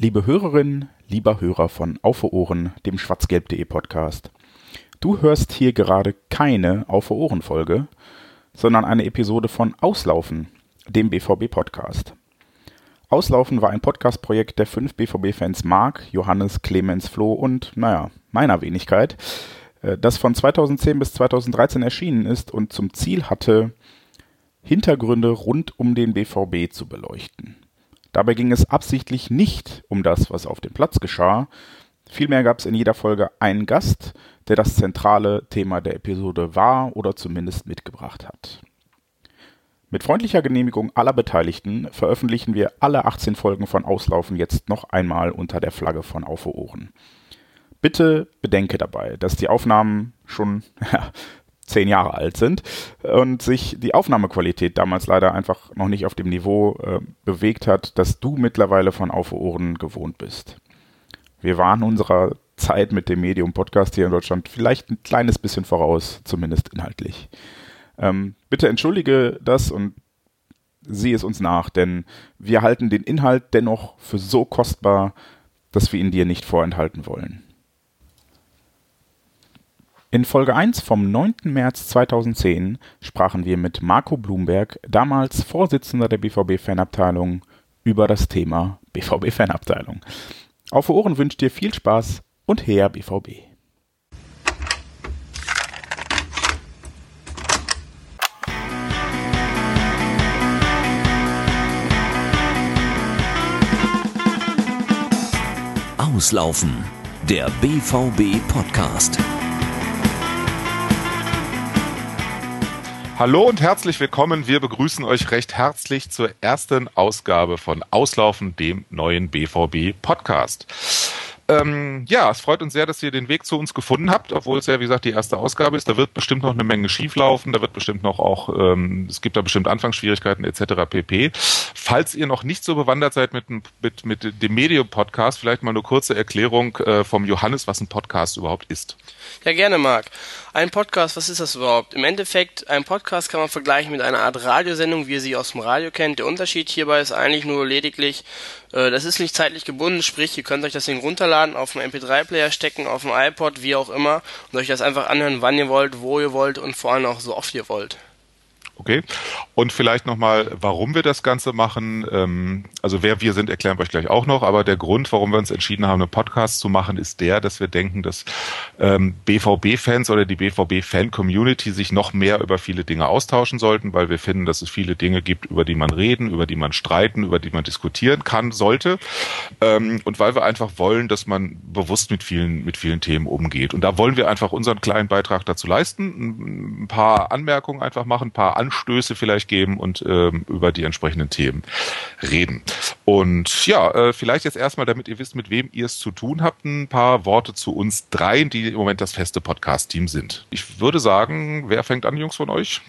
Liebe Hörerinnen, lieber Hörer von Auf Ohren, dem schwarzgelb.de Podcast. Du hörst hier gerade keine Auf Ohren Folge, sondern eine Episode von Auslaufen, dem BVB Podcast. Auslaufen war ein Podcast-Projekt der fünf BVB-Fans Marc, Johannes, Clemens, Flo und, naja, meiner Wenigkeit, äh, das von 2010 bis 2013 erschienen ist und zum Ziel hatte, Hintergründe rund um den BVB zu beleuchten. Dabei ging es absichtlich nicht um das, was auf dem Platz geschah. Vielmehr gab es in jeder Folge einen Gast, der das zentrale Thema der Episode war oder zumindest mitgebracht hat. Mit freundlicher Genehmigung aller Beteiligten veröffentlichen wir alle 18 Folgen von Auslaufen jetzt noch einmal unter der Flagge von Auf Ohren. Bitte bedenke dabei, dass die Aufnahmen schon zehn Jahre alt sind und sich die Aufnahmequalität damals leider einfach noch nicht auf dem Niveau äh, bewegt hat, das du mittlerweile von Auf Ohren gewohnt bist. Wir waren unserer Zeit mit dem Medium-Podcast hier in Deutschland vielleicht ein kleines bisschen voraus, zumindest inhaltlich. Ähm, bitte entschuldige das und sieh es uns nach, denn wir halten den Inhalt dennoch für so kostbar, dass wir ihn dir nicht vorenthalten wollen. In Folge 1 vom 9. März 2010 sprachen wir mit Marco Blumberg, damals Vorsitzender der BVB-Fanabteilung, über das Thema BVB-Fanabteilung. Auf Ohren wünscht dir viel Spaß und her BVB. Auslaufen, der BVB-Podcast. Hallo und herzlich willkommen. Wir begrüßen euch recht herzlich zur ersten Ausgabe von Auslaufen, dem neuen BVB Podcast. Ähm, ja, es freut uns sehr, dass ihr den Weg zu uns gefunden habt, obwohl es ja, wie gesagt, die erste Ausgabe ist. Da wird bestimmt noch eine Menge schieflaufen, da wird bestimmt noch auch, ähm, es gibt da bestimmt Anfangsschwierigkeiten etc. pp. Falls ihr noch nicht so bewandert seid mit, mit, mit dem Medium-Podcast, vielleicht mal eine kurze Erklärung äh, vom Johannes, was ein Podcast überhaupt ist. Ja, gerne, Marc. Ein Podcast, was ist das überhaupt? Im Endeffekt, ein Podcast kann man vergleichen mit einer Art Radiosendung, wie ihr sie aus dem Radio kennt. Der Unterschied hierbei ist eigentlich nur lediglich, äh, das ist nicht zeitlich gebunden, sprich, ihr könnt euch das Ding runterladen, auf dem MP3-Player stecken, auf dem iPod, wie auch immer, und euch das einfach anhören, wann ihr wollt, wo ihr wollt und vor allem auch so oft ihr wollt. Okay. Und vielleicht nochmal, warum wir das Ganze machen. Ähm, also wer wir sind, erklären wir euch gleich auch noch. Aber der Grund, warum wir uns entschieden haben, einen Podcast zu machen, ist der, dass wir denken, dass ähm, BVB-Fans oder die BVB-Fan-Community sich noch mehr über viele Dinge austauschen sollten, weil wir finden, dass es viele Dinge gibt, über die man reden, über die man streiten, über die man diskutieren kann, sollte. Ähm, und weil wir einfach wollen, dass man bewusst mit vielen, mit vielen Themen umgeht. Und da wollen wir einfach unseren kleinen Beitrag dazu leisten, ein paar Anmerkungen einfach machen, ein paar An Anstöße vielleicht geben und ähm, über die entsprechenden Themen reden. Und ja, äh, vielleicht jetzt erstmal, damit ihr wisst, mit wem ihr es zu tun habt, ein paar Worte zu uns dreien, die im Moment das feste Podcast-Team sind. Ich würde sagen, wer fängt an, Jungs von euch?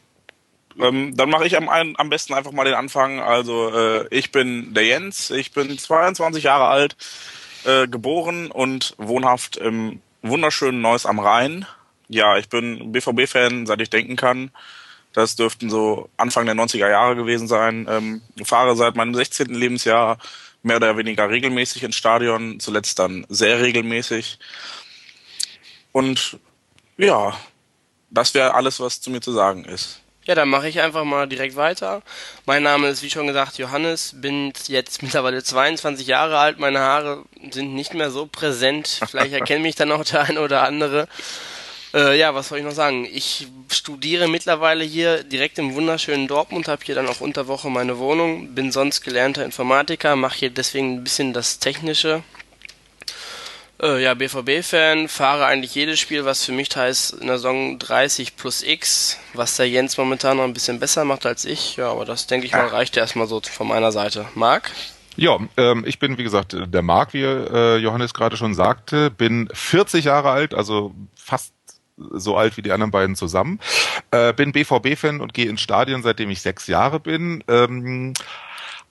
Ähm, dann mache ich am, am besten einfach mal den Anfang. Also äh, ich bin der Jens, ich bin 22 Jahre alt, äh, geboren und wohnhaft im wunderschönen Neuss am Rhein. Ja, ich bin BVB-Fan, seit ich denken kann. Das dürften so Anfang der 90er Jahre gewesen sein. Ähm, fahre seit meinem 16. Lebensjahr mehr oder weniger regelmäßig ins Stadion, zuletzt dann sehr regelmäßig. Und ja, das wäre alles, was zu mir zu sagen ist. Ja, dann mache ich einfach mal direkt weiter. Mein Name ist, wie schon gesagt, Johannes, bin jetzt mittlerweile 22 Jahre alt. Meine Haare sind nicht mehr so präsent. Vielleicht erkennt mich dann auch der eine oder andere. Äh, ja, was soll ich noch sagen? Ich studiere mittlerweile hier direkt im wunderschönen Dortmund, habe hier dann auch unter Woche meine Wohnung, bin sonst gelernter Informatiker, mache hier deswegen ein bisschen das Technische. Äh, ja, BVB-Fan, fahre eigentlich jedes Spiel, was für mich heißt in der Saison 30 plus X, was der Jens momentan noch ein bisschen besser macht als ich. Ja, aber das denke ich mal reicht erstmal so von meiner Seite. Marc? Ja, ähm, ich bin, wie gesagt, der Marc, wie äh, Johannes gerade schon sagte, bin 40 Jahre alt, also fast so alt wie die anderen beiden zusammen. Äh, bin BVB-Fan und gehe ins Stadion, seitdem ich sechs Jahre bin. Ähm,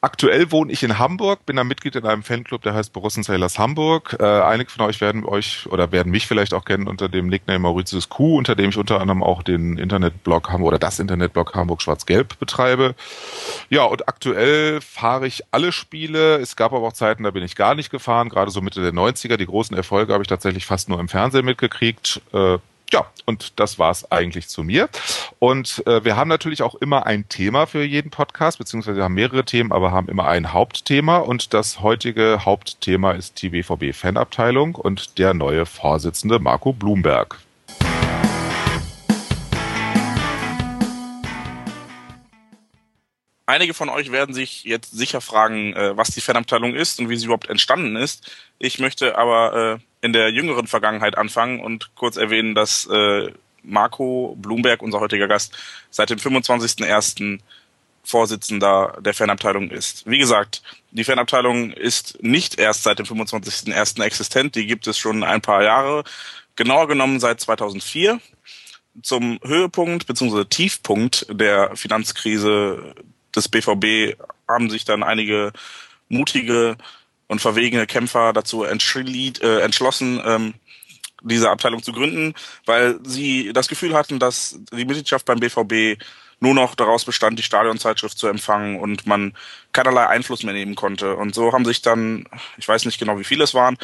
Aktuell wohne ich in Hamburg, bin da Mitglied in einem Fanclub, der heißt Borussen Sailors Hamburg. Äh, einige von euch werden euch oder werden mich vielleicht auch kennen unter dem Nickname Mauritius Q, unter dem ich unter anderem auch den Internetblog Hamburg oder das Internetblog Hamburg Schwarz-Gelb betreibe. Ja, und aktuell fahre ich alle Spiele. Es gab aber auch Zeiten, da bin ich gar nicht gefahren, gerade so Mitte der 90er. Die großen Erfolge habe ich tatsächlich fast nur im Fernsehen mitgekriegt. Äh, ja, und das war's eigentlich zu mir. Und äh, wir haben natürlich auch immer ein Thema für jeden Podcast, beziehungsweise haben mehrere Themen, aber haben immer ein Hauptthema. Und das heutige Hauptthema ist die BVB Fanabteilung und der neue Vorsitzende Marco Blumberg. Einige von euch werden sich jetzt sicher fragen, äh, was die Fanabteilung ist und wie sie überhaupt entstanden ist. Ich möchte aber äh, in der jüngeren Vergangenheit anfangen und kurz erwähnen, dass äh, Marco Blumberg, unser heutiger Gast, seit dem 25.01. Vorsitzender der Fanabteilung ist. Wie gesagt, die Fanabteilung ist nicht erst seit dem 25.01. existent, die gibt es schon ein paar Jahre, genauer genommen seit 2004. Zum Höhepunkt bzw. Tiefpunkt der Finanzkrise des BVB haben sich dann einige mutige und verwegene Kämpfer dazu äh, entschlossen, ähm, diese Abteilung zu gründen, weil sie das Gefühl hatten, dass die Mitgliedschaft beim BVB nur noch daraus bestand, die Stadionzeitschrift zu empfangen und man keinerlei Einfluss mehr nehmen konnte. Und so haben sich dann, ich weiß nicht genau, wie viele es waren,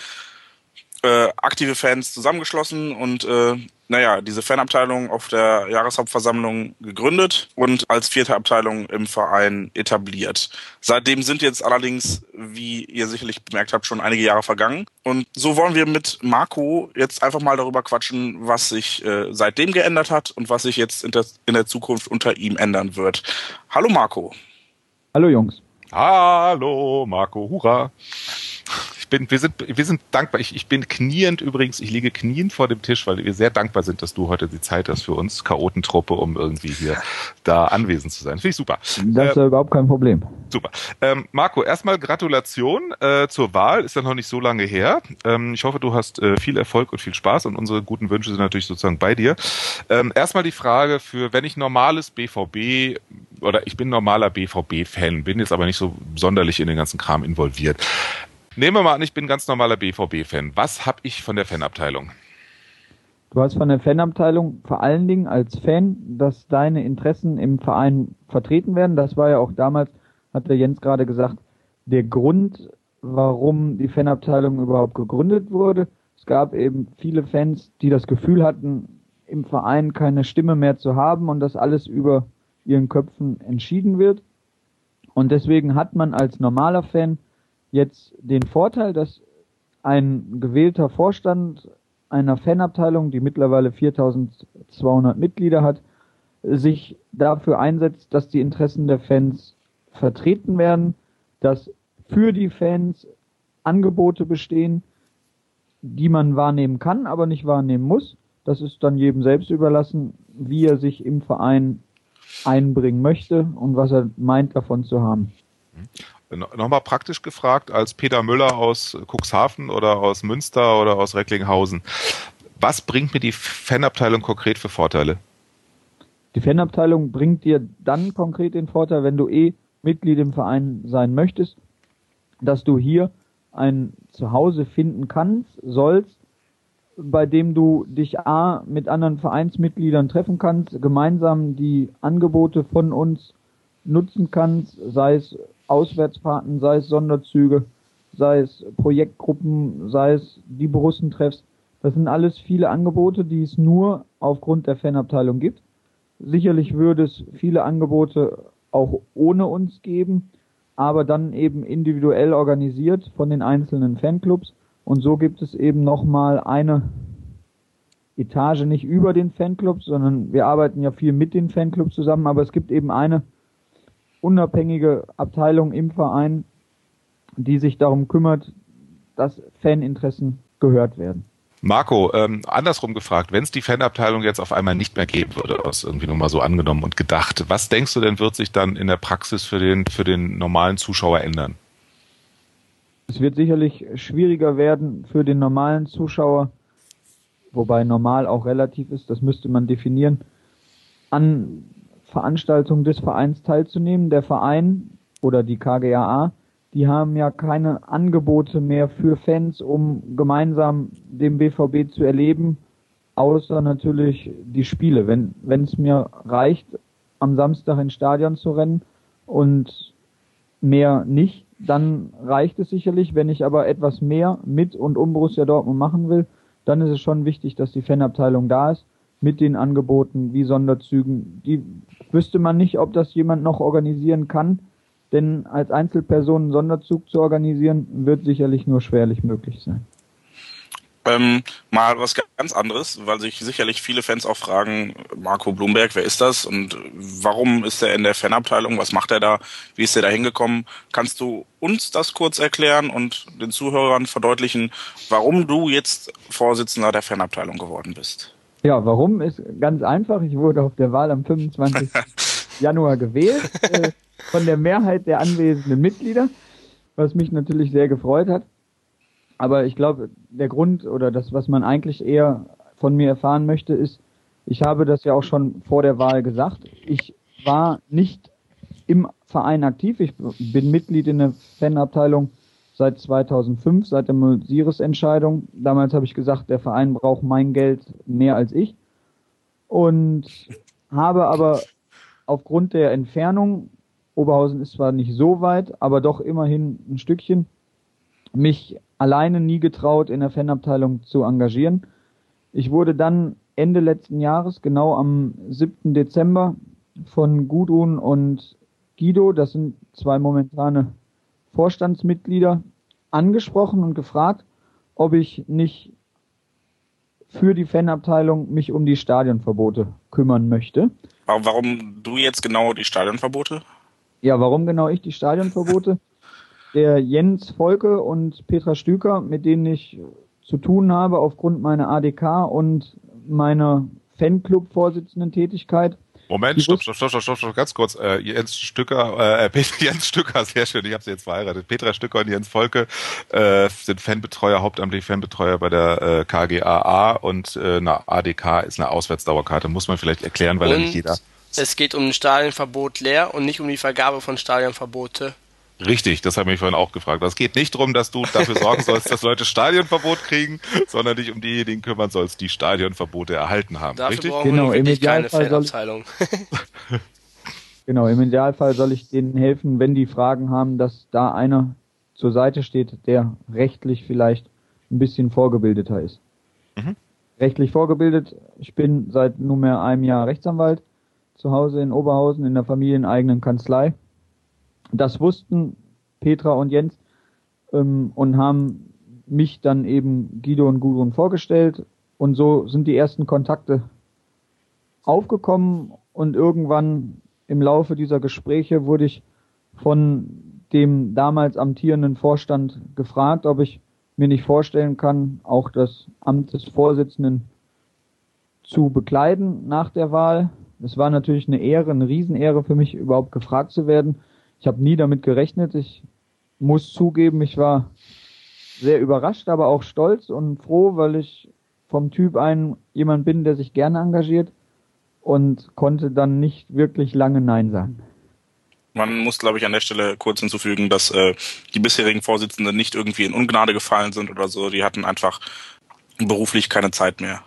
äh, aktive Fans zusammengeschlossen und äh, naja, diese Fanabteilung auf der Jahreshauptversammlung gegründet und als vierte Abteilung im Verein etabliert. Seitdem sind jetzt allerdings, wie ihr sicherlich bemerkt habt, schon einige Jahre vergangen. Und so wollen wir mit Marco jetzt einfach mal darüber quatschen, was sich äh, seitdem geändert hat und was sich jetzt in der, in der Zukunft unter ihm ändern wird. Hallo Marco. Hallo Jungs. Hallo Marco, hurra bin, wir sind, wir sind dankbar. Ich, ich bin kniend übrigens, ich liege kniend vor dem Tisch, weil wir sehr dankbar sind, dass du heute die Zeit hast für uns, Chaotentruppe, um irgendwie hier da anwesend zu sein. Finde ich super. Das ist äh, überhaupt kein Problem. Super. Ähm, Marco, erstmal Gratulation äh, zur Wahl. Ist ja noch nicht so lange her. Ähm, ich hoffe, du hast äh, viel Erfolg und viel Spaß und unsere guten Wünsche sind natürlich sozusagen bei dir. Ähm, erstmal die Frage für, wenn ich normales BVB oder ich bin normaler BVB-Fan, bin jetzt aber nicht so sonderlich in den ganzen Kram involviert. Nehmen wir mal an, ich bin ganz normaler BVB-Fan. Was habe ich von der Fanabteilung? Du hast von der Fanabteilung vor allen Dingen als Fan, dass deine Interessen im Verein vertreten werden. Das war ja auch damals, hat der Jens gerade gesagt, der Grund, warum die Fanabteilung überhaupt gegründet wurde. Es gab eben viele Fans, die das Gefühl hatten, im Verein keine Stimme mehr zu haben und dass alles über ihren Köpfen entschieden wird. Und deswegen hat man als normaler Fan jetzt den Vorteil, dass ein gewählter Vorstand einer Fanabteilung, die mittlerweile 4200 Mitglieder hat, sich dafür einsetzt, dass die Interessen der Fans vertreten werden, dass für die Fans Angebote bestehen, die man wahrnehmen kann, aber nicht wahrnehmen muss. Das ist dann jedem selbst überlassen, wie er sich im Verein einbringen möchte und was er meint davon zu haben. Nochmal praktisch gefragt, als Peter Müller aus Cuxhaven oder aus Münster oder aus Recklinghausen, was bringt mir die Fanabteilung konkret für Vorteile? Die Fanabteilung bringt dir dann konkret den Vorteil, wenn du eh Mitglied im Verein sein möchtest, dass du hier ein Zuhause finden kannst, sollst, bei dem du dich A mit anderen Vereinsmitgliedern treffen kannst, gemeinsam die Angebote von uns nutzen kannst, sei es Auswärtsfahrten, sei es Sonderzüge, sei es Projektgruppen, sei es die Borussentreffs. Das sind alles viele Angebote, die es nur aufgrund der Fanabteilung gibt. Sicherlich würde es viele Angebote auch ohne uns geben, aber dann eben individuell organisiert von den einzelnen Fanclubs. Und so gibt es eben nochmal eine Etage nicht über den Fanclubs, sondern wir arbeiten ja viel mit den Fanclubs zusammen, aber es gibt eben eine unabhängige Abteilung im Verein, die sich darum kümmert, dass Faninteressen gehört werden. Marco, ähm, andersrum gefragt, wenn es die Fanabteilung jetzt auf einmal nicht mehr geben würde, aus irgendwie nur mal so angenommen und gedacht, was denkst du denn, wird sich dann in der Praxis für den, für den normalen Zuschauer ändern? Es wird sicherlich schwieriger werden für den normalen Zuschauer, wobei normal auch relativ ist, das müsste man definieren, an Veranstaltungen des Vereins teilzunehmen. Der Verein oder die KGAA, die haben ja keine Angebote mehr für Fans, um gemeinsam den BVB zu erleben, außer natürlich die Spiele. Wenn wenn es mir reicht, am Samstag ins Stadion zu rennen und mehr nicht, dann reicht es sicherlich. Wenn ich aber etwas mehr mit und um Borussia Dortmund machen will, dann ist es schon wichtig, dass die Fanabteilung da ist mit den Angeboten wie Sonderzügen. Die wüsste man nicht, ob das jemand noch organisieren kann, denn als Einzelperson einen Sonderzug zu organisieren, wird sicherlich nur schwerlich möglich sein. Ähm, mal was ganz anderes, weil sich sicherlich viele Fans auch fragen, Marco Blumberg, wer ist das und warum ist er in der Fanabteilung, was macht er da, wie ist er da hingekommen? Kannst du uns das kurz erklären und den Zuhörern verdeutlichen, warum du jetzt Vorsitzender der Fanabteilung geworden bist? Ja, warum ist ganz einfach. Ich wurde auf der Wahl am 25. Januar gewählt äh, von der Mehrheit der anwesenden Mitglieder, was mich natürlich sehr gefreut hat. Aber ich glaube, der Grund oder das, was man eigentlich eher von mir erfahren möchte, ist, ich habe das ja auch schon vor der Wahl gesagt. Ich war nicht im Verein aktiv. Ich bin Mitglied in der Fanabteilung seit 2005, seit der Mulsiris-Entscheidung. Damals habe ich gesagt, der Verein braucht mein Geld mehr als ich. Und habe aber aufgrund der Entfernung, Oberhausen ist zwar nicht so weit, aber doch immerhin ein Stückchen, mich alleine nie getraut, in der Fanabteilung zu engagieren. Ich wurde dann Ende letzten Jahres, genau am 7. Dezember, von Gudrun und Guido, das sind zwei momentane Vorstandsmitglieder, angesprochen und gefragt, ob ich nicht für die Fanabteilung mich um die Stadionverbote kümmern möchte. Warum du jetzt genau die Stadionverbote? Ja, warum genau ich die Stadionverbote? der Jens Volke und Petra Stüker, mit denen ich zu tun habe aufgrund meiner ADK und meiner Fanclub-Vorsitzenden-Tätigkeit. Moment, stopp, stopp, stopp, stopp, stopp, stopp, ganz kurz. Äh, Jens Stücker, äh, Jens Stücker, sehr schön, ich habe sie jetzt verheiratet. Petra Stücker und Jens Volke äh, sind Fanbetreuer, hauptamtlich Fanbetreuer bei der äh, KGAA und äh, eine ADK ist eine Auswärtsdauerkarte. Muss man vielleicht erklären, weil und ja nicht jeder. Es geht um ein Stadionverbot leer und nicht um die Vergabe von Stadionverbote. Richtig, das habe ich vorhin auch gefragt. Es geht nicht darum, dass du dafür sorgen sollst, dass Leute Stadionverbot kriegen, sondern dich um diejenigen kümmern sollst, die Stadionverbote erhalten haben. Dafür Richtig? brauchen Genau, wir im wirklich keine Idealfall soll- Fanabteilung. Genau, im Idealfall soll ich denen helfen, wenn die Fragen haben, dass da einer zur Seite steht, der rechtlich vielleicht ein bisschen vorgebildeter ist. Mhm. Rechtlich vorgebildet, ich bin seit nunmehr einem Jahr Rechtsanwalt zu Hause in Oberhausen in der familieneigenen Kanzlei. Das wussten Petra und Jens ähm, und haben mich dann eben Guido und Gudrun vorgestellt und so sind die ersten Kontakte aufgekommen und irgendwann im Laufe dieser Gespräche wurde ich von dem damals amtierenden Vorstand gefragt, ob ich mir nicht vorstellen kann, auch das Amt des Vorsitzenden zu bekleiden nach der Wahl. Es war natürlich eine Ehre, eine Riesenehre für mich, überhaupt gefragt zu werden. Ich habe nie damit gerechnet. Ich muss zugeben, ich war sehr überrascht, aber auch stolz und froh, weil ich vom Typ ein jemand bin, der sich gerne engagiert und konnte dann nicht wirklich lange Nein sagen. Man muss, glaube ich, an der Stelle kurz hinzufügen, dass äh, die bisherigen Vorsitzenden nicht irgendwie in Ungnade gefallen sind oder so. Die hatten einfach beruflich keine Zeit mehr.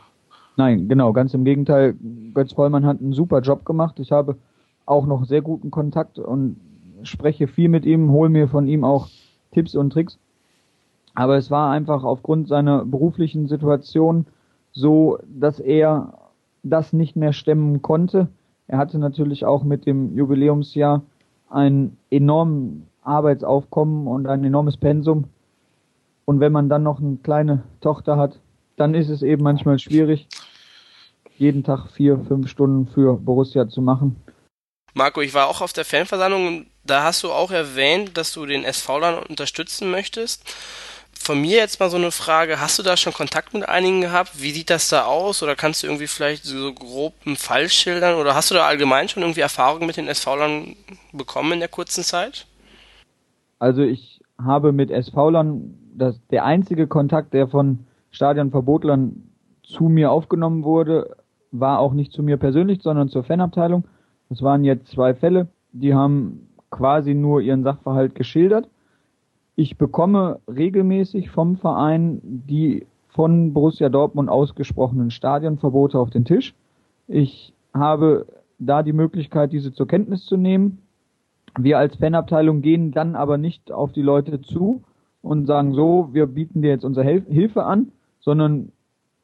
Nein, genau, ganz im Gegenteil. Götz Vollmann hat einen super Job gemacht. Ich habe auch noch sehr guten Kontakt und spreche viel mit ihm, hole mir von ihm auch Tipps und Tricks. Aber es war einfach aufgrund seiner beruflichen Situation so, dass er das nicht mehr stemmen konnte. Er hatte natürlich auch mit dem Jubiläumsjahr ein enormes Arbeitsaufkommen und ein enormes Pensum. Und wenn man dann noch eine kleine Tochter hat, dann ist es eben manchmal schwierig, jeden Tag vier, fünf Stunden für Borussia zu machen. Marco, ich war auch auf der Fanversammlung und da hast du auch erwähnt, dass du den SV dann unterstützen möchtest. Von mir jetzt mal so eine Frage, hast du da schon Kontakt mit einigen gehabt? Wie sieht das da aus? Oder kannst du irgendwie vielleicht so grob einen Fall schildern? Oder hast du da allgemein schon irgendwie Erfahrungen mit den SV-Lern bekommen in der kurzen Zeit? Also ich habe mit SV-Lern, der einzige Kontakt, der von Stadionverbotlern zu mir aufgenommen wurde, war auch nicht zu mir persönlich, sondern zur Fanabteilung. Das waren jetzt zwei Fälle, die haben quasi nur ihren Sachverhalt geschildert. Ich bekomme regelmäßig vom Verein die von Borussia Dortmund ausgesprochenen Stadionverbote auf den Tisch. Ich habe da die Möglichkeit, diese zur Kenntnis zu nehmen. Wir als Fanabteilung gehen dann aber nicht auf die Leute zu und sagen so, wir bieten dir jetzt unsere Hilfe an, sondern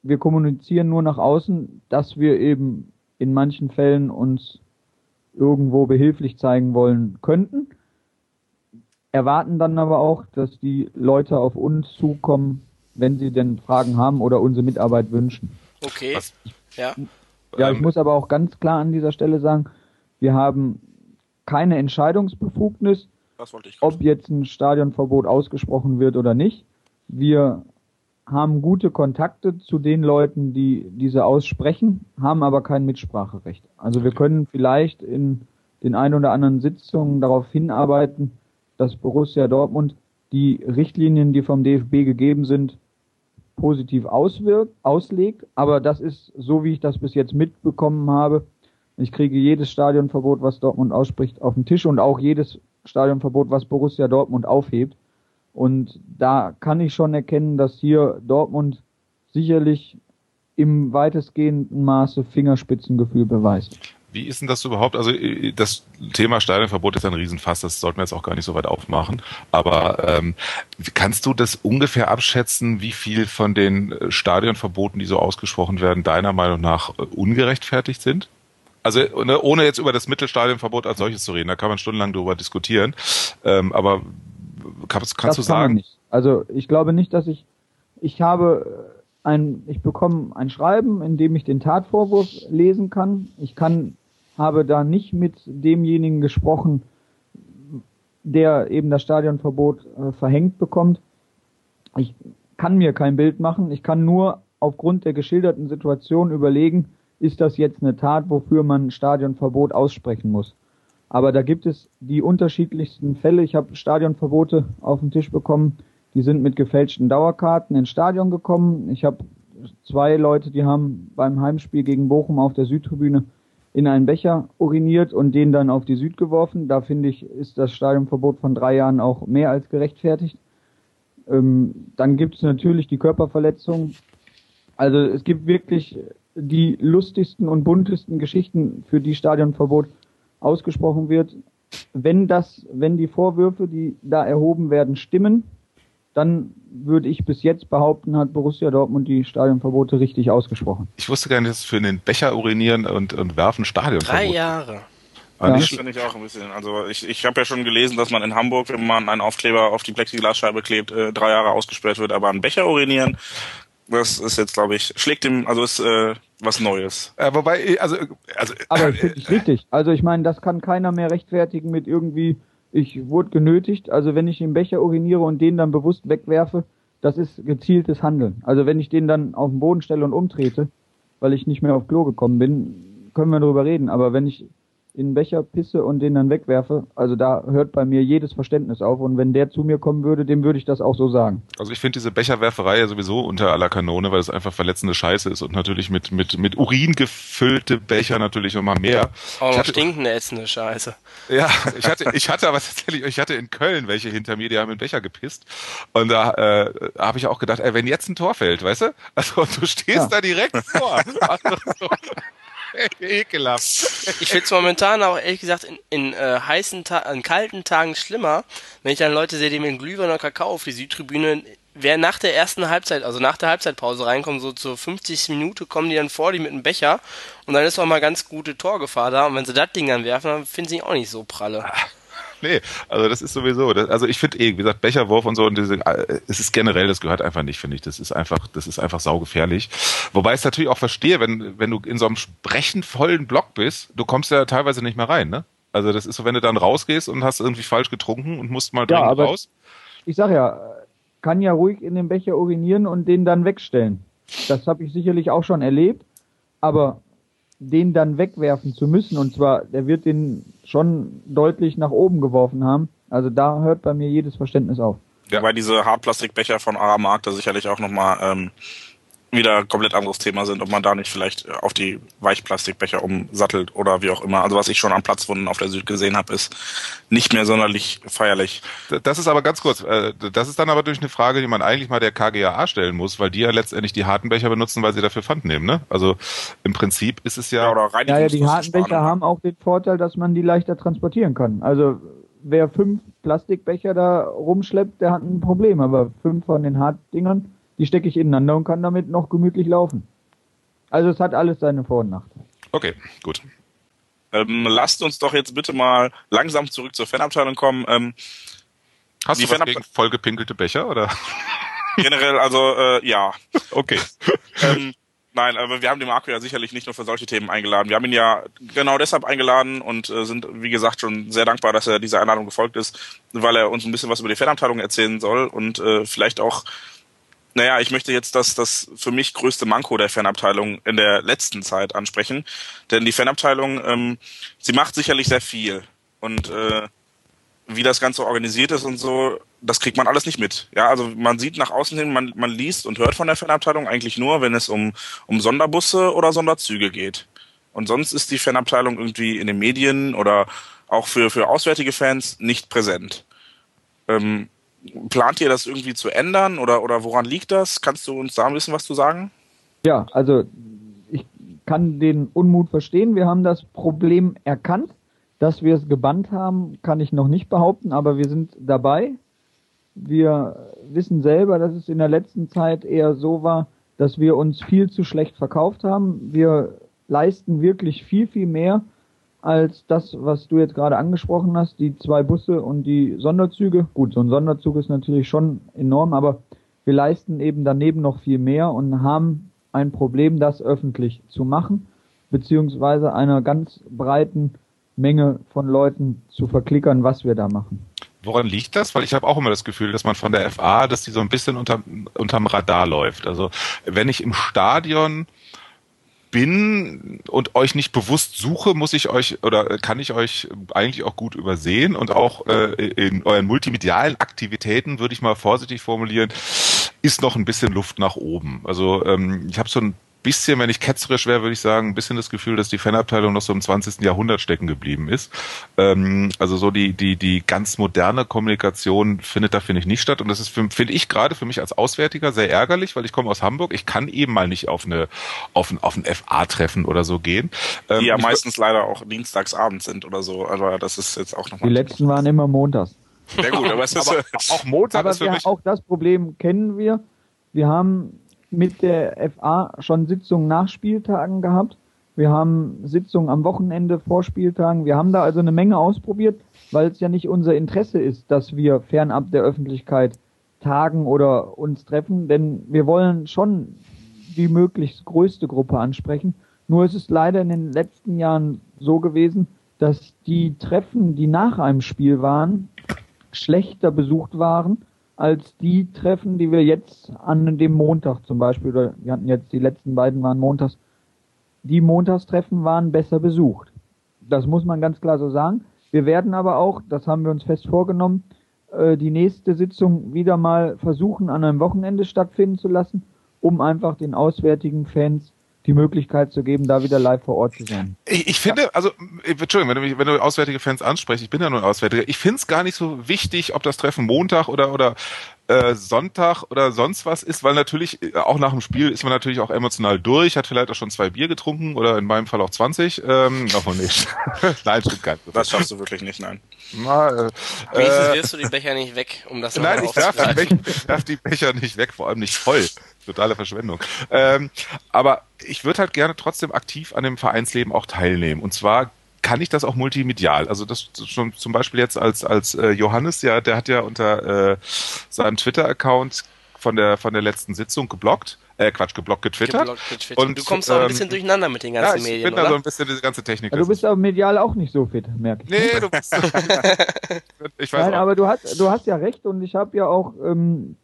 wir kommunizieren nur nach außen, dass wir eben in manchen Fällen uns irgendwo behilflich zeigen wollen könnten. Erwarten dann aber auch, dass die Leute auf uns zukommen, wenn sie denn Fragen haben oder unsere Mitarbeit wünschen. Okay. Was? Ja. Ja, ich ähm, muss aber auch ganz klar an dieser Stelle sagen, wir haben keine Entscheidungsbefugnis, ob jetzt ein Stadionverbot ausgesprochen wird oder nicht. Wir haben gute Kontakte zu den Leuten, die diese aussprechen, haben aber kein Mitspracherecht. Also wir können vielleicht in den ein oder anderen Sitzungen darauf hinarbeiten, dass Borussia Dortmund die Richtlinien, die vom DFB gegeben sind, positiv auswirkt, auslegt. Aber das ist so, wie ich das bis jetzt mitbekommen habe. Ich kriege jedes Stadionverbot, was Dortmund ausspricht, auf den Tisch und auch jedes Stadionverbot, was Borussia Dortmund aufhebt. Und da kann ich schon erkennen, dass hier Dortmund sicherlich im weitestgehenden Maße Fingerspitzengefühl beweist. Wie ist denn das überhaupt? Also äh, das Thema Stadionverbot ist ein Riesenfass, das sollten wir jetzt auch gar nicht so weit aufmachen. Aber ähm, kannst du das ungefähr abschätzen, wie viel von den äh, Stadionverboten, die so ausgesprochen werden, deiner Meinung nach äh, ungerechtfertigt sind? Also ne, ohne jetzt über das Mittelstadionverbot als solches zu reden, da kann man stundenlang darüber diskutieren. Ähm, aber kannst, kannst du sagen? Kann also ich glaube nicht, dass ich ich habe ein, ich bekomme ein Schreiben, in dem ich den Tatvorwurf lesen kann. Ich kann habe da nicht mit demjenigen gesprochen, der eben das Stadionverbot äh, verhängt bekommt. Ich kann mir kein Bild machen. Ich kann nur aufgrund der geschilderten Situation überlegen, ist das jetzt eine Tat, wofür man Stadionverbot aussprechen muss. Aber da gibt es die unterschiedlichsten Fälle. Ich habe Stadionverbote auf den Tisch bekommen, die sind mit gefälschten Dauerkarten ins Stadion gekommen. Ich habe zwei Leute, die haben beim Heimspiel gegen Bochum auf der Südtribüne in einen Becher uriniert und den dann auf die Süd geworfen. Da finde ich, ist das Stadionverbot von drei Jahren auch mehr als gerechtfertigt. Ähm, dann gibt es natürlich die Körperverletzung. Also es gibt wirklich die lustigsten und buntesten Geschichten, für die Stadionverbot ausgesprochen wird. Wenn das, wenn die Vorwürfe, die da erhoben werden, stimmen, dann würde ich bis jetzt behaupten, hat Borussia Dortmund die Stadionverbote richtig ausgesprochen. Ich wusste gar nicht, dass für den Becher urinieren und, und werfen Stadionverbot. Drei Jahre. Ja. Das finde ich auch ein bisschen. Also ich, ich habe ja schon gelesen, dass man in Hamburg, wenn man einen Aufkleber auf die Plexiglasscheibe klebt, äh, drei Jahre ausgesperrt wird, aber ein Becher urinieren, das ist jetzt, glaube ich, schlägt dem, also ist äh, was Neues. Äh, wobei, also, also aber äh, finde ich richtig. Also ich meine, das kann keiner mehr rechtfertigen mit irgendwie ich wurde genötigt, also wenn ich den Becher uriniere und den dann bewusst wegwerfe, das ist gezieltes Handeln. Also wenn ich den dann auf den Boden stelle und umtrete, weil ich nicht mehr auf Klo gekommen bin, können wir darüber reden. Aber wenn ich in den Becher pisse und den dann wegwerfe, also da hört bei mir jedes Verständnis auf. Und wenn der zu mir kommen würde, dem würde ich das auch so sagen. Also ich finde diese Becherwerferei ja sowieso unter aller Kanone, weil es einfach verletzende Scheiße ist und natürlich mit, mit, mit Urin gefüllte Becher natürlich nochmal mehr. Auch noch stinkende, ätzende Scheiße. Ja, ich hatte, ich hatte aber tatsächlich, ich hatte in Köln welche hinter mir, die haben in Becher gepisst. Und da äh, habe ich auch gedacht, ey, wenn jetzt ein Tor fällt, weißt du? Also du stehst ja. da direkt vor. Also, so. Ekelhaft. Ich finde es momentan auch ehrlich gesagt in, in äh, heißen, Ta in kalten Tagen schlimmer, wenn ich dann Leute sehe, die mit Glühwein oder Kakao auf die Südtribüne wer nach der ersten Halbzeit, also nach der Halbzeitpause reinkommt, so zur 50. Minute, kommen die dann vor, die mit einem Becher und dann ist auch mal ganz gute Torgefahr da und wenn sie das Ding dann werfen, dann finden sie auch nicht so pralle. Nee, also das ist sowieso, das, also ich finde eh, wie gesagt, Becherwurf und so und diese, äh, es ist generell, das gehört einfach nicht, finde ich. Das ist einfach, das ist einfach saugefährlich. Wobei ich es natürlich auch verstehe, wenn, wenn du in so einem sprechend vollen Block bist, du kommst ja teilweise nicht mehr rein, ne? Also das ist so, wenn du dann rausgehst und hast irgendwie falsch getrunken und musst mal dringend ja, raus. Ich sag ja, kann ja ruhig in den Becher urinieren und den dann wegstellen. Das habe ich sicherlich auch schon erlebt, aber den dann wegwerfen zu müssen. Und zwar, der wird den schon deutlich nach oben geworfen haben. Also da hört bei mir jedes Verständnis auf. Ja, weil diese Hartplastikbecher von Aramark da sicherlich auch nochmal ähm, wieder komplett anderes Thema sind, ob man da nicht vielleicht auf die Weichplastikbecher umsattelt oder wie auch immer. Also was ich schon an Platzwunden auf der Süd gesehen habe, ist nicht mehr sonderlich feierlich. Das ist aber ganz kurz, äh, das ist dann aber durch eine Frage, die man eigentlich mal der KGAA stellen muss, weil die ja letztendlich die harten Becher benutzen, weil sie dafür Pfand nehmen. Ne? Also im Prinzip ist es ja... Ja, oder Ja, ja, die harten Becher haben auch den Vorteil, dass man die leichter transportieren kann. Also wer fünf Plastikbecher da rumschleppt, der hat ein Problem. Aber fünf von den Hartdingern, die stecke ich ineinander und kann damit noch gemütlich laufen. Also es hat alles seine Vor- und Nachteile. Okay, gut. Ähm, lasst uns doch jetzt bitte mal langsam zurück zur Fanabteilung kommen. Ähm, Hast Die du was Fanab- gegen vollgepinkelte Becher, oder? generell, also äh, ja. Okay. ähm, nein, aber wir haben den Marco ja sicherlich nicht nur für solche Themen eingeladen. Wir haben ihn ja genau deshalb eingeladen und äh, sind, wie gesagt, schon sehr dankbar, dass er dieser Einladung gefolgt ist, weil er uns ein bisschen was über die Fanabteilung erzählen soll und äh, vielleicht auch, naja, ich möchte jetzt das, das für mich größte Manko der Fanabteilung in der letzten Zeit ansprechen. Denn die Fanabteilung, ähm, sie macht sicherlich sehr viel. Und äh, wie das Ganze organisiert ist und so, das kriegt man alles nicht mit. Ja, also man sieht nach außen hin, man, man liest und hört von der Fanabteilung eigentlich nur, wenn es um, um Sonderbusse oder Sonderzüge geht. Und sonst ist die Fanabteilung irgendwie in den Medien oder auch für, für auswärtige Fans nicht präsent. Ähm, plant ihr das irgendwie zu ändern oder, oder woran liegt das? Kannst du uns da ein bisschen was zu sagen? Ja, also ich kann den Unmut verstehen. Wir haben das Problem erkannt. Dass wir es gebannt haben, kann ich noch nicht behaupten, aber wir sind dabei. Wir wissen selber, dass es in der letzten Zeit eher so war, dass wir uns viel zu schlecht verkauft haben. Wir leisten wirklich viel, viel mehr als das, was du jetzt gerade angesprochen hast, die zwei Busse und die Sonderzüge. Gut, so ein Sonderzug ist natürlich schon enorm, aber wir leisten eben daneben noch viel mehr und haben ein Problem, das öffentlich zu machen, beziehungsweise einer ganz breiten Menge von Leuten zu verklickern, was wir da machen. Woran liegt das? Weil ich habe auch immer das Gefühl, dass man von der FA, dass die so ein bisschen unter, unterm Radar läuft. Also wenn ich im Stadion bin und euch nicht bewusst suche, muss ich euch oder kann ich euch eigentlich auch gut übersehen und auch äh, in euren multimedialen Aktivitäten würde ich mal vorsichtig formulieren, ist noch ein bisschen Luft nach oben. Also ähm, ich habe so ein bisschen, wenn ich ketzerisch wäre, würde ich sagen, ein bisschen das Gefühl, dass die Fanabteilung noch so im 20. Jahrhundert stecken geblieben ist. Ähm, also so die, die, die ganz moderne Kommunikation findet da, finde ich, nicht statt. Und das ist, für- finde ich, gerade für mich als Auswärtiger sehr ärgerlich, weil ich komme aus Hamburg. Ich kann eben mal nicht auf eine, auf ein, auf ein FA-Treffen oder so gehen. Ähm, Die ja meistens leider auch dienstagsabends sind oder so. Aber das ist jetzt auch Die nochmal. letzten waren immer montags. Sehr gut, aber es ist. aber auch Montag Aber ist für wir, mich auch das Problem kennen wir. Wir haben mit der FA schon Sitzungen nach Spieltagen gehabt. Wir haben Sitzungen am Wochenende vor Spieltagen. Wir haben da also eine Menge ausprobiert, weil es ja nicht unser Interesse ist, dass wir fernab der Öffentlichkeit tagen oder uns treffen, denn wir wollen schon die möglichst größte Gruppe ansprechen. Nur ist es leider in den letzten Jahren so gewesen, dass die Treffen, die nach einem Spiel waren, schlechter besucht waren als die Treffen, die wir jetzt an dem Montag zum Beispiel, oder wir hatten jetzt die letzten beiden waren montags, die Montagstreffen waren besser besucht. Das muss man ganz klar so sagen. Wir werden aber auch, das haben wir uns fest vorgenommen, äh, die nächste Sitzung wieder mal versuchen, an einem Wochenende stattfinden zu lassen, um einfach den auswärtigen Fans die Möglichkeit zu geben, da wieder live vor Ort zu sein. Ich, ich finde, also, Entschuldigung, wenn du, mich, wenn du auswärtige Fans ansprichst, ich bin ja nur ein Auswärtiger, ich finde es gar nicht so wichtig, ob das Treffen Montag oder, oder äh, Sonntag oder sonst was ist, weil natürlich, äh, auch nach dem Spiel ist man natürlich auch emotional durch, hat vielleicht auch schon zwei Bier getrunken oder in meinem Fall auch 20. Ähm, davon nicht. Nein, stimmt gar nicht. Das schaffst du wirklich nicht, nein. Mal, äh, Wenigstens äh, wirst du die Becher nicht weg, um das Nein, ich darf, die. Becher, ich darf die Becher nicht weg, vor allem nicht voll. Totale Verschwendung. Ähm, aber ich würde halt gerne trotzdem aktiv an dem Vereinsleben auch teilnehmen. Und zwar kann ich das auch multimedial. Also das schon zum Beispiel jetzt als als äh, Johannes, ja, der hat ja unter äh, seinem Twitter-Account von der von der letzten Sitzung geblockt, äh, Quatsch, geblockt getwittert. Geblockt, getwittert. Und, du kommst auch ein ähm, bisschen durcheinander mit den Ja, ganzen ich Medien, bin da so ein bisschen diese ganze Technik. Ja, du bist aber medial auch nicht so fit, merke ich. nee, du bist. ich weiß Nein, auch. aber du hast, du hast ja recht und ich habe ja auch ähm,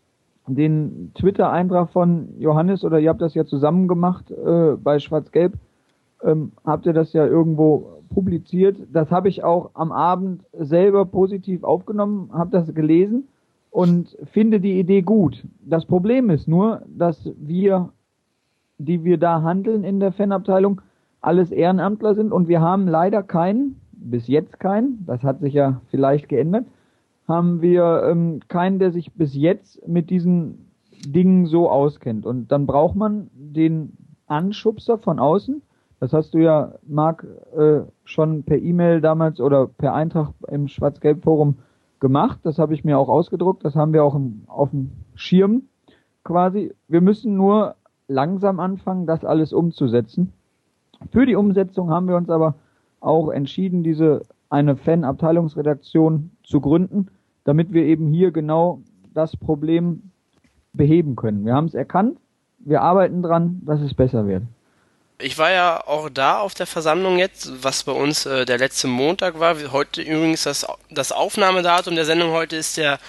den Twitter-Eintrag von Johannes oder ihr habt das ja zusammen gemacht äh, bei Schwarz-Gelb, ähm, habt ihr das ja irgendwo publiziert. Das habe ich auch am Abend selber positiv aufgenommen, habe das gelesen und finde die Idee gut. Das Problem ist nur, dass wir die wir da handeln in der Fanabteilung, alles Ehrenamtler sind und wir haben leider keinen, bis jetzt keinen, das hat sich ja vielleicht geändert, haben wir ähm, keinen, der sich bis jetzt mit diesen Dingen so auskennt. Und dann braucht man den Anschubser von außen. Das hast du ja, Marc, äh, schon per E-Mail damals oder per Eintrag im Schwarz-Gelb-Forum gemacht. Das habe ich mir auch ausgedruckt. Das haben wir auch im, auf dem Schirm quasi. Wir müssen nur langsam anfangen, das alles umzusetzen. Für die Umsetzung haben wir uns aber auch entschieden, diese eine Fan-Abteilungsredaktion zu gründen, damit wir eben hier genau das Problem beheben können. Wir haben es erkannt, wir arbeiten dran, dass es besser wird. Ich war ja auch da auf der Versammlung jetzt, was bei uns äh, der letzte Montag war. Heute übrigens das, das Aufnahmedatum der Sendung heute ist der,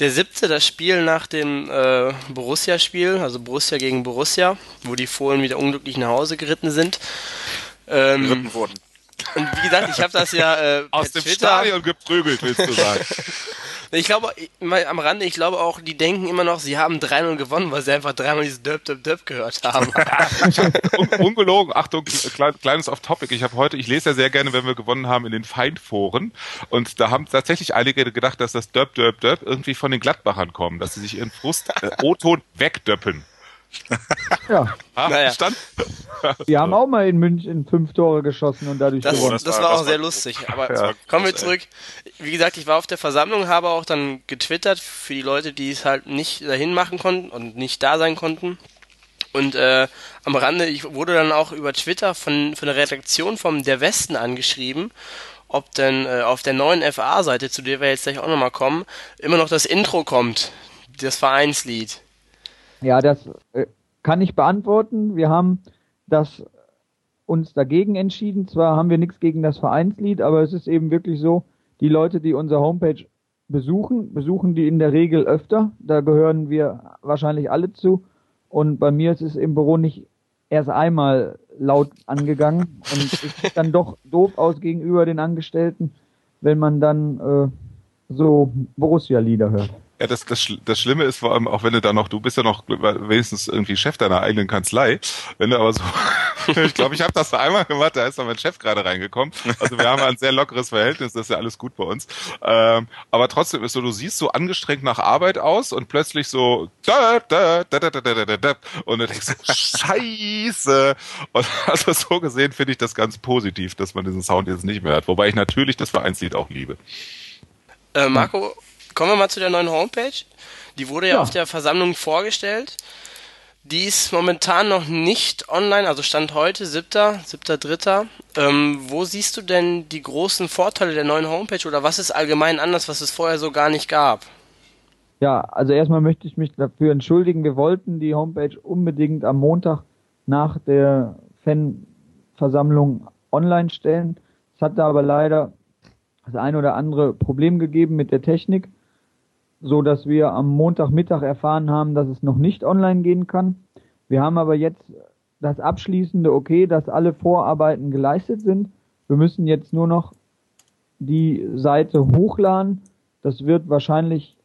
der siebte, das Spiel nach dem äh, Borussia-Spiel, also Borussia gegen Borussia, wo die Fohlen wieder unglücklich nach Hause geritten sind. Ähm, geritten wurden. Und wie gesagt, ich habe das ja äh, aus dem Twitter Stadion geprügelt, willst du sagen? Ich glaube, mal am Rande, ich glaube auch, die denken immer noch, sie haben 3-0 gewonnen, weil sie einfach dreimal dieses Döp, Döp, Döp gehört haben. Un ungelogen, Achtung, kleines Off-Topic. Ich habe heute, ich lese ja sehr gerne, wenn wir gewonnen haben, in den Feindforen. Und da haben tatsächlich einige gedacht, dass das Döp, Döp, Döp irgendwie von den Glattbachern kommen, dass sie sich ihren Frust äh, O-Ton wegdöppen. Ja. Ah, naja. Stand. Wir haben auch mal in München fünf Tore geschossen und dadurch das, gewonnen. Das, das war, auch das sehr lustig. Aber ja, kommen wir zurück. Wie gesagt, ich war auf der Versammlung, habe auch dann getwittert für die Leute, die es halt nicht dahin machen konnten und nicht da sein konnten. Und äh, am Rande, ich wurde dann auch über Twitter von, von der Redaktion vom Der Westen angeschrieben, ob denn äh, auf der neuen FA-Seite, zu der wir jetzt gleich auch nochmal kommen, immer noch das Intro kommt, das Vereinslied. Ja, das äh, kann ich beantworten. Wir haben das uns dagegen entschieden. Zwar haben wir nichts gegen das Vereinslied, aber es ist eben wirklich so, die Leute, die unsere Homepage besuchen, besuchen die in der Regel öfter. Da gehören wir wahrscheinlich alle zu. Und bei mir ist es im Büro nicht erst einmal laut angegangen. Und es sieht dann doch doof aus gegenüber den Angestellten, wenn man dann äh, so Borussia-Lieder hört. Ja, das, das, das Schlimme ist vor allem, auch wenn du da noch, du bist ja noch wenigstens irgendwie Chef deiner eigenen Kanzlei, wenn du aber so, ich glaube, ich habe das da einmal gemacht, da ist dann mein Chef gerade reingekommen. Also wir haben ein sehr lockeres Verhältnis, das ist ja alles gut bei uns. Ähm, aber trotzdem ist so, du siehst so angestrengt nach Arbeit aus und plötzlich so da, da, da, da, da, da, da, da, und du denkst, scheiße. Und also so gesehen finde ich das ganz positiv, dass man diesen Sound jetzt nicht mehr hat. Wobei ich natürlich das Vereinslied auch liebe. Äh, Marco, kommen wir mal zu der neuen Homepage. Die wurde ja, ja, auf der Versammlung vorgestellt. Die ist momentan noch nicht online, also Stand heute, 7., 7.3. Ähm, wo siehst du denn die großen Vorteile der neuen Homepage oder was ist allgemein anders, was es vorher so gar nicht gab? Ja, also erstmal möchte ich mich dafür entschuldigen. Wir wollten die Homepage unbedingt am Montag nach der Fanversammlung online stellen. Es hatte aber leider das ein oder andere Problem gegeben mit der Technik so dass wir am Montagmittag erfahren haben, dass es noch nicht online gehen kann. Wir haben aber jetzt das abschließende Okay, dass alle Vorarbeiten geleistet sind. Wir müssen jetzt nur noch die Seite hochladen. Das wird wahrscheinlich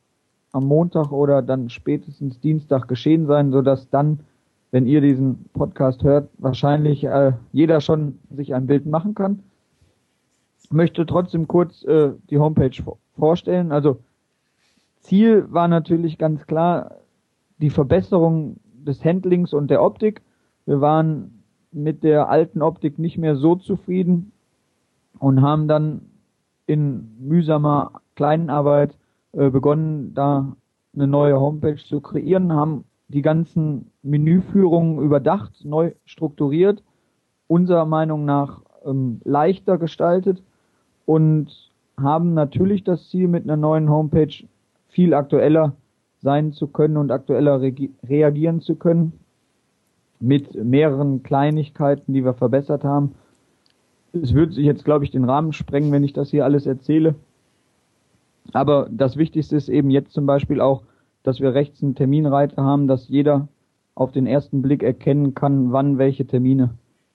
am Montag oder dann spätestens Dienstag geschehen sein, so dass dann, wenn ihr diesen Podcast hört, wahrscheinlich äh, jeder schon sich ein Bild machen kann. Ich möchte trotzdem kurz äh, die Homepage vorstellen. Also Ziel war natürlich ganz klar die Verbesserung des Handlings und der Optik. Wir waren mit der alten Optik nicht mehr so zufrieden und haben dann in mühsamer kleinen Arbeit äh, begonnen, da eine neue Homepage zu kreieren, haben die ganzen Menüführungen überdacht, neu strukturiert, unserer Meinung nach ähm, leichter gestaltet und haben natürlich das Ziel mit einer neuen Homepage viel aktueller sein zu können und aktueller reagieren zu können mit mehreren Kleinigkeiten, die wir verbessert haben. Es würde sich jetzt, glaube ich, den Rahmen sprengen, wenn ich das hier alles erzähle. Aber das Wichtigste ist eben jetzt zum Beispiel auch, dass wir rechts einen Terminreiter haben, dass jeder auf den ersten Blick erkennen kann, wann welche Termine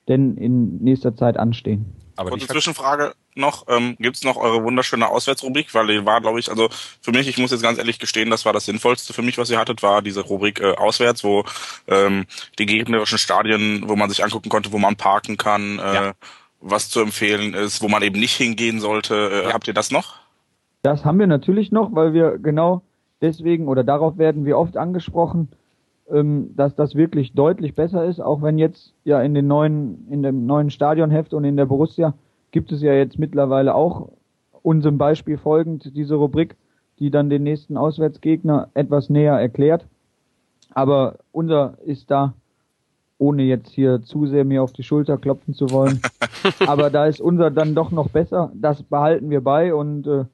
denn in nächster Zeit anstehen. Aber Kurze Zwischenfrage, noch, ähm, gibt's noch eure wunderschöne Auswärtsrubrik, weil die war, glaube ich, also für mich, ich muss jetzt ganz ehrlich gestehen, das war das Sinnvollste für mich, was ihr hattet, war diese Rubrik äh, Auswärts, wo ähm, die gegnerischen Stadien, wo man sich angucken konnte, wo man parken kann, äh, ja. was zu empfehlen ist, wo man eben nicht hingehen sollte. Äh, ja. Habt ihr das noch? Das haben wir natürlich noch, weil wir genau deswegen oder darauf werden wir oft angesprochen, ähm, dass das wirklich deutlich besser ist, auch wenn jetzt ja in den neuen, in dem neuen Stadionheft und in der Borussia gibt es ja jetzt mittlerweile auch unserem Beispiel folgend diese Rubrik, die dann den nächsten Auswärtsgegner etwas näher erklärt. Aber unser ist da, ohne jetzt hier zu sehr mir auf die Schulter klopfen zu wollen, aber da ist unser dann doch noch besser. Das behalten wir bei und äh,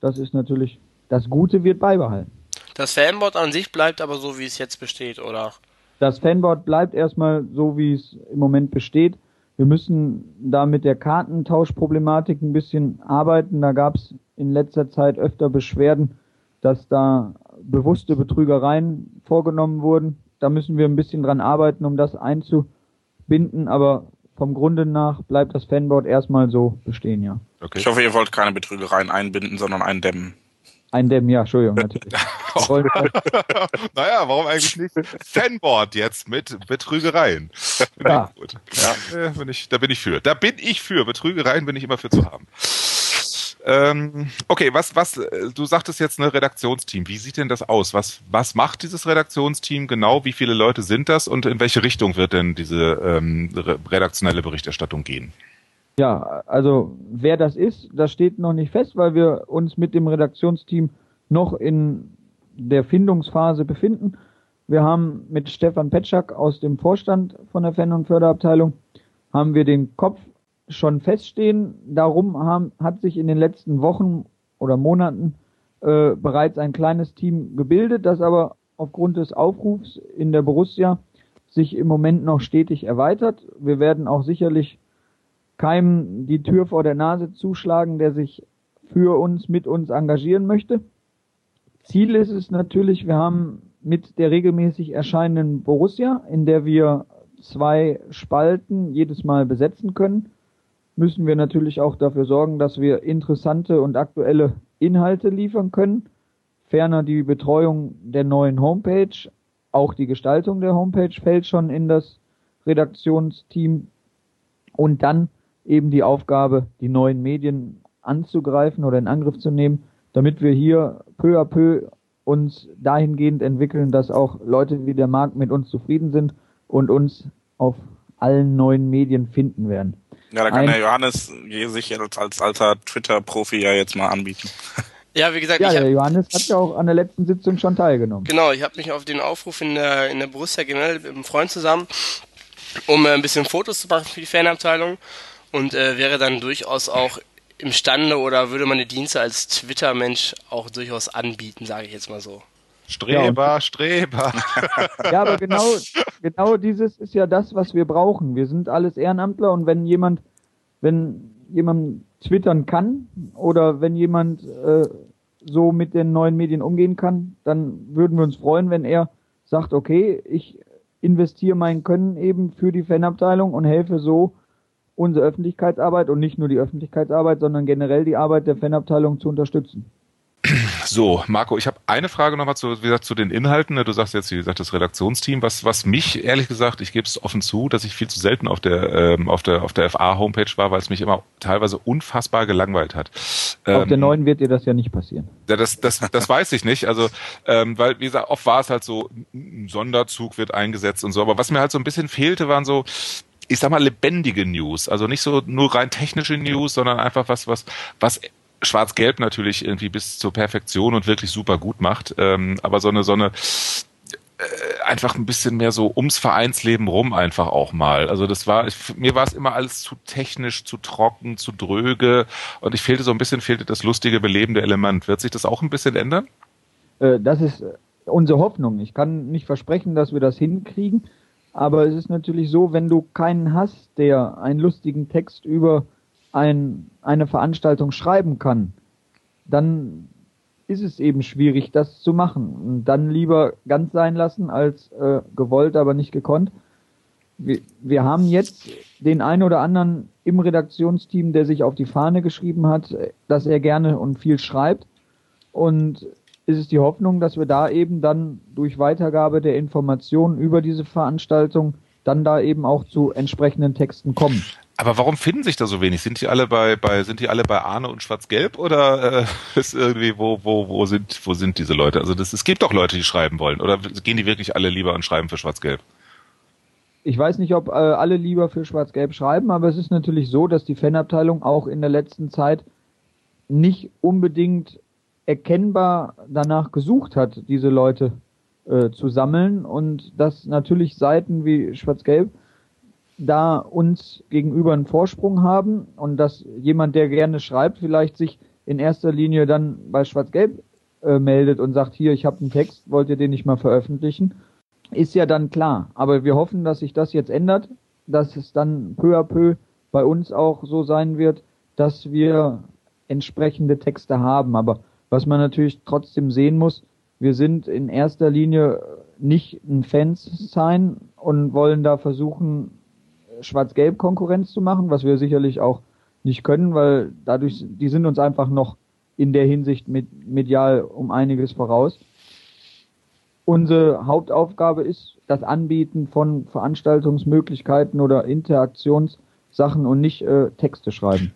das ist natürlich, das Gute wird beibehalten. Das Fanboard an sich bleibt aber so, wie es jetzt besteht, oder? Das Fanboard bleibt erstmal so, wie es im Moment besteht. Wir müssen da mit der Kartentauschproblematik ein bisschen arbeiten. Da gab es in letzter Zeit öfter Beschwerden, dass da bewusste Betrügereien vorgenommen wurden. Da müssen wir ein bisschen dran arbeiten, um das einzubinden. Aber vom Grunde nach bleibt das Fanboard erstmal so bestehen, ja. Okay. Ich hoffe, ihr wollt keine Betrügereien einbinden, sondern eindämmen. Eindämmen, ja, Entschuldigung, natürlich. naja, warum eigentlich nicht Fanboard jetzt mit Betrügereien? Ja. ja bin ich, da bin ich für. Da bin ich für. Betrügereien bin ich immer für zu haben. Ähm, okay, was, was, du sagtest jetzt ein ne, Redaktionsteam. Wie sieht denn das aus? Was, was macht dieses Redaktionsteam genau? Wie viele Leute sind das und in welche Richtung wird denn diese ähm, redaktionelle Berichterstattung gehen? Ja, also wer das ist, das steht noch nicht fest, weil wir uns mit dem Redaktionsteam noch in der Findungsphase befinden. Wir haben mit Stefan Petschak aus dem Vorstand von der Fan- und Förderabteilung haben wir den Kopf schon feststehen. Darum haben, hat sich in den letzten Wochen oder Monaten äh, bereits ein kleines Team gebildet, das aber aufgrund des Aufrufs in der Borussia sich im Moment noch stetig erweitert. Wir werden auch sicherlich keinem die Tür vor der Nase zuschlagen, der sich für uns, mit uns engagieren möchte. Ziel ist es natürlich, wir haben mit der regelmäßig erscheinenden Borussia, in der wir zwei Spalten jedes Mal besetzen können, müssen wir natürlich auch dafür sorgen, dass wir interessante und aktuelle Inhalte liefern können. Ferner die Betreuung der neuen Homepage, auch die Gestaltung der Homepage fällt schon in das Redaktionsteam und dann eben die Aufgabe, die neuen Medien anzugreifen oder in Angriff zu nehmen, damit wir hier peu à peu uns dahingehend entwickeln, dass auch Leute wie der Markt mit uns zufrieden sind und uns auf allen neuen Medien finden werden. Ja, da kann Ein, der Johannes sich als, als alter Twitter-Profi ja jetzt mal anbieten. Ja, wie gesagt, ja, der hab, Johannes hat ja auch an der letzten Sitzung schon teilgenommen. Genau, ich habe mich auf den Aufruf in der, in der Borussia gemeldet mit einem Freund zusammen, um äh, ein bisschen Fotos zu machen für die Fanabteilung und äh, wäre dann durchaus auch imstande oder würde man die Dienste als Twitter-Mensch auch durchaus anbieten, sage ich jetzt mal so. Streber, ja, Streber. Ja, aber genau, genau dieses ist ja das, was wir brauchen. Wir sind alles Ehrenamtler und wenn jemand, wenn jemand twittern kann oder wenn jemand äh, so mit den neuen Medien umgehen kann, dann würden wir uns freuen, wenn er sagt, okay, ich investiere mein Können eben für die Fanabteilung und helfe so unsere Öffentlichkeitsarbeit und nicht nur die Öffentlichkeitsarbeit, sondern generell die Arbeit der Fanabteilung zu unterstützen. So, Marco, ich habe eine Frage nochmal zu, wie gesagt, zu den Inhalten. Du sagst jetzt, wie gesagt, das Redaktionsteam. Was, was mich, ehrlich gesagt, ich gebe es offen zu, dass ich viel zu selten auf der, ähm, auf der, auf der FA-Homepage war, weil es mich immer teilweise unfassbar gelangweilt hat. Auf ähm, der neuen wird dir das ja nicht passieren. Ja, das, das, das weiß ich nicht. Also, ähm, weil, wie gesagt, oft war es halt so, ein Sonderzug wird eingesetzt und so. Aber was mir halt so ein bisschen fehlte, waren so, ich sag mal, lebendige News. Also nicht so nur rein technische News, sondern einfach was, was, was Schwarz-Gelb natürlich irgendwie bis zur Perfektion und wirklich super gut macht. Ähm, aber so eine, so eine äh, einfach ein bisschen mehr so ums Vereinsleben rum einfach auch mal. Also das war, ich, mir war es immer alles zu technisch, zu trocken, zu dröge und ich fehlte so ein bisschen, fehlte das lustige, belebende Element. Wird sich das auch ein bisschen ändern? Äh, das ist unsere Hoffnung. Ich kann nicht versprechen, dass wir das hinkriegen. Aber es ist natürlich so, wenn du keinen hast, der einen lustigen Text über ein, eine Veranstaltung schreiben kann, dann ist es eben schwierig, das zu machen. Und dann lieber ganz sein lassen als äh, gewollt, aber nicht gekonnt. wir, wir haben jetzt den einen oder anderen im Redaktionsteam, der sich auf die Fahne geschrieben hat, dass er gerne und viel schreibt. Und ist es die Hoffnung, dass wir da eben dann durch Weitergabe der Informationen über diese Veranstaltung dann da eben auch zu entsprechenden Texten kommen. Aber warum finden sich da so wenig? Sind die alle bei, bei sind die alle bei Arne und Schwarz-Gelb oder äh, ist irgendwie wo wo wo sind wo sind diese Leute? Also das, es gibt doch Leute, die schreiben wollen oder gehen die wirklich alle lieber und schreiben für Schwarz-Gelb? Ich weiß nicht, ob äh, alle lieber für Schwarz-Gelb schreiben, aber es ist natürlich so, dass die Fanabteilung auch in der letzten Zeit nicht unbedingt erkennbar danach gesucht hat, diese Leute äh, zu sammeln und dass natürlich Seiten wie Schwarz-Gelb da uns gegenüber einen Vorsprung haben und dass jemand, der gerne schreibt, vielleicht sich in erster Linie dann bei Schwarz-Gelb äh, meldet und sagt, hier, ich habe einen Text, wollt ihr den nicht mal veröffentlichen? Ist ja dann klar. Aber wir hoffen, dass sich das jetzt ändert, dass es dann peu à peu bei uns auch so sein wird, dass wir entsprechende Texte haben. Aber was man natürlich trotzdem sehen muss, wir sind in erster Linie nicht ein Fans sein und wollen da versuchen, Schwarz-Gelb Konkurrenz zu machen, was wir sicherlich auch nicht können, weil dadurch, die sind uns einfach noch in der Hinsicht mit, medial um einiges voraus. Unsere Hauptaufgabe ist das Anbieten von Veranstaltungsmöglichkeiten oder Interaktionssachen und nicht äh, Texte schreiben.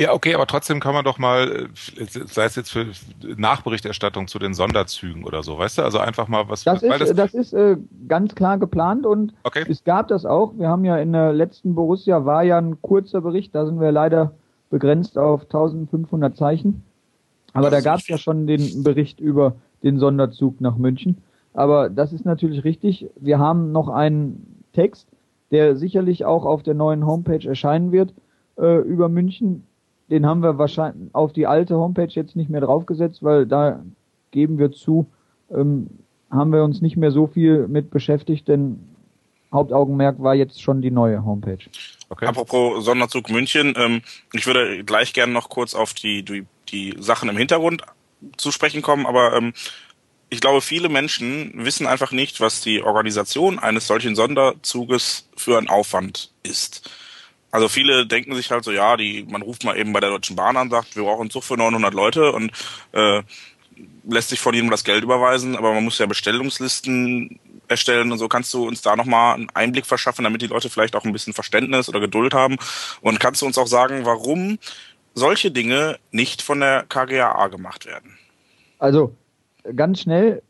Ja, okay, aber trotzdem kann man doch mal, äh, sei es jetzt für Nachberichterstattung zu den Sonderzügen oder so, weißt du? Also einfach mal was. Das ist, das, das ist äh, ganz klar geplant und okay. es gab das auch. Wir haben ja in der letzten Borussia war ja ein kurzer Bericht, da sind wir leider begrenzt auf 1500 Zeichen. Aber da gab es ja schon den Bericht über den Sonderzug nach München. Aber das ist natürlich richtig. Wir haben noch einen Text, der sicherlich auch auf der neuen Homepage erscheinen wird äh, über München den haben wir wahrscheinlich auf die alte Homepage jetzt nicht mehr draufgesetzt, weil da geben wir zu, ähm, haben wir uns nicht mehr so viel mit beschäftigt, denn Hauptaugenmerk war jetzt schon die neue Homepage. Okay. Apropos Sonderzug München, ähm, ich würde gleich gerne noch kurz auf die, die, die Sachen im Hintergrund zu sprechen kommen, aber ähm, ich glaube, viele Menschen wissen einfach nicht, was die Organisation eines solchen Sonderzuges für ein Aufwand ist. Also viele denken sich halt so, ja, die, man ruft mal eben bei der Deutschen Bahn an, sagt, wir brauchen einen Zug für 900 Leute und äh, lässt sich von ihnen das Geld überweisen, aber man muss ja Bestellungslisten erstellen und so. Kannst du uns da nochmal einen Einblick verschaffen, damit die Leute vielleicht auch ein bisschen Verständnis oder Geduld haben? Und kannst du uns auch sagen, warum solche Dinge nicht von der KGAA gemacht werden? Also ganz schnell,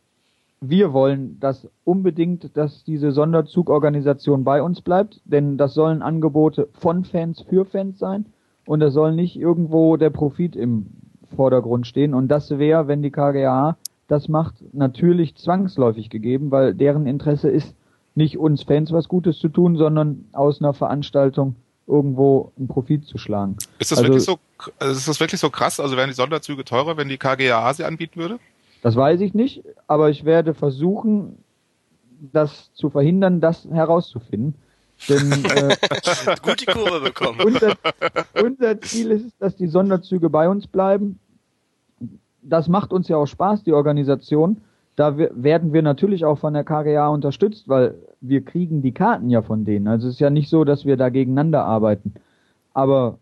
wir wollen das unbedingt, dass diese Sonderzugorganisation bei uns bleibt, denn das sollen Angebote von Fans für Fans sein und es soll nicht irgendwo der Profit im Vordergrund stehen und das wäre, wenn die KGA das macht, natürlich zwangsläufig gegeben, weil deren Interesse ist, nicht uns Fans was Gutes zu tun, sondern aus einer Veranstaltung irgendwo einen Profit zu schlagen. Ist das also, wirklich so, ist das wirklich so krass? Also wären die Sonderzüge teurer, wenn die KGA sie anbieten würde? Das weiß ich nicht, aber ich werde versuchen, das zu verhindern, das herauszufinden. Denn äh, gut die Kurve bekommen. Unser, unser Ziel ist, dass die Sonderzüge bei uns bleiben. Das macht uns ja auch Spaß, die Organisation. Da werden wir natürlich auch von der KGA unterstützt, weil wir kriegen die Karten ja von denen. Also es ist ja nicht so, dass wir da gegeneinander arbeiten. Aber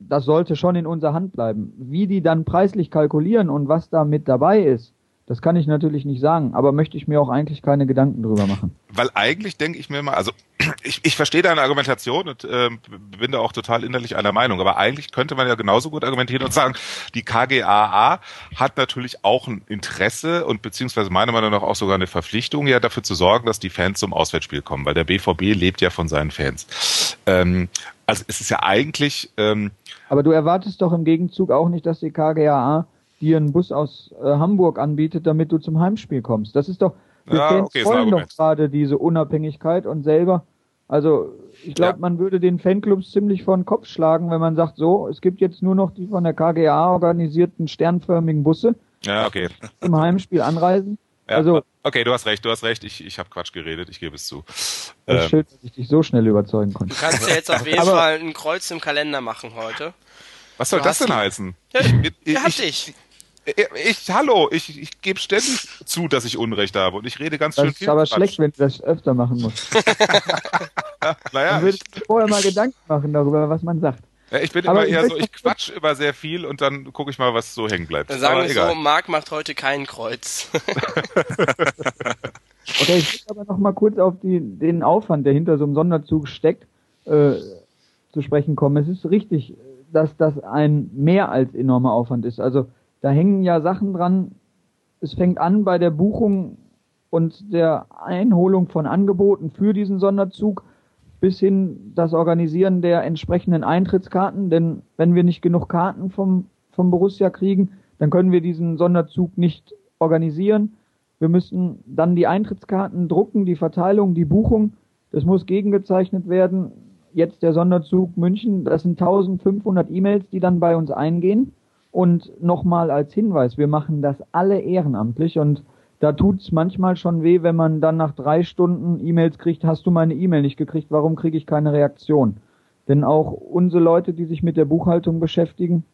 das sollte schon in unserer Hand bleiben. Wie die dann preislich kalkulieren und was da mit dabei ist, das kann ich natürlich nicht sagen, aber möchte ich mir auch eigentlich keine Gedanken drüber machen. Weil eigentlich denke ich mir mal, also ich, ich verstehe deine Argumentation und äh, bin da auch total innerlich einer Meinung, aber eigentlich könnte man ja genauso gut argumentieren und sagen, die KGAA hat natürlich auch ein Interesse und beziehungsweise meiner Meinung nach auch sogar eine Verpflichtung, ja dafür zu sorgen, dass die Fans zum Auswärtsspiel kommen, weil der BVB lebt ja von seinen Fans. Ähm, also es ist ja eigentlich. Ähm, Aber du erwartest doch im Gegenzug auch nicht, dass die KGAA dir einen Bus aus äh, Hamburg anbietet, damit du zum Heimspiel kommst. Das ist doch, wir ja, okay, wollen doch gerade diese Unabhängigkeit und selber. Also ich glaube, ja. man würde den Fanclubs ziemlich vor den Kopf schlagen, wenn man sagt, so, es gibt jetzt nur noch die von der KGA organisierten sternförmigen Busse. Ja, okay. Im Heimspiel anreisen. Ja, also, okay, du hast recht, du hast recht. Ich, ich habe Quatsch geredet, ich gebe es zu. Das ähm, schön, dass ich dich so schnell überzeugen konnte. Du kannst ja jetzt auf jeden Aber, Fall ein Kreuz im Kalender machen heute. Was soll du das denn heißen? Ja, ich, ich, hab dich. ich, hallo, ich, ich gebe ständig zu, dass ich Unrecht habe und ich rede ganz Das schön ist viel. aber Quatsch. schlecht, wenn du das öfter machen musst. Naja, Dann würde ich, ich mir vorher mal Gedanken machen darüber, was man sagt. Ja, ich bin Aber immer eher so, ich quatsch immer sehr viel und dann gucke ich mal, was so hängen bleibt. Dann sagen wir so, Marc macht heute kein Kreuz. Okay, ich will aber noch mal kurz auf die, den Aufwand, der hinter so einem Sonderzug steckt, äh, zu sprechen kommen. Es ist richtig, dass das ein mehr als enormer Aufwand ist. Also da hängen ja Sachen dran. Es fängt an bei der Buchung und der Einholung von Angeboten für diesen Sonderzug bis hin das Organisieren der entsprechenden Eintrittskarten. Denn wenn wir nicht genug Karten vom, vom Borussia kriegen, dann können wir diesen Sonderzug nicht organisieren. Wir müssen dann die Eintrittskarten drucken, die Verteilung, die Buchung. Das muss gegengezeichnet werden. Jetzt der Sonderzug München, das sind 1500 E-Mails, die dann bei uns eingehen. Und nochmal als Hinweis, wir machen das alle ehrenamtlich und da tut's manchmal schon weh, wenn man dann nach drei Stunden E-Mails kriegt, hast du meine E-Mail nicht gekriegt, warum kriege ich keine Reaktion? Denn auch unsere Leute, die sich mit der Buchhaltung beschäftigen,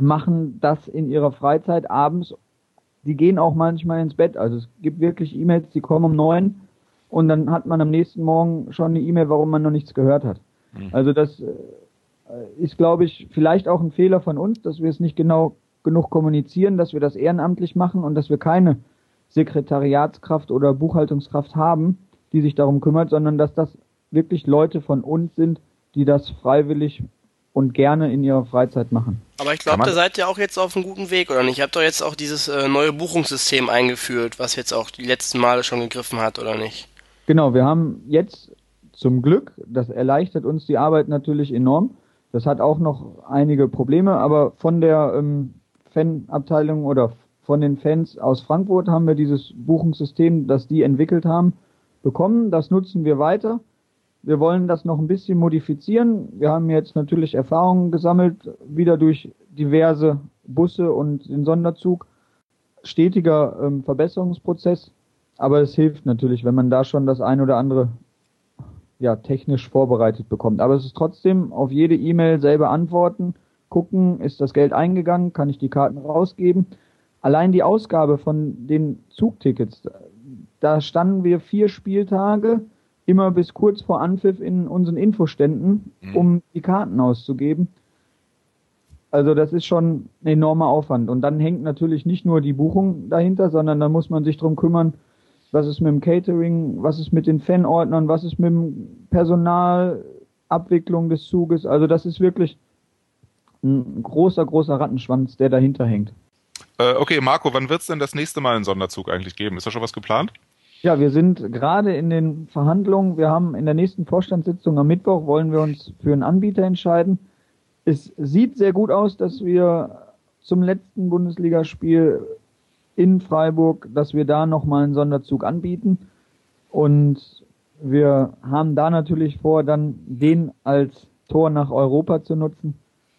machen das in ihrer Freizeit abends. Die gehen auch manchmal ins Bett. Also es gibt wirklich E-Mails, die kommen um neun und dann hat man am nächsten Morgen schon eine E-Mail, warum man noch nichts gehört hat. Also das äh, ist, glaube ich, vielleicht auch ein Fehler von uns, dass wir es nicht genau genug kommunizieren, dass wir das ehrenamtlich machen und dass wir keine Sekretariatskraft oder Buchhaltungskraft haben, die sich darum kümmert, sondern dass das wirklich Leute von uns sind, die das freiwillig und gerne in ihrer Freizeit machen. Aber ich glaube, da seid ihr auch jetzt auf einem guten Weg, oder nicht? Ihr habt doch jetzt auch dieses äh, neue Buchungssystem eingeführt, was jetzt auch die letzten Male schon gegriffen hat, oder nicht? Genau, wir haben jetzt zum Glück, das erleichtert uns die Arbeit natürlich enorm. Das hat auch noch einige Probleme, aber von der ähm, Fanabteilung oder von den Fans aus Frankfurt haben wir dieses Buchungssystem, das die entwickelt haben, bekommen. Das nutzen wir weiter. Wir wollen das noch ein bisschen modifizieren. Wir haben jetzt natürlich Erfahrungen gesammelt, wieder durch diverse Busse und den Sonderzug. Stetiger ähm, Verbesserungsprozess. Aber es hilft natürlich, wenn man da schon das ein oder andere ja, technisch vorbereitet bekommt. Aber es ist trotzdem auf jede E-Mail selber antworten, gucken, ist das Geld eingegangen, kann ich die Karten rausgeben. Allein die Ausgabe von den Zugtickets, da standen wir vier Spieltage immer bis kurz vor Anpfiff in unseren Infoständen, um die Karten auszugeben. Also das ist schon ein enormer Aufwand. Und dann hängt natürlich nicht nur die Buchung dahinter, sondern da muss man sich drum kümmern, was ist mit dem Catering, was ist mit den Fanordnern, was ist mit dem Personalabwicklung des Zuges. Also das ist wirklich ein großer, großer Rattenschwanz, der dahinter hängt. Äh, okay, Marco, wann wird's denn das nächste Mal einen Sonderzug eigentlich geben? Ist da schon was geplant? Ja, wir sind gerade in den Verhandlungen. Wir haben in der nächsten Vorstandssitzung am Mittwoch wollen wir uns für einen Anbieter entscheiden. Es sieht sehr gut aus, dass wir zum letzten Bundesligaspiel in Freiburg, dass wir da nochmal einen Sonderzug anbieten. Und wir haben da natürlich vor, dann den als Tor nach Europa zu nutzen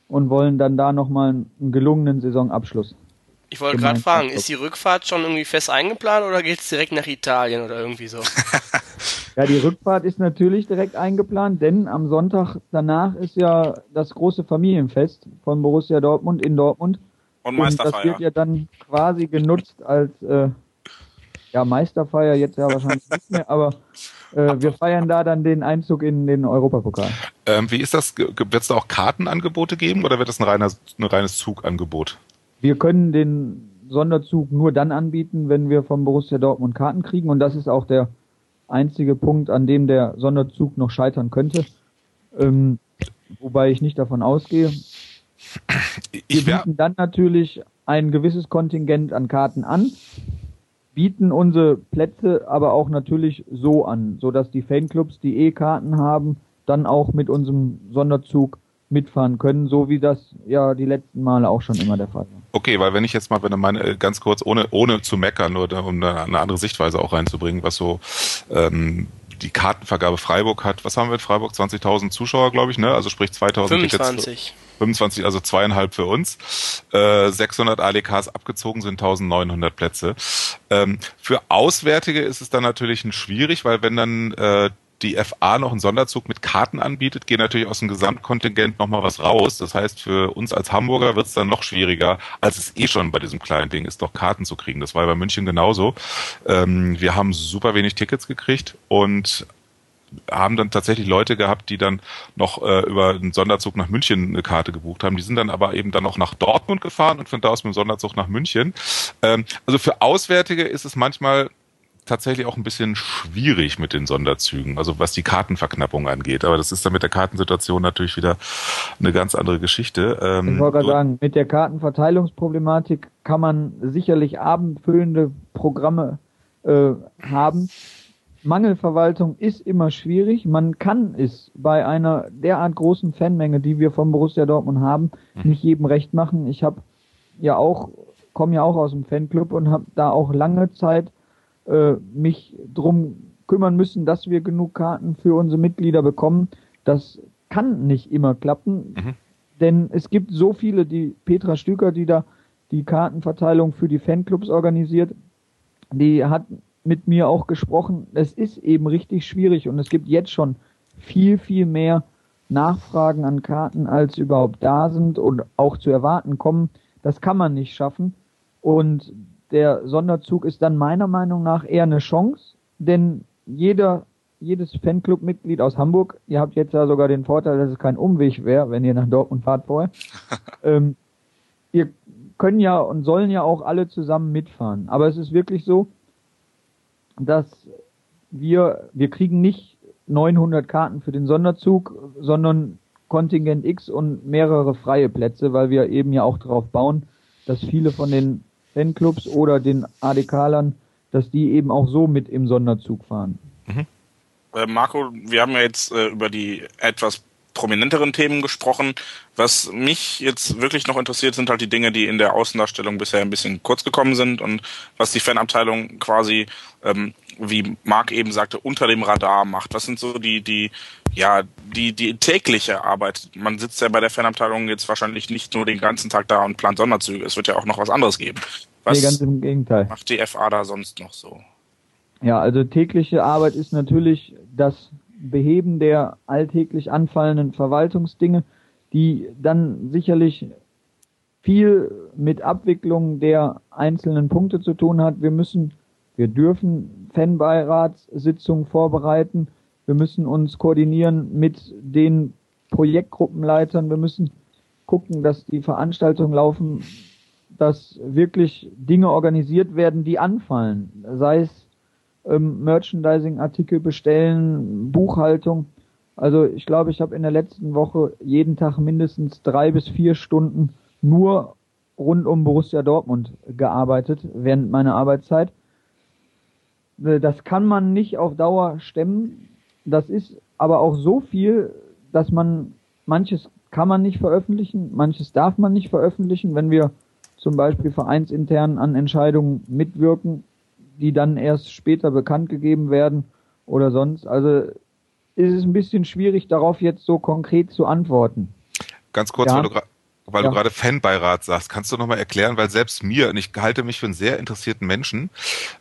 und wollen dann da nochmal einen gelungenen Saisonabschluss. Ich wollte gerade Gemeinsam. fragen, ist die Rückfahrt schon irgendwie fest eingeplant oder geht's direkt nach Italien oder irgendwie so? Ja, die Rückfahrt ist natürlich direkt eingeplant, denn am Sonntag danach ist ja das große Familienfest von Borussia Dortmund in Dortmund. Und Und das Meisterfeier. wird ja dann quasi genutzt als äh, ja, Meisterfeier, jetzt ja wahrscheinlich nicht mehr, aber äh, wir feiern da dann den Einzug in den Europapokal. Ähm, wie ist das? Wird es da auch Kartenangebote geben oder wird das ein, reiner, ein reines Zugangebot? Wir können den Sonderzug nur dann anbieten, wenn wir vom Borussia Dortmund Karten kriegen und das ist auch der einzige Punkt, an dem der Sonderzug noch scheitern könnte. Ähm, wobei ich nicht davon ausgehe. Wir bieten dann natürlich ein gewisses Kontingent an Karten an, bieten unsere Plätze aber auch natürlich so an, so dass die Fanclubs, die eh Karten haben, dann auch mit unserem Sonderzug mitfahren können, so wie das ja die letzten Male auch schon immer der Fall war. okay, weil wenn ich jetzt mal, wenn meine, äh, ganz kurz, ohne, ohne zu meckern, nur da- um eine, eine andere Sichtweise auch reinzubringen, was so ähm, die Kartenvergabe Freiburg hat. Was haben wir in Freiburg? 20.000 Zuschauer, glaube ich, ne? Also sprich 2.000 Tickets. 25. 25, also zweieinhalb für uns. Äh, 600 ALKs abgezogen sind 1900 Plätze. Ähm, für Auswärtige ist es dann natürlich ein schwierig, weil wenn dann äh, die FA noch einen Sonderzug mit Karten anbietet, geht natürlich aus dem Gesamtkontingent nochmal was raus. Das heißt, für uns als Hamburger wird es dann noch schwieriger, als es eh schon bei diesem kleinen Ding ist, doch Karten zu kriegen. Das war bei München genauso. Ähm, wir haben super wenig Tickets gekriegt und haben dann tatsächlich Leute gehabt, die dann noch äh, über einen Sonderzug nach München eine Karte gebucht haben. Die sind dann aber eben dann auch nach Dortmund gefahren und von da aus mit dem Sonderzug nach München. Ähm, also für Auswärtige ist es manchmal tatsächlich auch ein bisschen schwierig mit den Sonderzügen, also was die Kartenverknappung angeht. Aber das ist dann mit der Kartensituation natürlich wieder eine ganz andere Geschichte. Ähm, ich wollte gerade sagen, mit der Kartenverteilungsproblematik kann man sicherlich abendfüllende Programme äh, haben. Mangelverwaltung ist immer schwierig. Man kann es bei einer derart großen Fanmenge, die wir vom Borussia Dortmund haben, mhm. nicht jedem recht machen. Ich habe ja auch, komme ja auch aus dem Fanclub und habe da auch lange Zeit äh, mich drum kümmern müssen, dass wir genug Karten für unsere Mitglieder bekommen. Das kann nicht immer klappen, mhm. denn es gibt so viele, die Petra Stüker, die da die Kartenverteilung für die Fanclubs organisiert, die hat mit mir auch gesprochen. Es ist eben richtig schwierig und es gibt jetzt schon viel, viel mehr Nachfragen an Karten, als überhaupt da sind und auch zu erwarten kommen. Das kann man nicht schaffen. Und der Sonderzug ist dann meiner Meinung nach eher eine Chance, denn jeder, jedes Fanclub-Mitglied aus Hamburg, ihr habt jetzt ja sogar den Vorteil, dass es kein Umweg wäre, wenn ihr nach Dortmund fahrt vorher, ähm, ihr können ja und sollen ja auch alle zusammen mitfahren. Aber es ist wirklich so, dass wir, wir kriegen nicht 900 Karten für den Sonderzug, sondern Kontingent X und mehrere freie Plätze, weil wir eben ja auch darauf bauen, dass viele von den Fanclubs oder den ADK-Lern, dass die eben auch so mit im Sonderzug fahren. Mhm. Äh, Marco, wir haben ja jetzt äh, über die etwas prominenteren Themen gesprochen. Was mich jetzt wirklich noch interessiert, sind halt die Dinge, die in der Außendarstellung bisher ein bisschen kurz gekommen sind und was die Fanabteilung quasi, ähm, wie Marc eben sagte, unter dem Radar macht. Was sind so die, die, ja, die, die tägliche Arbeit? Man sitzt ja bei der Fanabteilung jetzt wahrscheinlich nicht nur den ganzen Tag da und plant Sonderzüge. Es wird ja auch noch was anderes geben. Was nee, ganz im Gegenteil. macht die FA da sonst noch so? Ja, also tägliche Arbeit ist natürlich das Beheben der alltäglich anfallenden Verwaltungsdinge, die dann sicherlich viel mit Abwicklung der einzelnen Punkte zu tun hat. Wir müssen, wir dürfen Fanbeiratssitzungen vorbereiten. Wir müssen uns koordinieren mit den Projektgruppenleitern. Wir müssen gucken, dass die Veranstaltungen laufen, dass wirklich Dinge organisiert werden, die anfallen. Sei es ähm, Merchandising-Artikel bestellen, Buchhaltung. Also ich glaube, ich habe in der letzten Woche jeden Tag mindestens drei bis vier Stunden nur rund um Borussia Dortmund gearbeitet während meiner Arbeitszeit. Äh, das kann man nicht auf Dauer stemmen. Das ist aber auch so viel, dass man manches kann man nicht veröffentlichen, manches darf man nicht veröffentlichen. Wenn wir zum Beispiel vereinsintern an Entscheidungen mitwirken, die dann erst später bekannt gegeben werden oder sonst. Also ist es ein bisschen schwierig, darauf jetzt so konkret zu antworten. Ganz kurz, ja. weil du, weil ja. du gerade Fanbeirat sagst, kannst du nochmal erklären, weil selbst mir, und ich halte mich für einen sehr interessierten Menschen,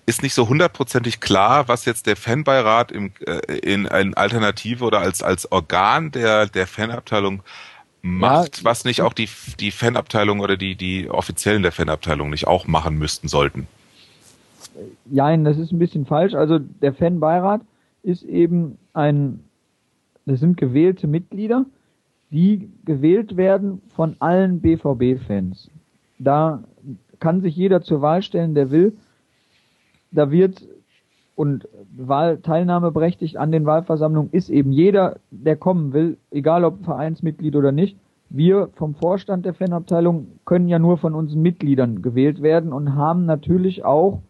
ist nicht so hundertprozentig klar, was jetzt der Fanbeirat im, äh, in eine Alternative oder als, als Organ der, der Fanabteilung macht, ja, was nicht auch die, die Fanabteilung oder die, die Offiziellen der Fanabteilung nicht auch machen müssten sollten. Nein, das ist ein bisschen falsch. Also der Fanbeirat ist eben ein, das sind gewählte Mitglieder, die gewählt werden von allen BVB-Fans. Da kann sich jeder zur Wahl stellen, der will. Da wird und Wahlteilnahmeberechtigt an den Wahlversammlungen ist eben jeder, der kommen will, egal ob Vereinsmitglied oder nicht. Wir vom Vorstand der Fanabteilung können ja nur von unseren Mitgliedern gewählt werden und haben natürlich auch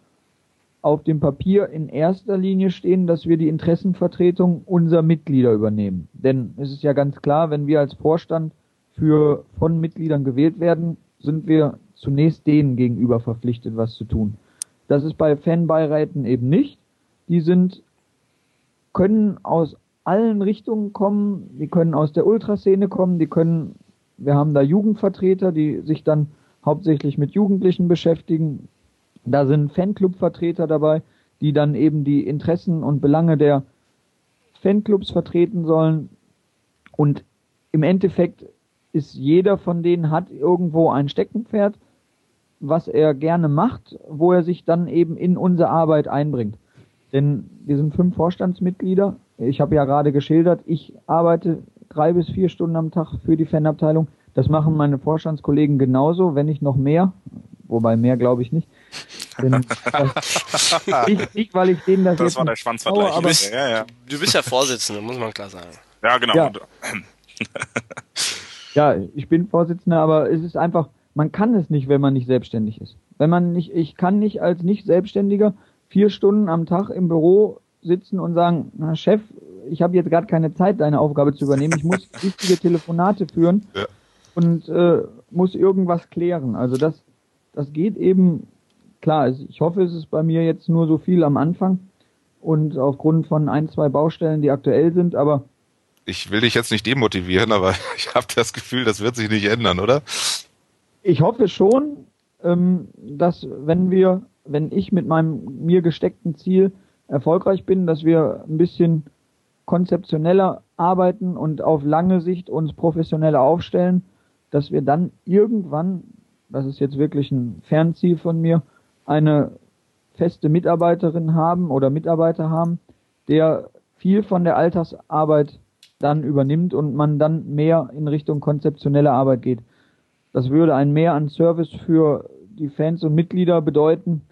auf dem Papier in erster Linie stehen, dass wir die Interessenvertretung unserer Mitglieder übernehmen. Denn es ist ja ganz klar, wenn wir als Vorstand für von Mitgliedern gewählt werden, sind wir zunächst denen gegenüber verpflichtet, was zu tun. Das ist bei Fanbeiräten eben nicht. Die sind, können aus allen Richtungen kommen, die können aus der Ultraszene kommen, die können, wir haben da Jugendvertreter, die sich dann hauptsächlich mit Jugendlichen beschäftigen, da sind Fanclub-Vertreter dabei, die dann eben die Interessen und Belange der Fanclubs vertreten sollen. Und im Endeffekt ist jeder von denen hat irgendwo ein Steckenpferd, was er gerne macht, wo er sich dann eben in unsere Arbeit einbringt. Denn wir sind fünf Vorstandsmitglieder. Ich habe ja gerade geschildert, ich arbeite drei bis vier Stunden am Tag für die Fanabteilung. Das machen meine Vorstandskollegen genauso, wenn nicht noch mehr. Wobei mehr glaube ich nicht. Denn, äh, nicht, nicht, weil ich denen das, Das jetzt war der nicht Schwanzvergleich. traue, aber ja, ja. Du bist ja Vorsitzender, muss man klar sagen. ja, genau. Ja. Und, Ja, ich bin Vorsitzender, aber es ist einfach, man kann es nicht, wenn man nicht selbstständig ist. Wenn man nicht, ich kann nicht als nicht Selbstständiger vier Stunden am Tag im Büro sitzen und sagen, na Chef, ich habe jetzt gerade keine Zeit, deine Aufgabe zu übernehmen. Ich muss wichtige Telefonate führen Ja. und äh, muss irgendwas klären. Also das, das geht eben klar. Ich hoffe, es ist bei mir jetzt nur so viel am Anfang und aufgrund von ein, zwei Baustellen, die aktuell sind, aber Ich will dich jetzt nicht demotivieren, aber ich habe das Gefühl, das wird sich nicht ändern, oder? Ich hoffe schon, ähm, dass wenn wir, wenn ich mit meinem mir gesteckten Ziel erfolgreich bin, dass wir ein bisschen konzeptioneller arbeiten und auf lange Sicht uns professioneller aufstellen, dass wir dann irgendwann, das ist jetzt wirklich ein Fernziel von mir, eine feste Mitarbeiterin haben oder Mitarbeiter haben, der viel von der Alltagsarbeit dann übernimmt und man dann mehr in Richtung konzeptionelle Arbeit geht. Das würde ein Mehr an Service für die Fans und Mitglieder bedeuten,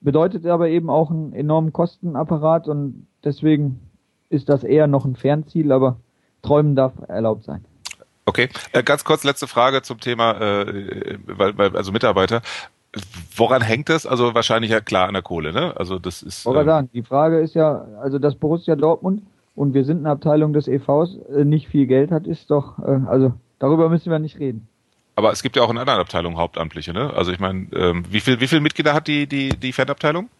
bedeutet aber eben auch einen enormen Kostenapparat und deswegen ist das eher noch ein Fernziel, aber träumen darf erlaubt sein. Okay, äh, ganz kurz letzte Frage zum Thema, äh, weil, weil, also Mitarbeiter. Woran hängt das? Also wahrscheinlich ja klar an der Kohle, ne? Also das ist. Wollte ähm, sagen, die Frage ist ja, also dass Borussia Dortmund und wir sind eine Abteilung des EVs äh, nicht viel Geld hat, ist doch, äh, also darüber müssen wir nicht reden. aber es gibt ja auch in anderen Abteilungen Hauptamtliche, ne? Also ich meine, ähm, wie viel, wie viele Mitglieder hat die die die Fanabteilung?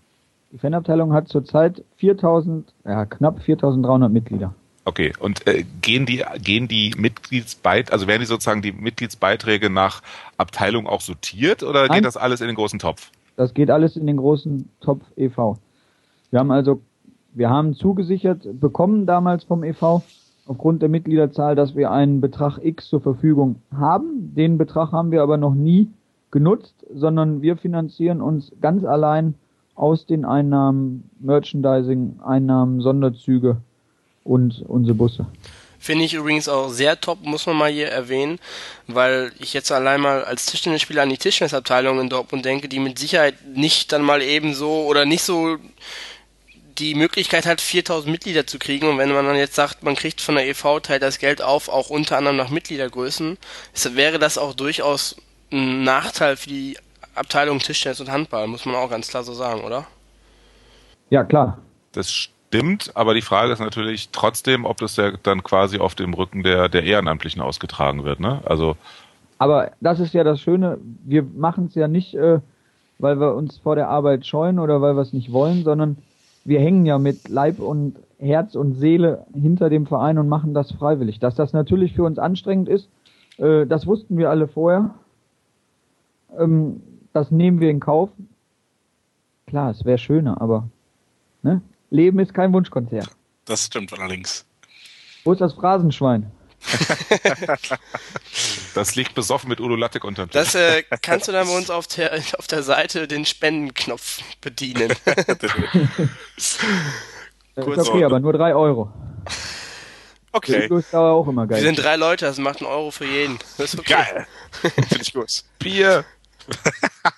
Die Fanabteilung hat zurzeit 4000, ja knapp 4300 Mitglieder. Okay, und äh, gehen die gehen die Mitgliedsbeit, also werden die sozusagen die Mitgliedsbeiträge nach Abteilung auch sortiert oder Nein. geht das alles in den großen Topf? Das geht alles in den großen Topf e.V. Wir haben also, wir haben zugesichert bekommen damals vom e.V. aufgrund der Mitgliederzahl, dass wir einen Betrag X zur Verfügung haben. Den Betrag haben wir aber noch nie genutzt, sondern wir finanzieren uns ganz allein aus den Einnahmen, Merchandising, Einnahmen, Sonderzüge und unsere Busse. Finde ich übrigens auch sehr top, muss man mal hier erwähnen, weil ich jetzt allein mal als Tischtennisspieler an die Tischtennisabteilung in Dortmund denke, die mit Sicherheit nicht dann mal eben so oder nicht so die Möglichkeit hat, 4000 Mitglieder zu kriegen. Und wenn man dann jetzt sagt, man kriegt von der EV, teilt das Geld auf, auch unter anderem nach Mitgliedergrößen, wäre das auch durchaus ein Nachteil für die Abteilung Tischtennis und Handball, muss man auch ganz klar so sagen, oder? Ja, klar. Das stimmt, aber die Frage ist natürlich trotzdem, ob das ja dann quasi auf dem Rücken der der Ehrenamtlichen ausgetragen wird, ne? Also Aber das ist ja das Schöne, wir machen es ja nicht, äh, weil wir uns vor der Arbeit scheuen oder weil wir es nicht wollen, sondern wir hängen ja mit Leib und Herz und Seele hinter dem Verein und machen das freiwillig. Dass das natürlich für uns anstrengend ist, äh, das wussten wir alle vorher. Ähm, das nehmen wir in Kauf. Klar, es wäre schöner, aber ne? Leben ist kein Wunschkonzert. Das stimmt allerdings. Wo ist das Phrasenschwein? das liegt besoffen mit Udo Lattek unterm Tisch. Das äh, kannst du dann bei uns auf der, auf der Seite den Spendenknopf bedienen. Das Kurz ist okay, aber nur drei Euro. Okay, Die ist auch immer geil. Wir sind drei Leute, das macht einen Euro für jeden. Das ist okay. geil. Finde ich gut. Bier.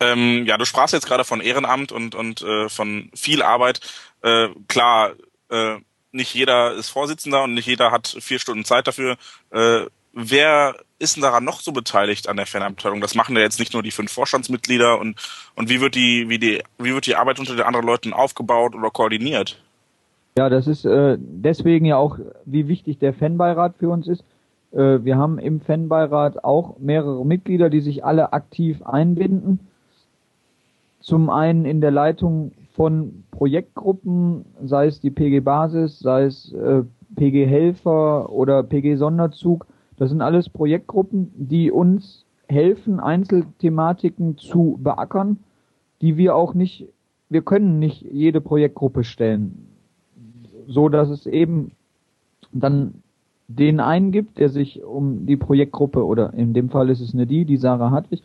Ähm, ja, du sprachst jetzt gerade von Ehrenamt und, und äh, von viel Arbeit. Äh, klar, äh, nicht jeder ist Vorsitzender und nicht jeder hat vier Stunden Zeit dafür. Äh, wer ist denn daran noch so beteiligt an der Fanabteilung? Das machen ja jetzt nicht nur die fünf Vorstandsmitglieder und, und wie wird die, wie die, wie wird die Arbeit unter den anderen Leuten aufgebaut oder koordiniert? Ja, das ist äh, deswegen ja auch, wie wichtig der Fanbeirat für uns ist. Äh, wir haben im Fanbeirat auch mehrere Mitglieder, die sich alle aktiv einbinden. Zum einen in der Leitung von Projektgruppen, sei es die PG Basis, sei es äh, PG Helfer oder PG Sonderzug. Das sind alles Projektgruppen, die uns helfen, Einzelthematiken zu beackern, die wir auch nicht, wir können nicht jede Projektgruppe stellen so dass es eben dann den einen gibt, der sich um die Projektgruppe, oder in dem Fall ist es eine die, die Sarah Hartwig,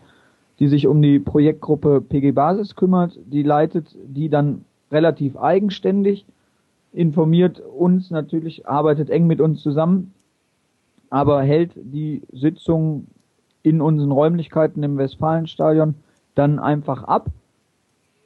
die sich um die Projektgruppe PG Basis kümmert, die leitet die dann relativ eigenständig, informiert uns natürlich, arbeitet eng mit uns zusammen, aber hält die Sitzung in unseren Räumlichkeiten im Westfalenstadion dann einfach ab,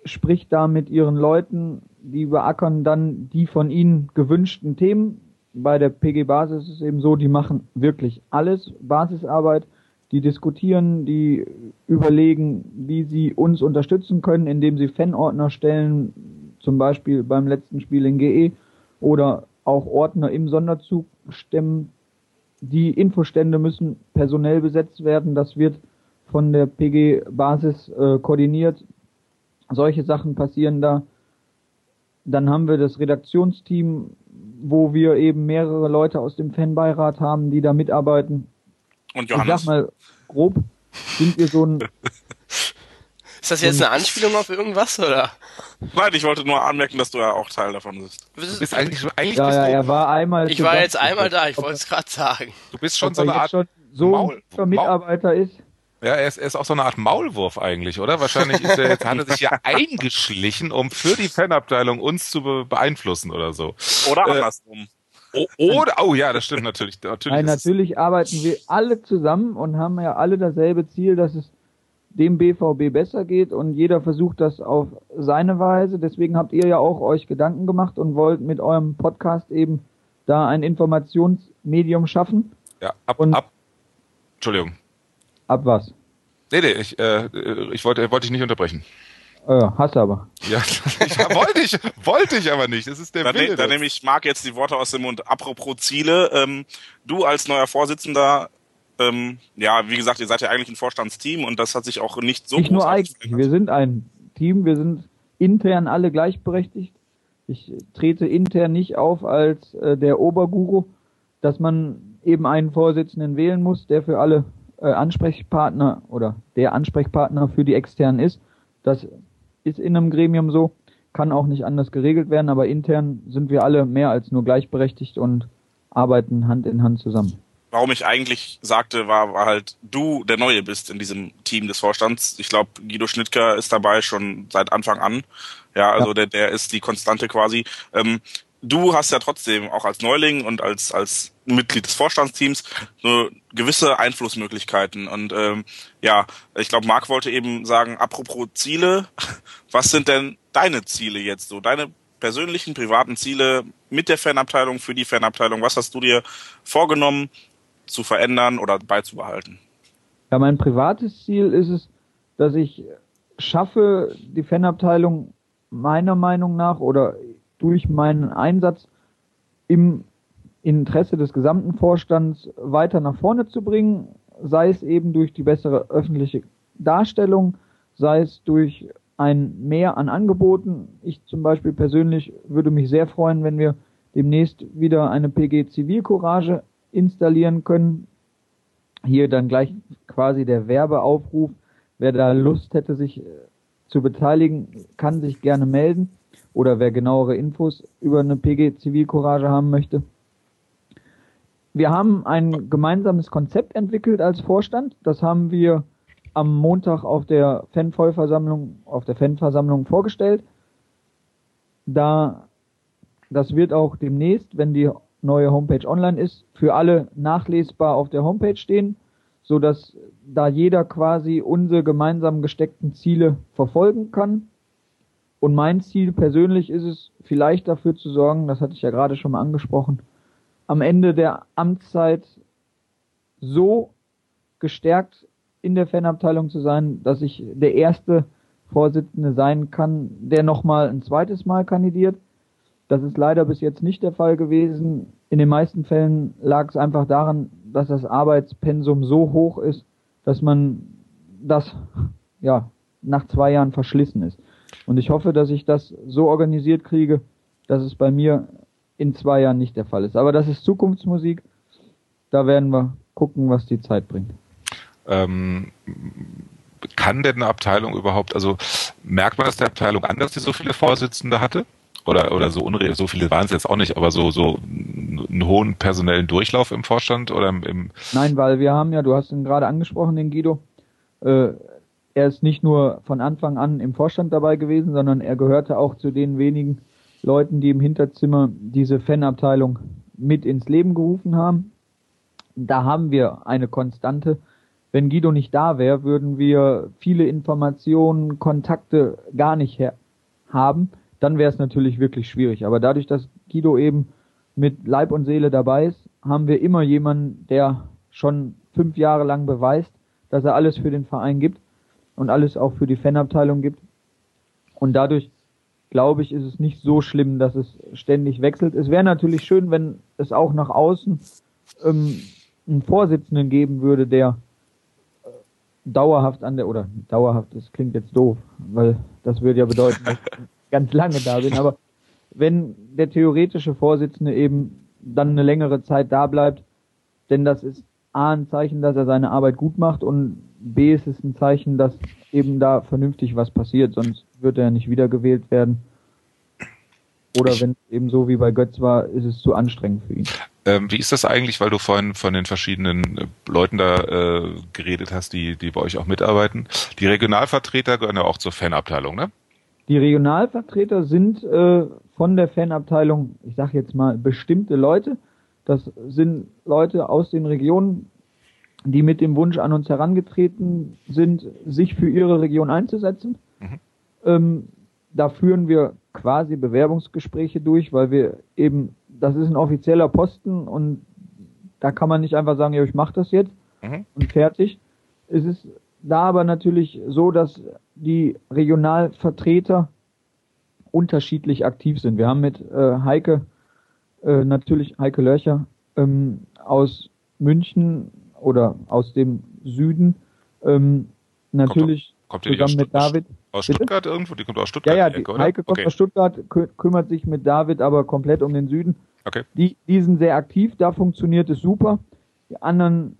spricht da mit ihren Leuten, die beackern dann die von ihnen gewünschten Themen. Bei der PG Basis ist es eben so, die machen wirklich alles, Basisarbeit, die diskutieren, die überlegen, wie sie uns unterstützen können, indem sie Fanordner stellen, zum Beispiel beim letzten Spiel in GE, oder auch Ordner im Sonderzug stemmen. Die Infostände müssen personell besetzt werden. Das wird von der PG-Basis äh, koordiniert. Solche Sachen passieren da. Dann haben wir das Redaktionsteam, wo wir eben mehrere Leute aus dem Fanbeirat haben, die da mitarbeiten. Und Johannes. Ich sag mal, grob sind wir so ein. Ist das jetzt eine Anspielung auf irgendwas, oder? Nein, ich wollte nur anmerken, dass du ja auch Teil davon bist. Du bist eigentlich, eigentlich Ja, bist ja, du, er war einmal. Ich war jetzt einmal da, ich wollte es gerade sagen. du bist schon so eine Art schon so Maul- ein Mitarbeiter ist. Ja, er ist, er ist auch so eine Art Maulwurf eigentlich, oder? Wahrscheinlich ist er jetzt, hat er sich ja eingeschlichen, um für die Fanabteilung uns zu be beeinflussen oder so. Oder Äh, andersrum. O oder, oh ja, das stimmt natürlich. Natürlich, Nein, natürlich arbeiten wir alle zusammen und haben ja alle dasselbe Ziel, dass es dem BVB besser geht und jeder versucht das auf seine Weise. Deswegen habt ihr ja auch euch Gedanken gemacht und wollt mit eurem Podcast eben da ein Informationsmedium schaffen. ja, ab, und- ab. Entschuldigung. Ab was? Nee, nee, ich, äh, ich wollte, wollte dich nicht unterbrechen. Äh, hast du aber. Ja, ich, wollte ich, wollte ich aber nicht. Das ist der Da, Wille. ne, da nehme ich Marc jetzt die Worte aus dem Mund. Apropos Ziele, ähm, du als neuer Vorsitzender, ähm, ja, wie gesagt, ihr seid ja eigentlich ein Vorstandsteam und das hat sich auch nicht so Nicht nur eigentlich. Wir sind ein Team, wir sind intern alle gleichberechtigt. Ich trete intern nicht auf als äh, der Oberguru, dass man eben einen Vorsitzenden wählen muss, der für alle äh, Ansprechpartner oder der Ansprechpartner für die externen ist. Das ist in einem Gremium so, kann auch nicht anders geregelt werden, aber intern sind wir alle mehr als nur gleichberechtigt und arbeiten Hand in Hand zusammen. Warum ich eigentlich sagte, war, war halt, du der Neue bist in diesem Team des Vorstands. Ich glaube, Guido Schnittker ist dabei schon seit Anfang an. Ja, also Ja. Der, der ist die Konstante quasi. Ähm, du hast ja trotzdem auch als Neuling und als, als Mitglied des Vorstandsteams so gewisse Einflussmöglichkeiten. Und ähm, ja, ich glaube, Marc wollte eben sagen, apropos Ziele, was sind denn deine Ziele jetzt so? Deine persönlichen, privaten Ziele mit der Fanabteilung, für die Fanabteilung? Was hast du dir vorgenommen zu verändern oder beizubehalten? Ja, mein privates Ziel ist es, dass ich schaffe, die Fanabteilung meiner Meinung nach oder durch meinen Einsatz im Interesse des gesamten Vorstands weiter nach vorne zu bringen, sei es eben durch die bessere öffentliche Darstellung, sei es durch ein Mehr an Angeboten. Ich zum Beispiel persönlich würde mich sehr freuen, wenn wir demnächst wieder eine PG Zivilcourage installieren können. Hier dann gleich quasi der Werbeaufruf. Wer da Lust hätte, sich äh, zu beteiligen, kann sich gerne melden. Oder wer genauere Infos über eine PG Zivilcourage haben möchte. Wir haben ein gemeinsames Konzept entwickelt als Vorstand. Das haben wir am Montag auf der Fanvollversammlung, auf der Fanversammlung vorgestellt. Da, das wird auch demnächst, wenn die neue Homepage online ist, für alle nachlesbar auf der Homepage stehen, so dass da jeder quasi unsere gemeinsam gesteckten Ziele verfolgen kann. Und mein Ziel persönlich ist es, vielleicht dafür zu sorgen, das hatte ich ja gerade schon mal angesprochen, am Ende der Amtszeit so gestärkt in der Fanabteilung zu sein, dass ich der erste Vorsitzende sein kann, der nochmal ein zweites Mal kandidiert. Das ist leider bis jetzt nicht der Fall gewesen. In den meisten Fällen lag es einfach daran, dass das Arbeitspensum so hoch ist, dass man das ja nach zwei Jahren verschlissen ist. Und ich hoffe, dass ich das so organisiert kriege, dass es bei mir in zwei Jahren nicht der Fall ist. Aber das ist Zukunftsmusik. Da werden wir gucken, was die Zeit bringt. Ähm, kann denn eine Abteilung überhaupt, also merkt man das der Abteilung an, dass sie so viele Vorsitzende hatte? oder oder so unre so viele waren es jetzt auch nicht, aber so so einen hohen personellen Durchlauf im Vorstand oder im, im Nein, weil wir haben ja, du hast ihn gerade angesprochen, den Guido. Äh, er ist nicht nur von Anfang an im Vorstand dabei gewesen, sondern er gehörte auch zu den wenigen Leuten, die im Hinterzimmer diese Fanabteilung mit ins Leben gerufen haben. Da haben wir eine Konstante. Wenn Guido nicht da wäre, würden wir viele Informationen, Kontakte gar nicht haben. Dann wäre es natürlich wirklich schwierig. Aber dadurch, dass Guido eben mit Leib und Seele dabei ist, haben wir immer jemanden, der schon fünf Jahre lang beweist, dass er alles für den Verein gibt und alles auch für die Fanabteilung gibt. Und dadurch, glaube ich, ist es nicht so schlimm, dass es ständig wechselt. Es wäre natürlich schön, wenn es auch nach außen ähm, einen Vorsitzenden geben würde, der äh, dauerhaft an der, oder dauerhaft, das klingt jetzt doof, weil das würde ja bedeuten, dass ich ganz lange da bin, aber wenn der theoretische Vorsitzende eben dann eine längere Zeit da bleibt, denn das ist A ein Zeichen, dass er seine Arbeit gut macht und B ist es ein Zeichen, dass eben da vernünftig was passiert, sonst wird er nicht wiedergewählt werden. Oder wenn es eben so wie bei Götz war, ist es zu anstrengend für ihn. Ähm, wie ist das eigentlich, weil du vorhin von den verschiedenen äh, Leuten da äh, geredet hast, die, die bei euch auch mitarbeiten? Die Regionalvertreter gehören ja auch zur Fanabteilung, ne? Die Regionalvertreter sind äh, von der Fanabteilung, ich sage jetzt mal, bestimmte Leute. Das sind Leute aus den Regionen, die mit dem Wunsch an uns herangetreten sind, sich für ihre Region einzusetzen. Mhm. Ähm, da führen wir quasi Bewerbungsgespräche durch, weil wir eben, das ist ein offizieller Posten und da kann man nicht einfach sagen, ja, ich mache das jetzt mhm. und fertig. Es ist da aber natürlich so, dass die Regionalvertreter unterschiedlich aktiv sind. Wir haben mit äh, Heike, äh, natürlich Heike Löcher ähm, aus München oder aus dem Süden, ähm, natürlich kommt, kommt zusammen mit David. Aus Stuttgart Bitte? irgendwo? Die kommt aus Stuttgart. Ja, ja, die Ecke, Heike kommt okay. aus Stuttgart, kü kümmert sich mit David aber komplett um den Süden. Okay. Die, die sind sehr aktiv, da funktioniert es super. Die anderen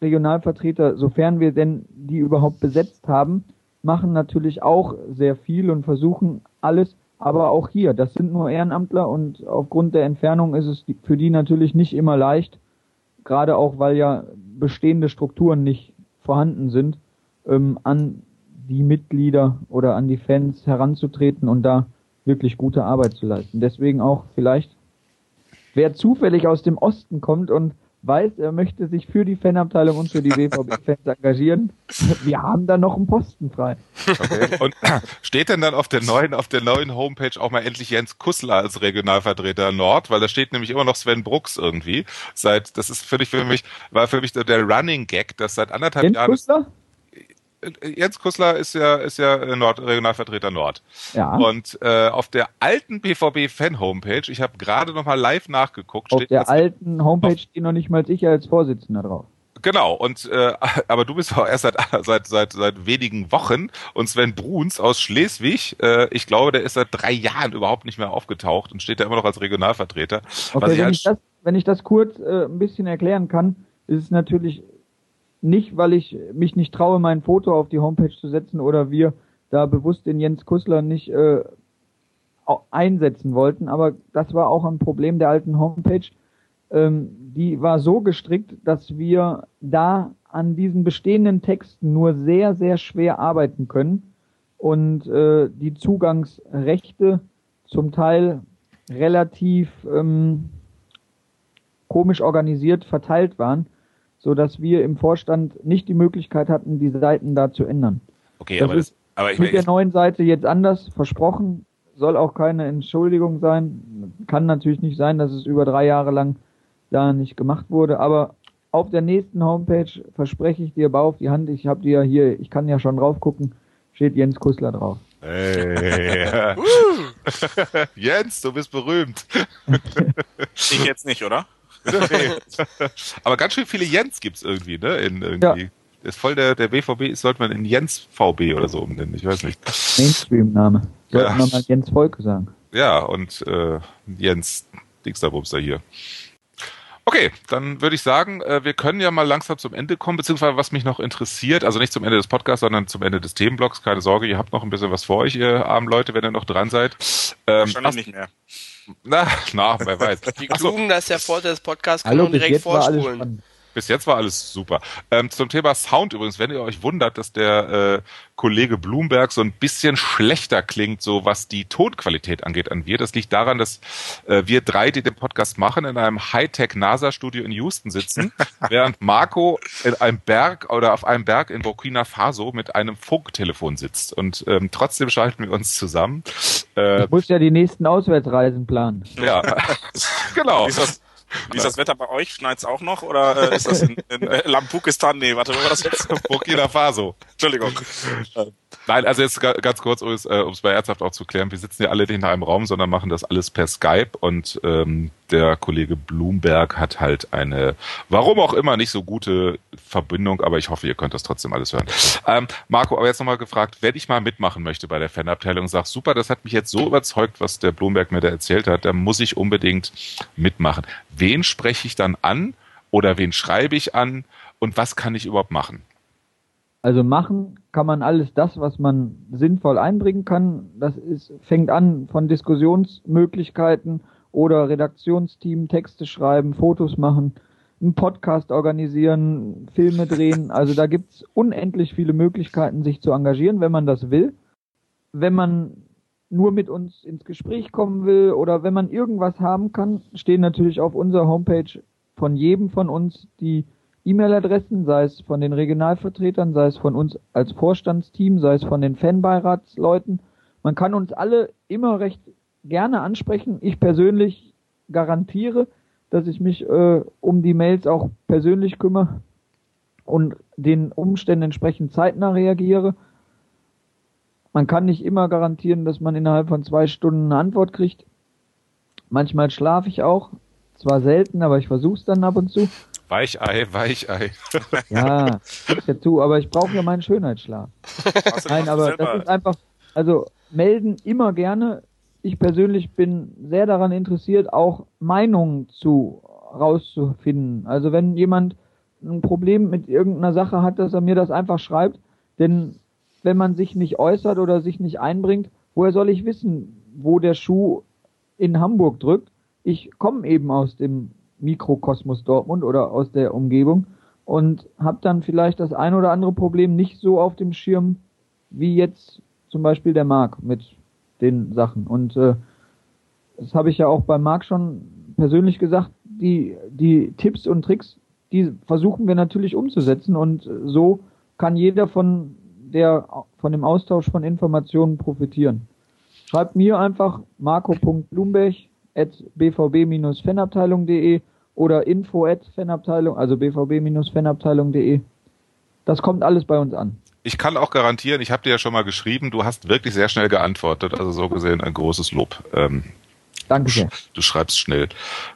Regionalvertreter, sofern wir denn die überhaupt besetzt haben, machen natürlich auch sehr viel und versuchen alles, aber auch hier, das sind nur Ehrenamtler und aufgrund der Entfernung ist es für die natürlich nicht immer leicht, gerade auch weil ja bestehende Strukturen nicht vorhanden sind, ähm, an die Mitglieder oder an die Fans heranzutreten und da wirklich gute Arbeit zu leisten. Deswegen auch vielleicht, wer zufällig aus dem Osten kommt und weiß, er möchte sich für die Fanabteilung und für die BVB-Fans engagieren, wir haben da noch einen Posten frei. Okay. Und steht denn dann auf der neuen, auf der neuen Homepage auch mal endlich Jens Kussler als Regionalvertreter Nord? Weil da steht nämlich immer noch Sven Brooks irgendwie. Seit, das ist völlig für mich, war für mich der Running Gag, dass seit anderthalb Jens Jahren. Kussler? Jens Kussler ist ja ist ja Nord, Regionalvertreter Nord. Ja. Und äh, auf der alten BVB Fan Homepage, ich habe gerade noch mal live nachgeguckt, auf der alten Homepage steht noch nicht mal ich als Vorsitzender drauf. Genau, und äh, aber du bist auch erst seit, seit, seit, seit wenigen Wochen und Sven Bruns aus Schleswig, äh, ich glaube, der ist seit drei Jahren überhaupt nicht mehr aufgetaucht und steht da immer noch als Regionalvertreter. Okay, wenn, ich das, wenn ich das kurz äh, ein bisschen erklären kann, ist es natürlich nicht, weil ich mich nicht traue, mein Foto auf die Homepage zu setzen oder wir da bewusst den Jens Kussler nicht äh, einsetzen wollten, aber das war auch ein Problem der alten Homepage. Ähm, die war so gestrickt, dass wir da an diesen bestehenden Texten nur sehr, sehr schwer arbeiten können. Und äh, die Zugangsrechte zum Teil relativ ähm, komisch organisiert verteilt waren so dass wir im Vorstand nicht die Möglichkeit hatten, die Seiten da zu ändern. Okay, das aber, ist das, aber ich mit der neuen Seite jetzt anders versprochen, soll auch keine Entschuldigung sein. Kann natürlich nicht sein, dass es über drei Jahre lang da nicht gemacht wurde, aber auf der nächsten Homepage verspreche ich dir, bau auf die Hand, ich habe dir hier, ich kann ja schon drauf gucken, steht Jens Kussler drauf. Hey. Jens, du bist berühmt. ich jetzt nicht, oder? Aber ganz schön viele Jens gibt's irgendwie, ne? In, irgendwie. Ja. Ist voll der, der BVB sollte man in Jens VB oder so umnennen, ich weiß nicht. Mainstream-Name. Sollte ja. man mal Jens Volke sagen. Ja, und äh, Jens Dixterbumster hier. Okay, dann würde ich sagen, äh, wir können ja mal langsam zum Ende kommen, beziehungsweise was mich noch interessiert, also nicht zum Ende des Podcasts, sondern zum Ende des Themenblocks. Keine Sorge, ihr habt noch ein bisschen was vor euch, ihr armen Leute, wenn ihr noch dran seid. Ähm, Wahrscheinlich nicht mehr. Na, na, wer weiß. Die klugen, das ist der Vorteil des Podcasts, können Hallo, direkt vorspulen. Bis jetzt war alles super. Ähm, zum Thema Sound übrigens, wenn ihr euch wundert, dass der äh, Kollege Bloomberg so ein bisschen schlechter klingt, so was die Tonqualität angeht an wir. Das liegt daran, dass äh, wir drei, die den Podcast machen, in einem Hightech-NASA-Studio in Houston sitzen, während Marco in einem Berg oder auf einem Berg in Burkina Faso mit einem Funktelefon sitzt. Und ähm, trotzdem schalten wir uns zusammen. Äh, ich muss ja die nächsten Auswärtsreisen planen. Ja, genau. Wie ist das Wetter bei euch? Schneit's auch noch? Oder äh, ist das in, in äh, Lampukistan? Nee, warte, wo war das jetzt? Burkina Faso. Entschuldigung. Nein, also jetzt ganz kurz, um es äh, mal ernsthaft auch zu klären, wir sitzen ja alle nicht in einem Raum, sondern machen das alles per Skype und ähm, der Kollege Bloomberg hat halt eine, warum auch immer, nicht so gute Verbindung, aber ich hoffe, ihr könnt das trotzdem alles hören. Ähm, Marco, aber jetzt nochmal gefragt, wenn ich mal mitmachen möchte bei der Fanabteilung, sag super, das hat mich jetzt so überzeugt, was der Bloomberg mir da erzählt hat, da muss ich unbedingt mitmachen. Wen spreche ich dann an oder wen schreibe ich an und was kann ich überhaupt machen? Also machen kann man alles das, was man sinnvoll einbringen kann. Das ist, fängt an von Diskussionsmöglichkeiten oder Redaktionsteam, Texte schreiben, Fotos machen, einen Podcast organisieren, Filme drehen. Also da gibt's unendlich viele Möglichkeiten, sich zu engagieren, wenn man das will. Wenn man nur mit uns ins Gespräch kommen will oder wenn man irgendwas haben kann, stehen natürlich auf unserer Homepage von jedem von uns die E-Mail-Adressen, sei es von den Regionalvertretern, sei es von uns als Vorstandsteam, sei es von den Fanbeiratsleuten. Man kann uns alle immer recht gerne ansprechen. Ich persönlich garantiere, dass ich mich äh, um die Mails auch persönlich kümmere und den Umständen entsprechend zeitnah reagiere. Man kann nicht immer garantieren, dass man innerhalb von zwei Stunden eine Antwort kriegt. Manchmal schlafe ich auch. Zwar selten, aber ich versuche es dann ab und zu. Weichei, Weichei. ja, ich dazu, aber ich brauche ja meinen Schönheitsschlaf. Nein, aber das ist einfach, also melden immer gerne. Ich persönlich bin sehr daran interessiert, auch Meinungen zu rauszufinden. Also wenn jemand ein Problem mit irgendeiner Sache hat, dass er mir das einfach schreibt, denn wenn man sich nicht äußert oder sich nicht einbringt, woher soll ich wissen, wo der Schuh in Hamburg drückt? Ich komme eben aus dem Mikrokosmos Dortmund oder aus der Umgebung und habe dann vielleicht das ein oder andere Problem nicht so auf dem Schirm wie jetzt zum Beispiel der Marc mit den Sachen. Und äh, das habe ich ja auch beim Marc schon persönlich gesagt, die, die Tipps und Tricks, die versuchen wir natürlich umzusetzen und so kann jeder von der von dem Austausch von Informationen profitieren. Schreibt mir einfach marco.blumberg at bvb-fanabteilung.de oder info at fanabteilung, also bvb-fanabteilung.de. Das kommt alles bei uns an. Ich kann auch garantieren, ich habe dir ja schon mal geschrieben, du hast wirklich sehr schnell geantwortet, also so gesehen ein großes Lob. Ähm, Danke sehr. Du schreibst schnell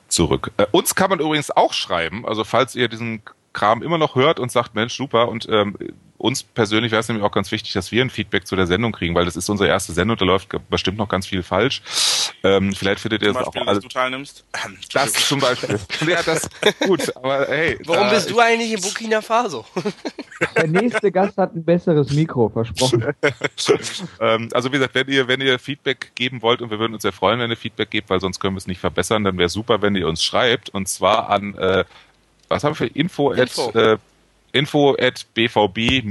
zurück. Äh, uns kann man übrigens auch schreiben, also falls ihr diesen Kram immer noch hört und sagt, Mensch, super, und ähm, uns persönlich wäre es nämlich auch ganz wichtig, dass wir ein Feedback zu der Sendung kriegen, weil das ist unsere erste Sendung, da läuft bestimmt noch ganz viel falsch. Ähm, vielleicht findet ihr das auch alles. du teilnimmst. Das zum Beispiel. ja, das gut, aber hey. Warum bist du eigentlich in Burkina Faso? Der nächste Gast hat ein besseres Mikro, versprochen. ähm, also wie gesagt, wenn ihr, wenn ihr Feedback geben wollt, und wir würden uns sehr freuen, wenn ihr Feedback gebt, weil sonst können wir es nicht verbessern, dann wäre super, wenn ihr uns schreibt, und zwar an äh, was haben wir für Info, Info. At, äh, info at bvb-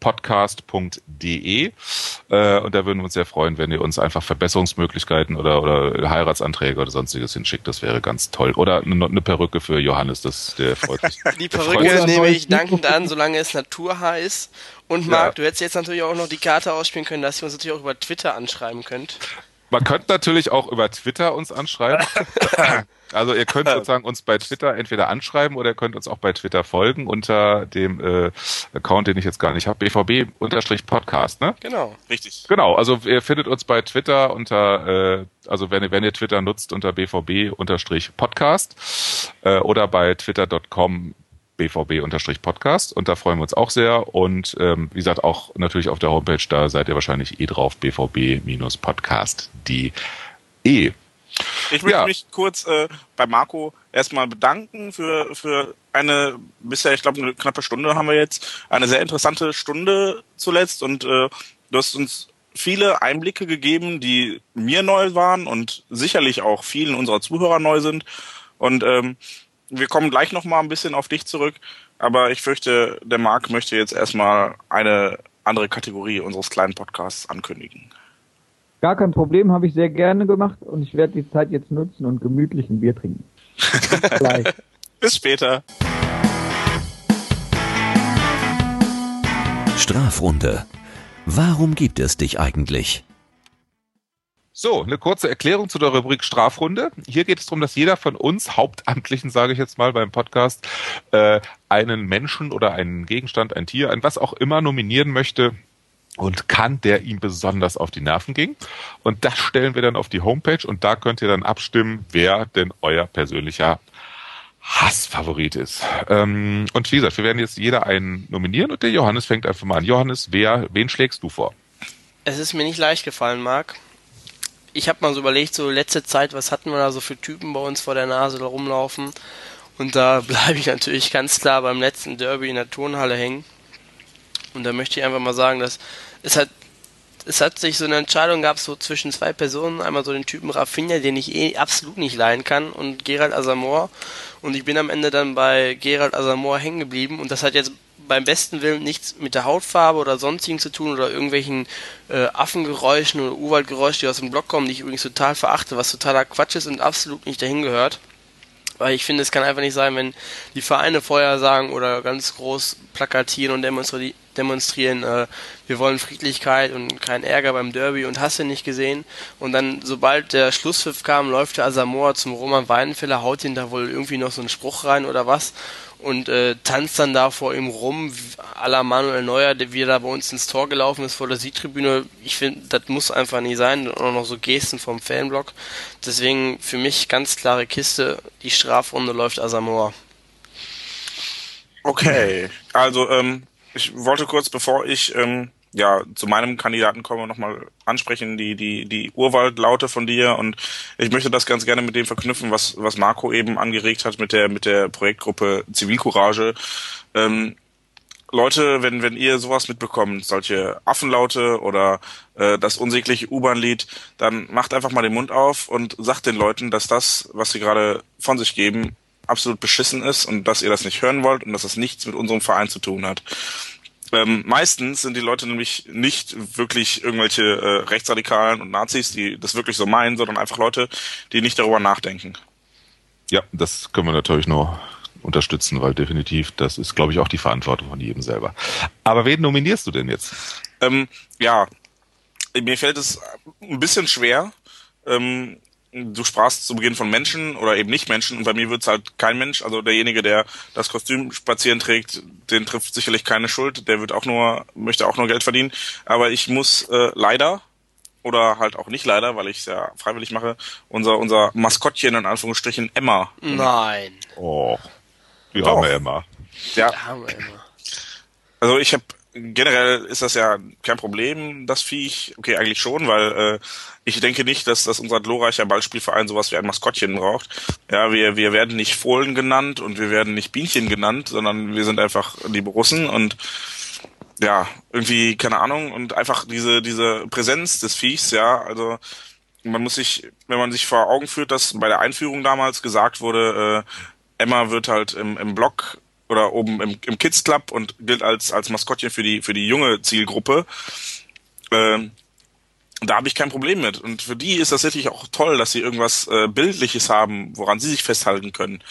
podcast.de äh, und da würden wir uns sehr freuen, wenn ihr uns einfach Verbesserungsmöglichkeiten oder, oder Heiratsanträge oder sonstiges hinschickt. Das wäre ganz toll. Oder eine, eine Perücke für Johannes, das der freut sich. Die Perücke nehme ich dankend an, solange es Naturhaar ist. Und Marc, ja. du hättest jetzt natürlich auch noch die Karte ausspielen können, dass ihr uns natürlich auch über Twitter anschreiben könnt. Man könnte natürlich auch über Twitter uns anschreiben. Also ihr könnt sozusagen uns bei Twitter entweder anschreiben oder ihr könnt uns auch bei Twitter folgen unter dem äh, Account, den ich jetzt gar nicht habe, BVB-Podcast, ne? Genau, richtig. Genau, also ihr findet uns bei Twitter unter, äh, also wenn ihr, wenn ihr Twitter nutzt, unter BVB-Podcast äh, oder bei twitter.com BVB-Podcast und da freuen wir uns auch sehr und ähm, wie gesagt auch natürlich auf der Homepage, da seid ihr wahrscheinlich eh drauf, bvb-podcast.de. Ich möchte Ja. mich kurz äh, bei Marco erstmal bedanken für, für eine, bisher, ich glaube, eine knappe Stunde haben wir jetzt, eine sehr interessante Stunde zuletzt und äh, du hast uns viele Einblicke gegeben, die mir neu waren und sicherlich auch vielen unserer Zuhörer neu sind. Und ähm, wir kommen gleich nochmal ein bisschen auf dich zurück, aber ich fürchte, der Marc möchte jetzt erstmal eine andere Kategorie unseres kleinen Podcasts ankündigen. Gar kein Problem, habe ich sehr gerne gemacht und ich werde die Zeit jetzt nutzen und gemütlich ein Bier trinken. Bis. Bis später. Strafrunde. Warum gibt es dich eigentlich? So, eine kurze Erklärung zu der Rubrik Strafrunde. Hier geht es darum, dass jeder von uns Hauptamtlichen, sage ich jetzt mal beim Podcast, äh, einen Menschen oder einen Gegenstand, ein Tier, ein was auch immer nominieren möchte und kann, der ihm besonders auf die Nerven ging. Und das stellen wir dann auf die Homepage und da könnt ihr dann abstimmen, wer denn euer persönlicher Hassfavorit ist. Ähm, und wie gesagt, wir werden jetzt jeder einen nominieren und der Johannes fängt einfach mal an. Johannes, wer, wen schlägst du vor? Es ist mir nicht leicht gefallen, Marc. Ich habe mal so überlegt, so letzte Zeit, was hatten wir da so für Typen bei uns vor der Nase da rumlaufen. Und da bleibe ich natürlich ganz klar beim letzten Derby in der Turnhalle hängen. Und da möchte ich einfach mal sagen, dass es hat, es hat sich so eine Entscheidung gab, so zwischen zwei Personen. Einmal so den Typen Rafinha, den ich eh absolut nicht leiden kann, und Gerald Asamoah. Und ich bin am Ende dann bei Gerald Asamoah hängen geblieben. Und das hat jetzt beim besten Willen nichts mit der Hautfarbe oder sonstigen zu tun oder irgendwelchen äh, Affengeräuschen oder Urwaldgeräuschen, die aus dem Block kommen, die ich übrigens total verachte, was totaler Quatsch ist und absolut nicht dahin gehört. Weil ich finde, es kann einfach nicht sein, wenn die Vereine vorher sagen oder ganz groß plakatieren und demonstri demonstrieren, äh, wir wollen Friedlichkeit und keinen Ärger beim Derby und hast du nicht gesehen. Und dann, sobald der Schlusspfiff kam, läuft der Asamoah zum Roman Weidenfeller, haut ihn da wohl irgendwie noch so einen Spruch rein oder was und äh, tanzt dann da vor ihm rum, à la Manuel Neuer, wie er da bei uns ins Tor gelaufen ist vor der Siegtribüne. Ich finde, das muss einfach nicht sein. Und auch noch so Gesten vom Fanblock. Deswegen für mich ganz klare Kiste. Die Strafrunde läuft Asamoah. Okay, also ähm, ich wollte kurz, bevor ich ähm, ja zu meinem Kandidaten komme, nochmal ansprechen die die die Urwaldlaute von dir und ich möchte das ganz gerne mit dem verknüpfen, was was Marco eben angeregt hat mit der mit der Projektgruppe Zivilcourage. Ähm, Leute, wenn wenn ihr sowas mitbekommt, solche Affenlaute oder äh, das unsägliche U-Bahn-Lied, dann macht einfach mal den Mund auf und sagt den Leuten, dass das, was sie gerade von sich geben, absolut beschissen ist und dass ihr das nicht hören wollt und dass das nichts mit unserem Verein zu tun hat. Ähm, meistens sind die Leute nämlich nicht wirklich irgendwelche äh, Rechtsradikalen und Nazis, die das wirklich so meinen, sondern einfach Leute, die nicht darüber nachdenken. Ja, das können wir natürlich nur unterstützen, weil definitiv, das ist, glaube ich, auch die Verantwortung von jedem selber. Aber wen nominierst du denn jetzt? Ähm, ja, mir fällt es ein bisschen schwer. Ähm, du sprachst zu Beginn von Menschen oder eben nicht Menschen und bei mir wird's halt kein Mensch. Also derjenige, der das Kostüm spazieren trägt, den trifft sicherlich keine Schuld. Der wird auch nur, möchte auch nur Geld verdienen. Aber ich muss äh, leider oder halt auch nicht leider, weil ich es ja freiwillig mache, unser unser Maskottchen in Anführungsstrichen Emma. Nein. Oh, die Doch. arme Emma. Ja, haben wir immer. Also ich habe generell ist das ja kein Problem, das Viech. Okay, eigentlich schon, weil äh, ich denke nicht, dass, dass unser glorreicher Ballspielverein sowas wie ein Maskottchen braucht. Ja, wir, wir werden nicht Fohlen genannt und wir werden nicht Bienchen genannt, sondern wir sind einfach die Russen und ja, irgendwie, keine Ahnung, und einfach diese, diese Präsenz des Viechs, ja, also man muss sich, wenn man sich vor Augen führt, dass bei der Einführung damals gesagt wurde, äh, Emma wird halt im, im Block oder oben im, im Kids Club und gilt als, als Maskottchen für die, für die junge Zielgruppe. Ähm, da habe ich kein Problem mit. Und für die ist das natürlich auch toll, dass sie irgendwas äh, Bildliches haben, woran sie sich festhalten können.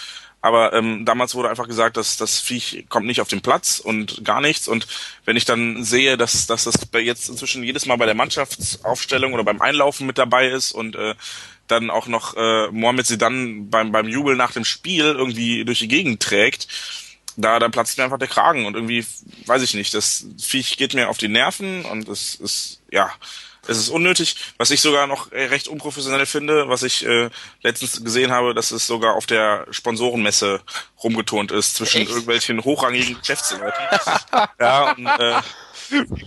Aber ähm, damals wurde einfach gesagt, dass das Viech kommt nicht auf den Platz und gar nichts. Und wenn ich dann sehe, dass, dass das jetzt inzwischen jedes Mal bei der Mannschaftsaufstellung oder beim Einlaufen mit dabei ist und äh, dann auch noch äh, Mohamed sie dann beim, beim Jubel nach dem Spiel irgendwie durch die Gegend trägt, da, da platzt mir einfach der Kragen und irgendwie, weiß ich nicht, das Viech geht mir auf die Nerven und es ist, ja, es ist unnötig. Was ich sogar noch recht unprofessionell finde, was ich äh, letztens gesehen habe, dass es sogar auf der Sponsorenmesse rumgeturnt ist zwischen Echt? irgendwelchen hochrangigen Geschäftsleuten. ja, und, äh,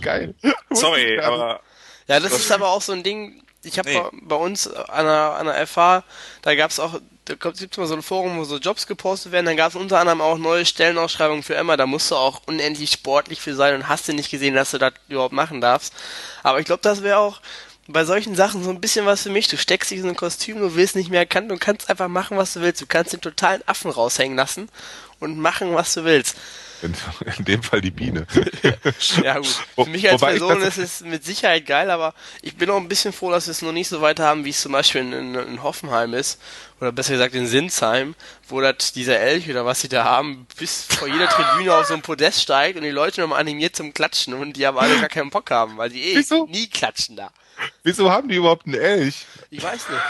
Geil. sorry, aber Ja, das ist aber auch so ein Ding, Ich habe Nee. bei, bei uns an der, an der FH, da gab es auch, da gibt es mal so ein Forum, wo so Jobs gepostet werden, dann gab es unter anderem auch neue Stellenausschreibungen für Emma, da musst du auch unendlich sportlich für sein und hast du nicht gesehen, dass du das überhaupt machen darfst. Aber ich glaube, das wäre auch bei solchen Sachen so ein bisschen was für mich. Du steckst dich in ein Kostüm, du willst nicht mehr erkannt und kannst einfach machen, was du willst. Du kannst den totalen Affen raushängen lassen und machen, was du willst. In, in dem Fall die Biene. Ja gut, für mich als wobei Person ist es mit Sicherheit geil, aber ich bin auch ein bisschen froh, dass wir es noch nicht so weit haben, wie es zum Beispiel in, in, in Hoffenheim ist, oder besser gesagt in Sinsheim, wo das dieser Elch oder was sie da haben, bis vor jeder Tribüne auf so ein Podest steigt und die Leute nochmal animiert zum Klatschen und die aber alle gar keinen Bock haben, weil die eh Wieso? nie klatschen da. Wieso haben die überhaupt einen Elch? Ich weiß nicht.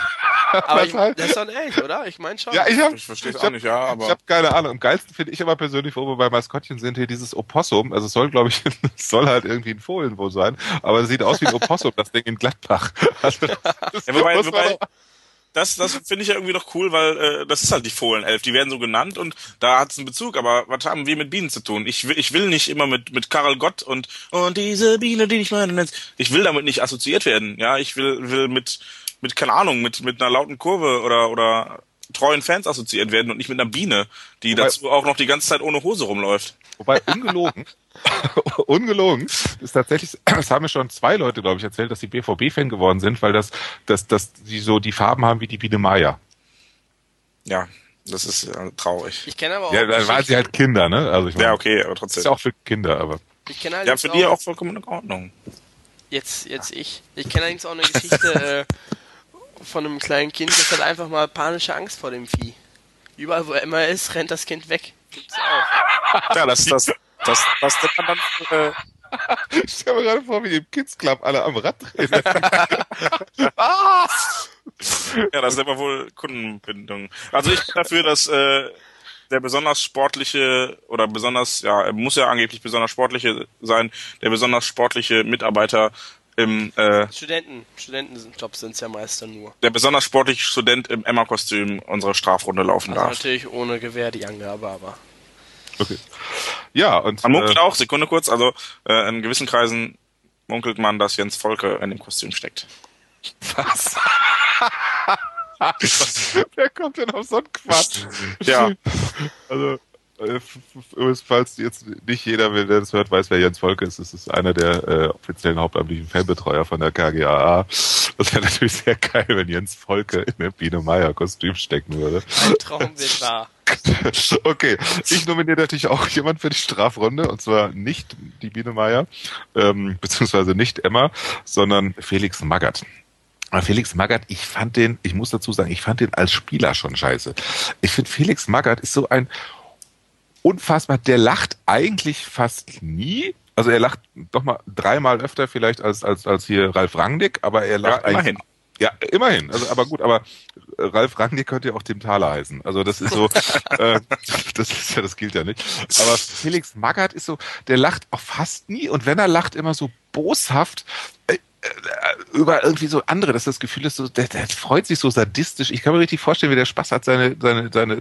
Aber ich, heißt- das ist doch ein Elch, oder? Ich meine schon. Ja, ich habe Ich verstehe es auch nicht, ja, aber. Ich habe keine Ahnung. Am geilsten finde ich aber persönlich, wo wir bei Maskottchen sind, hier dieses Opossum. Also es soll, glaube ich, es soll halt irgendwie ein Fohlen wohl sein, aber es sieht aus wie ein Opossum, das Ding in Gladbach. Also, das Ja, wobei, wobei das, das finde ich ja irgendwie doch cool, weil äh, das ist halt die Fohlenelf. Die werden so genannt und da hat es einen Bezug. Aber was haben wir mit Bienen zu tun? Ich will, ich will nicht immer mit mit Karel Gott und und diese Biene, die ich meine. Ich will damit nicht assoziiert werden. Ja, ich will will mit mit keine Ahnung mit mit einer lauten Kurve oder oder treuen Fans assoziiert werden und nicht mit einer Biene, die Wobei- dazu auch noch die ganze Zeit ohne Hose rumläuft. Wobei ungelogen, ungelogen ist tatsächlich, das haben mir schon zwei Leute, glaube ich, erzählt, dass die BVB-Fan geworden sind, weil das, das, das, die so die Farben haben wie die Biene Maya. Ja, das ist ja traurig. Ich kenne aber auch Ja, da waren sie halt Kinder, ne? Also ich meine, Ja, okay, aber das trotzdem. ist ja auch für Kinder, aber. Ich kenne Ja, allerdings für die auch vollkommen in Ordnung. Jetzt, jetzt ich. Ich kenne allerdings auch eine Geschichte äh, von einem kleinen Kind, das hat einfach mal panische Angst vor dem Vieh. Überall, wo er immer ist, rennt das Kind weg. Gibt's auch. Ja, das, das, das, das nennt man dann, äh, Ich stelle mir gerade vor, wie die im Kids Club alle am Rad drehen. ah! ja, das nennt man wohl Kundenbindung. Also ich bin dafür, dass äh, der besonders sportliche oder besonders, ja, er muss ja angeblich besonders sportliche sein, der besonders sportliche Mitarbeiter im, äh, Studenten, Studentenjobs sind es ja meist dann nur. der besonders sportliche Student im Emma-Kostüm unsere Strafrunde laufen Also darf. natürlich ohne Gewehr die Angabe, aber. Okay. Ja, und Man munkelt äh, auch, Sekunde kurz, also äh, in gewissen Kreisen munkelt man, dass Jens Volke in dem Kostüm steckt. was? Wer kommt denn auf so einen Quatsch? Ja. Also, äh, falls jetzt nicht jeder will, der das hört, weiß, wer Jens Volke ist. Das ist einer der äh, offiziellen hauptamtlichen Fanbetreuer von der KGAA. Das wäre natürlich sehr geil, wenn Jens Volke in der Biene Meier Kostüm stecken würde. Ein Traum wird wahr. Okay, ich nominiere natürlich auch jemand für die Strafrunde und zwar nicht die Biene Meier, ähm, beziehungsweise nicht Emma, sondern Felix Magath. Felix Magath, ich fand den, ich muss dazu sagen, ich fand den als Spieler schon scheiße. Ich finde Felix Magath ist so ein unfassbar, der lacht eigentlich fast nie. Also er lacht doch mal dreimal öfter vielleicht als, als, als hier Ralf Rangnick, aber er lacht Ja, immerhin. eigentlich. Ja, immerhin. Also, aber gut, aber äh, Ralf Rangnick könnte ja auch dem Thaler heißen. Also das ist so, äh, das ist ja, das gilt ja nicht. Aber Felix Magath ist so, der lacht auch fast nie und wenn er lacht, immer so boshaft äh, äh, über irgendwie so andere, dass das Gefühl ist, so, der, der freut sich so sadistisch. Ich kann mir richtig vorstellen, wie der Spaß hat, seine, seine, seine äh,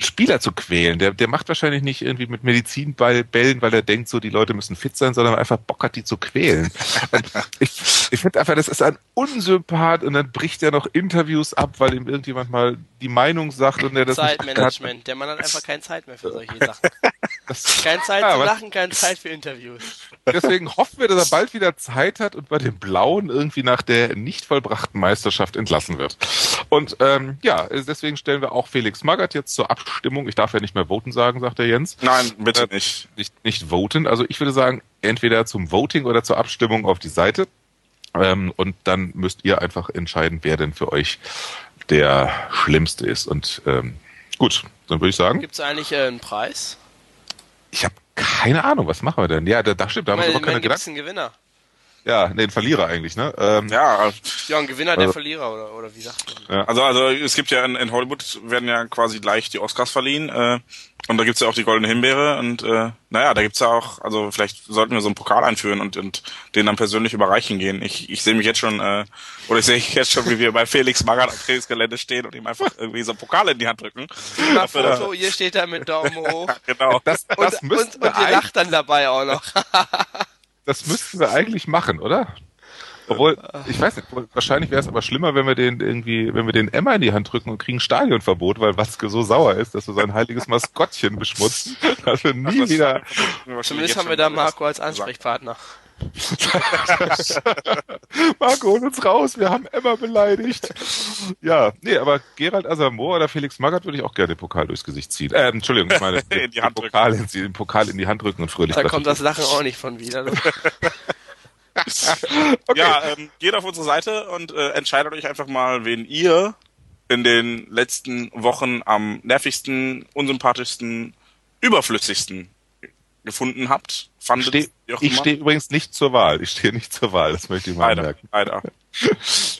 Spieler zu quälen. Der, der macht wahrscheinlich nicht irgendwie mit Medizinbällen, weil er denkt, so die Leute müssen fit sein, sondern einfach Bock hat, die zu quälen. Und ich ich finde einfach, das ist ein Unsympath und dann bricht er noch Interviews ab, weil ihm irgendjemand mal die Meinung sagt und er das Zeitmanagement. Der Mann hat einfach keine Zeit mehr für solche Sachen. Keine Zeit Ja, zu lachen, keine Zeit für Interviews. deswegen hoffen wir, dass er bald wieder Zeit hat und bei den Blauen irgendwie nach der nicht vollbrachten Meisterschaft entlassen wird. Und ähm, ja, deswegen stellen wir auch Felix Magath jetzt zur Abstimmung. Ich darf ja nicht mehr voten sagen, sagt der Jens. Nein, bitte Äh, nicht. nicht, nicht voten. Also ich würde sagen, entweder zum Voting oder zur Abstimmung auf die Seite. Ähm, und dann müsst ihr einfach entscheiden, wer denn für euch der Schlimmste ist. Und ähm, gut, dann würde ich sagen, Gibt es eigentlich äh, einen Preis? ich habe keine Ahnung, was machen wir denn? Ja, da, da stimmt, da haben wir noch keine Gedanken. einen Gewinner? Ja, nee, ein Verlierer eigentlich, ne? Ähm, Ja, Ja, ein Gewinner, der Also- Verlierer, oder, oder wie sagt man? Also, also es gibt ja in, in Hollywood werden ja quasi gleich die Oscars verliehen äh, und da gibt's ja auch die Goldene Himbeere und äh, naja, da gibt's ja auch, also vielleicht sollten wir so einen Pokal einführen und, und den dann persönlich überreichen gehen. Ich, ich sehe mich jetzt schon, äh, oder ich sehe jetzt schon, wie wir bei Felix Magath am Trainingsgelände stehen und ihm einfach irgendwie so einen Pokal in die Hand drücken. Dass- Foto, ihr steht da mit Daumen hoch. Genau. das, Und, das, und, und wir ihr lacht dann dabei auch noch. das müssten wir eigentlich machen, oder? Obwohl, ich weiß nicht, wahrscheinlich wäre es aber schlimmer, wenn wir den irgendwie, wenn wir den Emma in die Hand drücken und kriegen Stadionverbot, weil Watzke so sauer ist, dass wir sein heiliges Maskottchen beschmutzen, dass wir nie wieder. Zumindest haben wir da Marco als Ansprechpartner. Marco, hol uns raus, wir haben Emma beleidigt. Ja, nee, aber Gerald Asamoah oder Felix Magath würde ich auch gerne den Pokal durchs Gesicht ziehen. Äh, Entschuldigung, ich meine, In die Hand den, Pokal in, den Pokal in die Hand drücken und fröhlich Da kommt das Lachen auch nicht von wieder. Okay. Ja, ähm, geht auf unsere Seite und äh, entscheidet euch einfach mal, wen ihr in den letzten Wochen am nervigsten, unsympathischsten, überflüssigsten gefunden habt. Fandet, Steh, ich stehe übrigens nicht zur Wahl. Ich stehe nicht zur Wahl, das möchte ich mal Leider, merken. leider.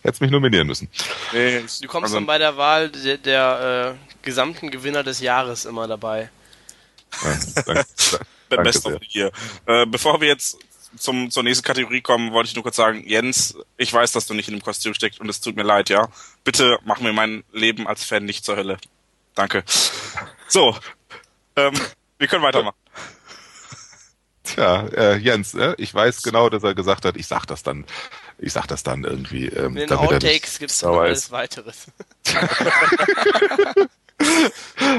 Hättest mich nominieren müssen. Nee, Du kommst also, dann bei der Wahl der, der äh, gesamten Gewinner des Jahres immer dabei. Ja, danke, danke Best of the Year. Äh, bevor wir jetzt zum, zur nächsten Kategorie kommen, wollte ich nur kurz sagen, Jens, ich weiß, dass du nicht in dem Kostüm steckst und es tut mir leid, ja. Bitte mach mir mein Leben als Fan nicht zur Hölle. Danke. So, ähm, wir können weitermachen. Tja, äh, Jens, äh, ich weiß genau, dass er gesagt hat, ich sag das dann, ich sag das dann irgendwie. Ähm, In Outtakes noch sauer alles weiteres.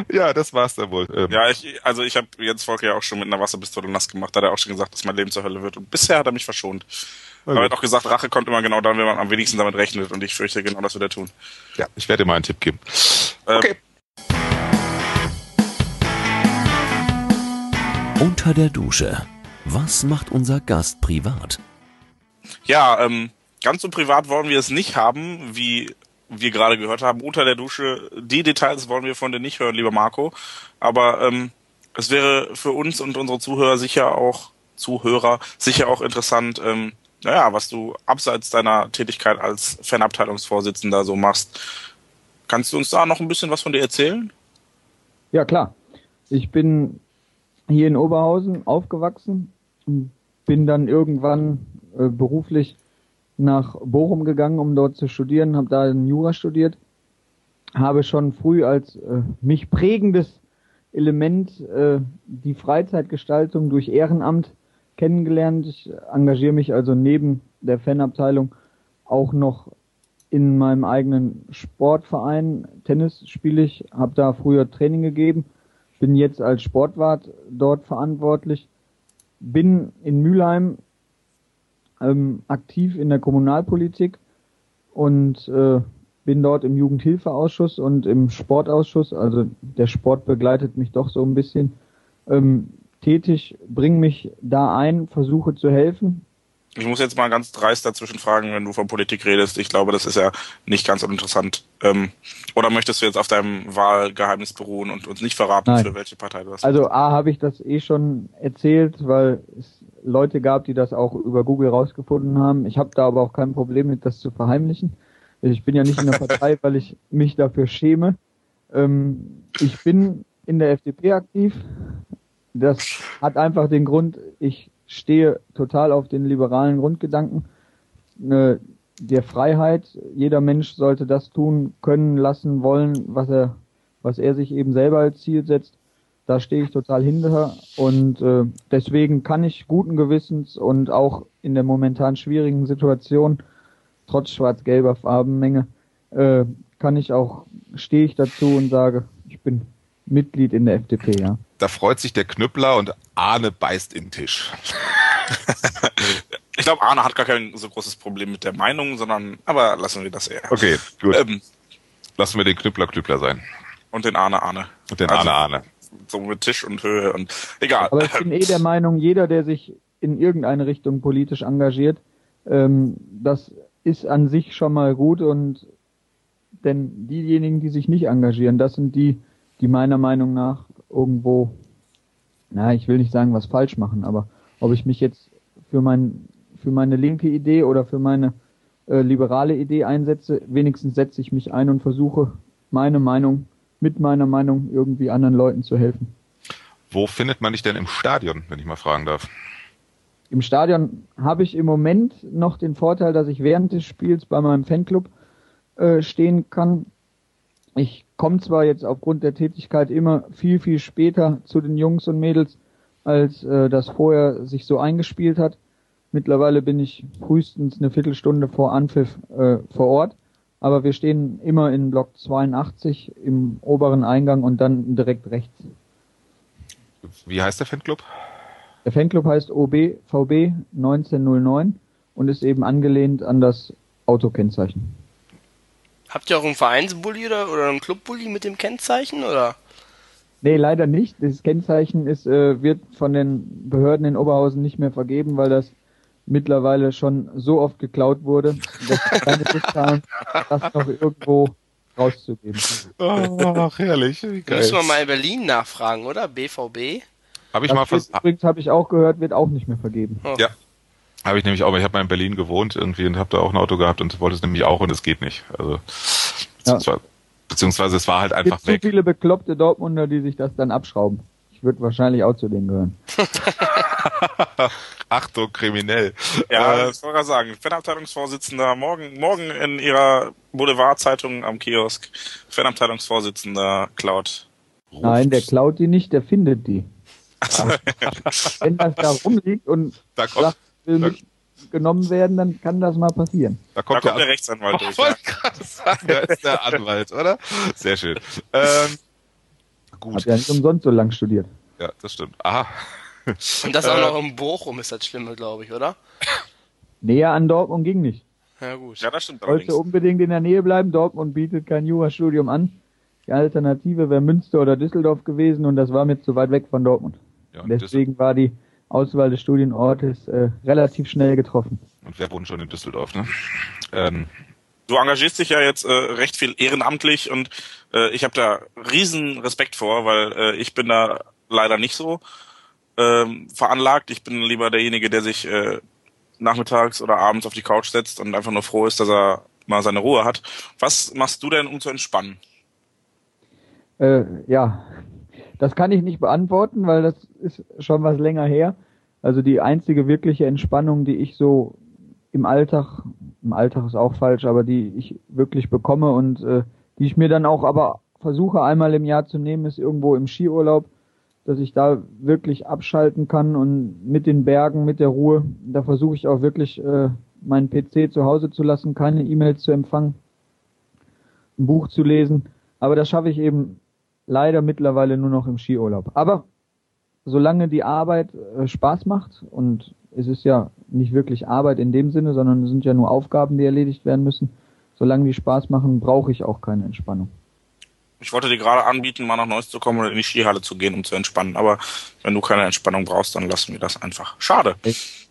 Ja, das war's dann wohl. Ähm, Ja, ich, also ich habe Jens Volker ja auch schon mit einer Wasserpistole nass gemacht. Da hat er auch schon gesagt, dass mein Leben zur Hölle wird. Und bisher hat er mich verschont. na Aber er hat auch gesagt, Rache kommt immer genau dann, wenn man am wenigsten damit rechnet. Und ich fürchte, genau das wird er tun. ja, ich werde dir mal einen Tipp geben. Ähm, Okay. Unter der Dusche. Was macht unser Gast privat? Ja, ähm, ganz so privat wollen wir es nicht haben, wie wir gerade gehört haben. Unter der Dusche, die Details wollen wir von dir nicht hören, lieber Marco. Aber ähm, es wäre für uns und unsere Zuhörer sicher auch Zuhörer sicher auch interessant, ähm, naja, was du abseits deiner Tätigkeit als Fanabteilungsvorsitzender so machst. Kannst du uns da noch ein bisschen was von dir erzählen? Ja, klar. Ich bin hier in Oberhausen aufgewachsen, bin dann irgendwann äh, beruflich nach Bochum gegangen, um dort zu studieren, habe da in Jura studiert, habe schon früh als äh, mich prägendes Element äh, die Freizeitgestaltung durch Ehrenamt kennengelernt. Ich engagiere mich also neben der Fanabteilung auch noch in meinem eigenen Sportverein. Tennis spiele ich, habe da früher Training gegeben, bin jetzt als Sportwart dort verantwortlich, bin in Mülheim ähm, aktiv in der Kommunalpolitik und äh, bin dort im Jugendhilfeausschuss und im Sportausschuss, also der Sport begleitet mich doch so ein bisschen ähm, tätig, bringe mich da ein, versuche zu helfen. Ich muss jetzt mal ganz dreist dazwischen fragen, wenn du von Politik redest. Ich glaube, das ist ja nicht ganz uninteressant. Ähm, oder möchtest du jetzt auf deinem Wahlgeheimnis beruhen und uns nicht verraten, Nein. für welche Partei du das Also A habe ich das eh schon erzählt, weil es Leute gab, die das auch über Google rausgefunden haben. Ich habe da aber auch kein Problem mit, das zu verheimlichen. Ich bin ja nicht in der Partei, weil ich mich dafür schäme. Ähm, ich bin in der FDP aktiv. Das hat einfach den Grund, ich stehe total auf den liberalen Grundgedanken äh, der Freiheit. Jeder Mensch sollte das tun können, lassen, wollen, was er, was er sich eben selber als Ziel setzt. Da stehe ich total hinter und äh, deswegen kann ich guten Gewissens und auch in der momentan schwierigen Situation trotz schwarz-gelber Farbenmenge äh, kann ich auch stehe ich dazu und sage, ich bin Mitglied in der FDP, ja. Da freut sich der Knüppler und Arne beißt in den Tisch. Ich glaube, Arne hat gar kein so großes Problem mit der Meinung, sondern, aber lassen wir das eher. Okay, gut. Ähm, Lassen wir den Knüppler Knüppler sein. und den Arne Arne. Und den Also- Arne Arne. So mit Tisch und Höhe und egal. Aber ich bin eh der Meinung, jeder, der sich in irgendeine Richtung politisch engagiert, ähm, das ist an sich schon mal gut und denn diejenigen, die sich nicht engagieren, das sind die, die meiner Meinung nach irgendwo, na, ich will nicht sagen, was falsch machen, aber ob ich mich jetzt für mein, für meine linke Idee oder für meine äh, liberale Idee einsetze, wenigstens setze ich mich ein und versuche, meine Meinung, mit meiner Meinung irgendwie anderen Leuten zu helfen. Wo findet man dich denn im Stadion, wenn ich mal fragen darf? Im Stadion habe ich im Moment noch den Vorteil, dass ich während des Spiels bei meinem Fanclub äh, stehen kann. Ich komme zwar jetzt aufgrund der Tätigkeit immer viel, viel später zu den Jungs und Mädels, als äh, das vorher sich so eingespielt hat. Mittlerweile bin ich frühestens eine Viertelstunde vor Anpfiff äh, vor Ort. Aber wir stehen immer in Block 82 im oberen Eingang und dann direkt rechts. Wie heißt der Fanclub? Der Fanclub heißt OBVB 1909 und ist eben angelehnt an das Autokennzeichen. Habt ihr auch einen Vereinsbully oder, oder einen Clubbully mit dem Kennzeichen oder? Nee, leider nicht. Das Kennzeichen ist, äh, wird von den Behörden in Oberhausen nicht mehr vergeben, weil das mittlerweile schon so oft geklaut wurde, dass keine Lust haben, das noch irgendwo rauszugeben. Ach, herrlich. Wie geil. Müssen wir mal in Berlin nachfragen, oder? BVB? Habe ich mal Das wird, vers übrigens habe ich auch gehört, wird auch nicht mehr vergeben. Oh. Ja. Habe ich nämlich auch, weil ich habe mal in Berlin gewohnt irgendwie und habe da auch ein Auto gehabt und wollte es nämlich auch und es geht nicht. Also beziehungsweise, beziehungsweise es war halt Es einfach gibt zu weg. viele bekloppte Dortmunder, die sich das dann abschrauben. Ich würde wahrscheinlich auch zu denen gehören. Achtung, kriminell. Ja, Äh, das wollte ich gerade sagen. Fanabteilungsvorsitzender, morgen, morgen in ihrer Boulevardzeitung am Kiosk, Fanabteilungsvorsitzender klaut. Nein, der klaut die nicht, der findet die. Wenn das da rumliegt und da kommt, sagt, will da- nicht genommen werden, dann kann das mal passieren. da Da kommt, kommt der der, Rechtsanwalt Oh, durch. gerade sagen, da ist der Anwalt, oder? Sehr schön. Ähm, gut. Hat ja nicht umsonst so lang studiert. Ja, das stimmt. Aha. Und das auch Äh, noch in Bochum ist das Schlimme, glaube ich, oder? Näher an Dortmund ging nicht. Ja, gut. Ja, das stimmt Wollte allerdings. unbedingt in der Nähe bleiben. Dortmund bietet kein Jurastudium an. Die Alternative wäre Münster oder Düsseldorf gewesen und das war mir zu weit weg von Dortmund. Ja, Deswegen war die Auswahl des Studienortes äh, relativ schnell getroffen. und wer wohnt schon in Düsseldorf, ne? Ähm, Du engagierst dich ja jetzt äh, recht viel ehrenamtlich und äh, ich habe da riesen Respekt vor, weil äh, ich bin da leider nicht so ähm, veranlagt. Ich bin lieber derjenige, der sich äh, nachmittags oder abends auf die Couch setzt und einfach nur froh ist, dass er mal seine Ruhe hat. Was machst du denn, um zu entspannen? Äh, ja, das kann ich nicht beantworten, weil das ist schon was länger her. Also die einzige wirkliche Entspannung, die ich so im Alltag, im Alltag ist auch falsch, aber die ich wirklich bekomme und äh, die ich mir dann auch aber versuche einmal im Jahr zu nehmen, ist irgendwo im Skiurlaub, dass ich da wirklich abschalten kann und mit den Bergen, mit der Ruhe, da versuche ich auch wirklich äh, meinen PC zu Hause zu lassen, keine E-Mails zu empfangen, ein Buch zu lesen. Aber das schaffe ich eben leider mittlerweile nur noch im Skiurlaub. Aber solange die Arbeit äh, Spaß macht und es ist ja nicht wirklich Arbeit in dem Sinne, sondern es sind ja nur Aufgaben, die erledigt werden müssen, solange die Spaß machen, brauche ich auch keine Entspannung. Ich wollte dir gerade anbieten, mal nach Neuss zu kommen oder in die Skihalle zu gehen, um zu entspannen. Aber wenn du keine Entspannung brauchst, dann lassen wir das einfach. Schade.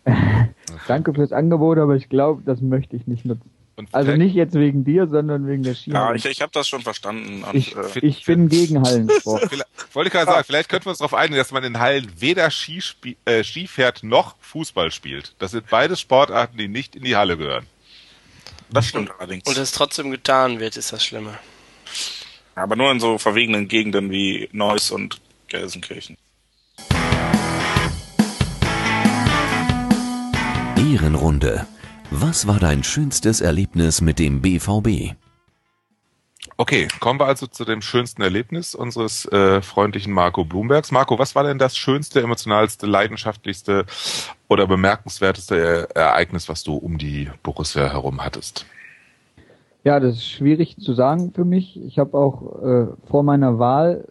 Danke fürs Angebot, aber ich glaube, das möchte ich nicht nutzen. Und Also nicht jetzt wegen dir, sondern wegen der Ja, Skihalle. ich, ich habe das schon verstanden. Und, ich, äh, ich bin gegen Hallensport. Vielleicht, wollte ich gerade sagen, vielleicht könnten wir uns darauf einigen, dass man in Hallen weder Ski, äh, Ski fährt noch Fußball spielt. Das sind beides Sportarten, die nicht in die Halle gehören. das stimmt allerdings. Und es trotzdem getan wird, ist das Schlimme. Aber nur in so verwegenen Gegenden wie Neuss und Gelsenkirchen. Ehrenrunde. Was war dein schönstes Erlebnis mit dem BVB? Okay, kommen wir also zu dem schönsten Erlebnis unseres äh, freundlichen Marco Blumbergs. Marco, was war denn das schönste, emotionalste, leidenschaftlichste oder bemerkenswerteste E- Ereignis, was du um die Borussia herum hattest? Ja, das ist schwierig zu sagen für mich. Ich habe auch äh, vor meiner Wahl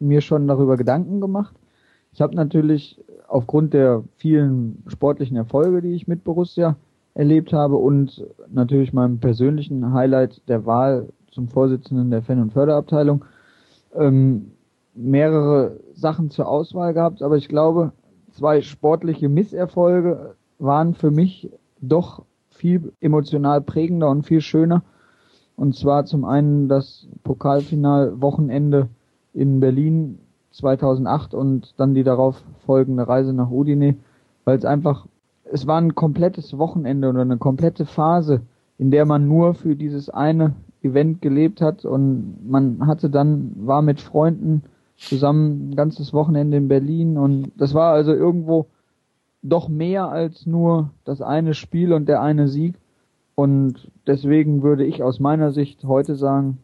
mir schon darüber Gedanken gemacht. Ich habe natürlich aufgrund der vielen sportlichen Erfolge, die ich mit Borussia erlebt habe und natürlich meinem persönlichen Highlight der Wahl zum Vorsitzenden der Fan- und Förderabteilung ähm, mehrere Sachen zur Auswahl gehabt, aber ich glaube, zwei sportliche Misserfolge waren für mich doch viel emotional prägender und viel schöner. Und zwar zum einen das Pokalfinal-Wochenende in Berlin 2008 und dann die darauf folgende Reise nach Udine, weil es einfach, es war ein komplettes Wochenende oder eine komplette Phase, in der man nur für dieses eine Event gelebt hat und man hatte dann, war mit Freunden zusammen ein ganzes Wochenende in Berlin und das war also irgendwo doch mehr als nur das eine Spiel und der eine Sieg. Und deswegen würde ich aus meiner Sicht heute sagen,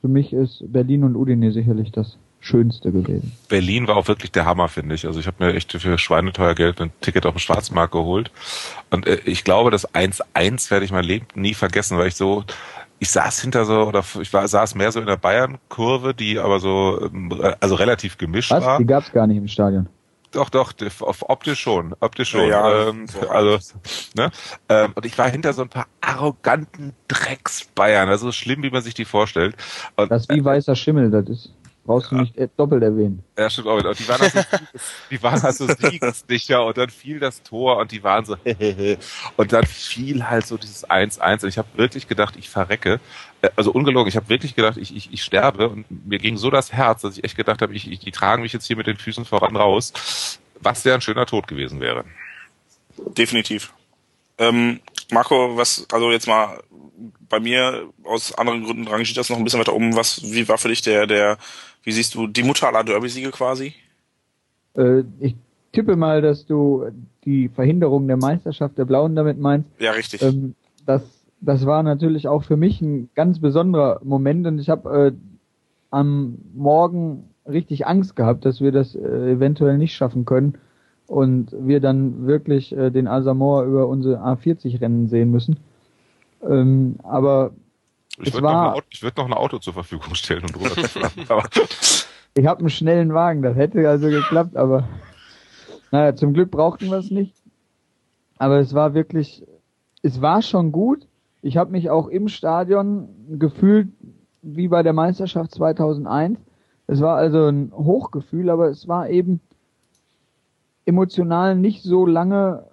für mich ist Berlin und Udine sicherlich das Schönste gewesen. Berlin war auch wirklich der Hammer, finde ich. Also ich habe mir echt für schweineteuer Geld ein Ticket auf dem Schwarzmarkt geholt. Und äh, ich glaube, das 1-1 werde ich mein Leben nie vergessen, weil ich so, ich saß hinter so, oder ich war, saß mehr so in der Bayern-Kurve, die aber so, ähm, also relativ gemischt Was? war. Die gab's gar nicht im Stadion. Doch, doch, optisch schon, optisch schon. Ja, ähm, so also, ne? Ähm, und ich war hinter so ein paar arroganten Drecks-Bayern, also so schlimm, wie man sich die vorstellt. Und, Das ist wie weißer Schimmel, das ist, brauchst du nicht äh, doppelt erwähnen. Ja, stimmt auch. Und die waren halt so, die waren halt so siegessicher und dann fiel das Tor und die waren so und dann fiel halt so dieses 1-1 und ich habe wirklich gedacht, ich verrecke. Äh, Also ungelogen, ich habe wirklich gedacht, ich, ich, ich sterbe und mir ging so das Herz, dass ich echt gedacht habe, ich, ich, die tragen mich jetzt hier mit den Füßen voran raus, was ja ein schöner Tod gewesen wäre. Definitiv. Ähm, Marco, was, also jetzt mal bei mir aus anderen Gründen rangiert das noch ein bisschen weiter um. Was, wie war für dich der, der, wie siehst du die Mutter aller Derby-Siege quasi? Äh, ich tippe mal, dass du die Verhinderung der Meisterschaft der Blauen damit meinst. Ja, richtig. Ähm, das, das war natürlich auch für mich ein ganz besonderer Moment und ich habe äh, am Morgen richtig Angst gehabt, dass wir das äh, eventuell nicht schaffen können und wir dann wirklich äh, den Asamoah über unsere A40 Rennen sehen müssen. Ähm, aber Ich würde noch, würd noch ein Auto zur Verfügung stellen und drüber fahren. Aber ich habe einen schnellen Wagen, das hätte also geklappt, aber naja, zum Glück brauchten wir es nicht. Aber es war wirklich, es war schon gut. Ich habe mich auch im Stadion gefühlt wie bei der Meisterschaft 2001. Es war also ein Hochgefühl, aber es war eben emotional nicht so lange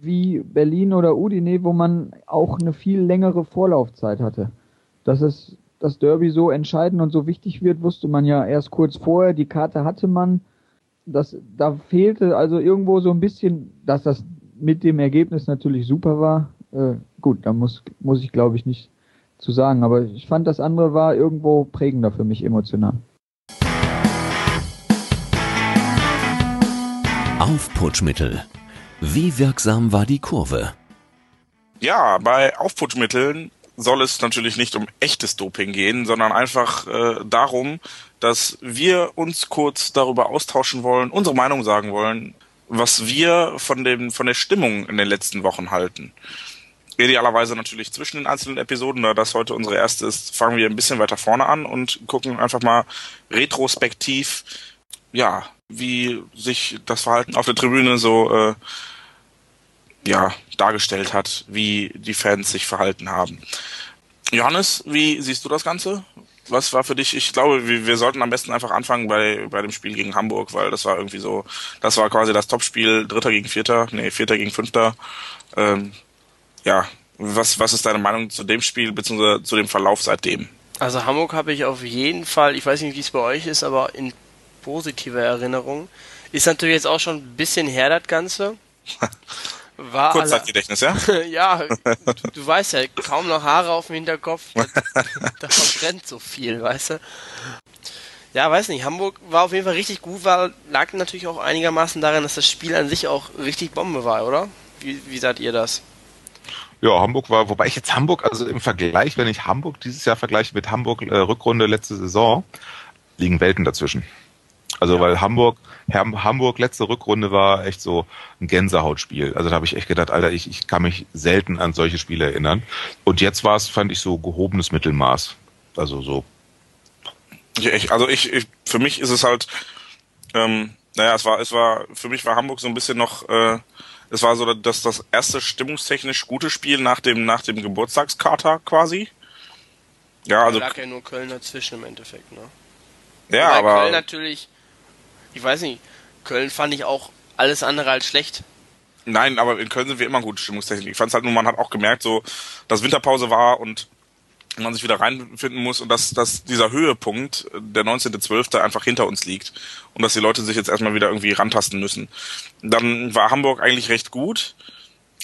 wie Berlin oder Udine, wo man auch eine viel längere Vorlaufzeit hatte. Dass es das Derby so entscheidend und so wichtig wird, wusste man ja erst kurz vorher. Die Karte hatte man. Das, da fehlte also irgendwo so ein bisschen, dass das mit dem Ergebnis natürlich super war. Äh, gut, da muss, muss ich glaube ich nicht zu sagen. Aber ich fand das andere war irgendwo prägender für mich emotional. Aufputschmittel. Wie wirksam war die Kurve? Ja, bei Aufputschmitteln soll es natürlich nicht um echtes Doping gehen, sondern einfach äh, darum, dass wir uns kurz darüber austauschen wollen, unsere Meinung sagen wollen, was wir von dem von der Stimmung in den letzten Wochen halten. Idealerweise natürlich zwischen den einzelnen Episoden, da das heute unsere erste ist, fangen wir ein bisschen weiter vorne an und gucken einfach mal retrospektiv, ja, wie sich das Verhalten auf der Tribüne so äh, ja, dargestellt hat, wie die Fans sich verhalten haben. Johannes, wie siehst du das Ganze? Was war für dich? Ich glaube, wir, sollten am besten einfach anfangen bei, bei dem Spiel gegen Hamburg, weil das war irgendwie so, das war quasi das Topspiel, Dritter gegen Vierter, nee, Vierter gegen Fünfter. Ähm, ja, was, was ist deine Meinung zu dem Spiel, beziehungsweise zu dem Verlauf seitdem? Also Hamburg habe ich auf jeden Fall, ich weiß nicht, wie es bei euch ist, aber in positiver Erinnerung. Ist natürlich jetzt auch schon ein bisschen her, das Ganze. War Kurzzeitgedächtnis, ja? ja, du, du weißt ja, kaum noch Haare auf dem Hinterkopf. da verbrennt so viel, weißt du? Ja, weiß nicht. Hamburg war auf jeden Fall richtig gut, war, lag natürlich auch einigermaßen daran, dass das Spiel an sich auch richtig Bombe war, oder? Wie, wie seht ihr das? Ja, Hamburg war, wobei ich jetzt Hamburg, also im Vergleich, wenn ich Hamburg dieses Jahr vergleiche mit Hamburg äh, Rückrunde letzte Saison, liegen Welten dazwischen. Also weil Hamburg, Ham, Hamburg letzte Rückrunde war echt so ein Gänsehautspiel. Also da habe ich echt gedacht, Alter, ich, ich kann mich selten an solche Spiele erinnern. Und jetzt war es, fand ich, so gehobenes Mittelmaß. Also so. Ich, ich, also ich, ich, für mich ist es halt, ähm, naja, es war, es war, für mich war Hamburg so ein bisschen noch, äh, es war so das, das erste stimmungstechnisch gute Spiel nach dem, nach dem Geburtstagskater quasi. Ja, also, da lag ja nur Köln dazwischen im Endeffekt, ne? ja, aber. Köln natürlich, ich weiß nicht, Köln fand ich auch alles andere als schlecht. Nein, aber in Köln sind wir immer gute Stimmungstechnik. Ich fand es halt nur, man hat auch gemerkt, so, dass Winterpause war und man sich wieder reinfinden muss und dass, dass dieser Höhepunkt, der 19.12. einfach hinter uns liegt und dass die Leute sich jetzt erstmal wieder irgendwie rantasten müssen. Dann war Hamburg eigentlich recht gut,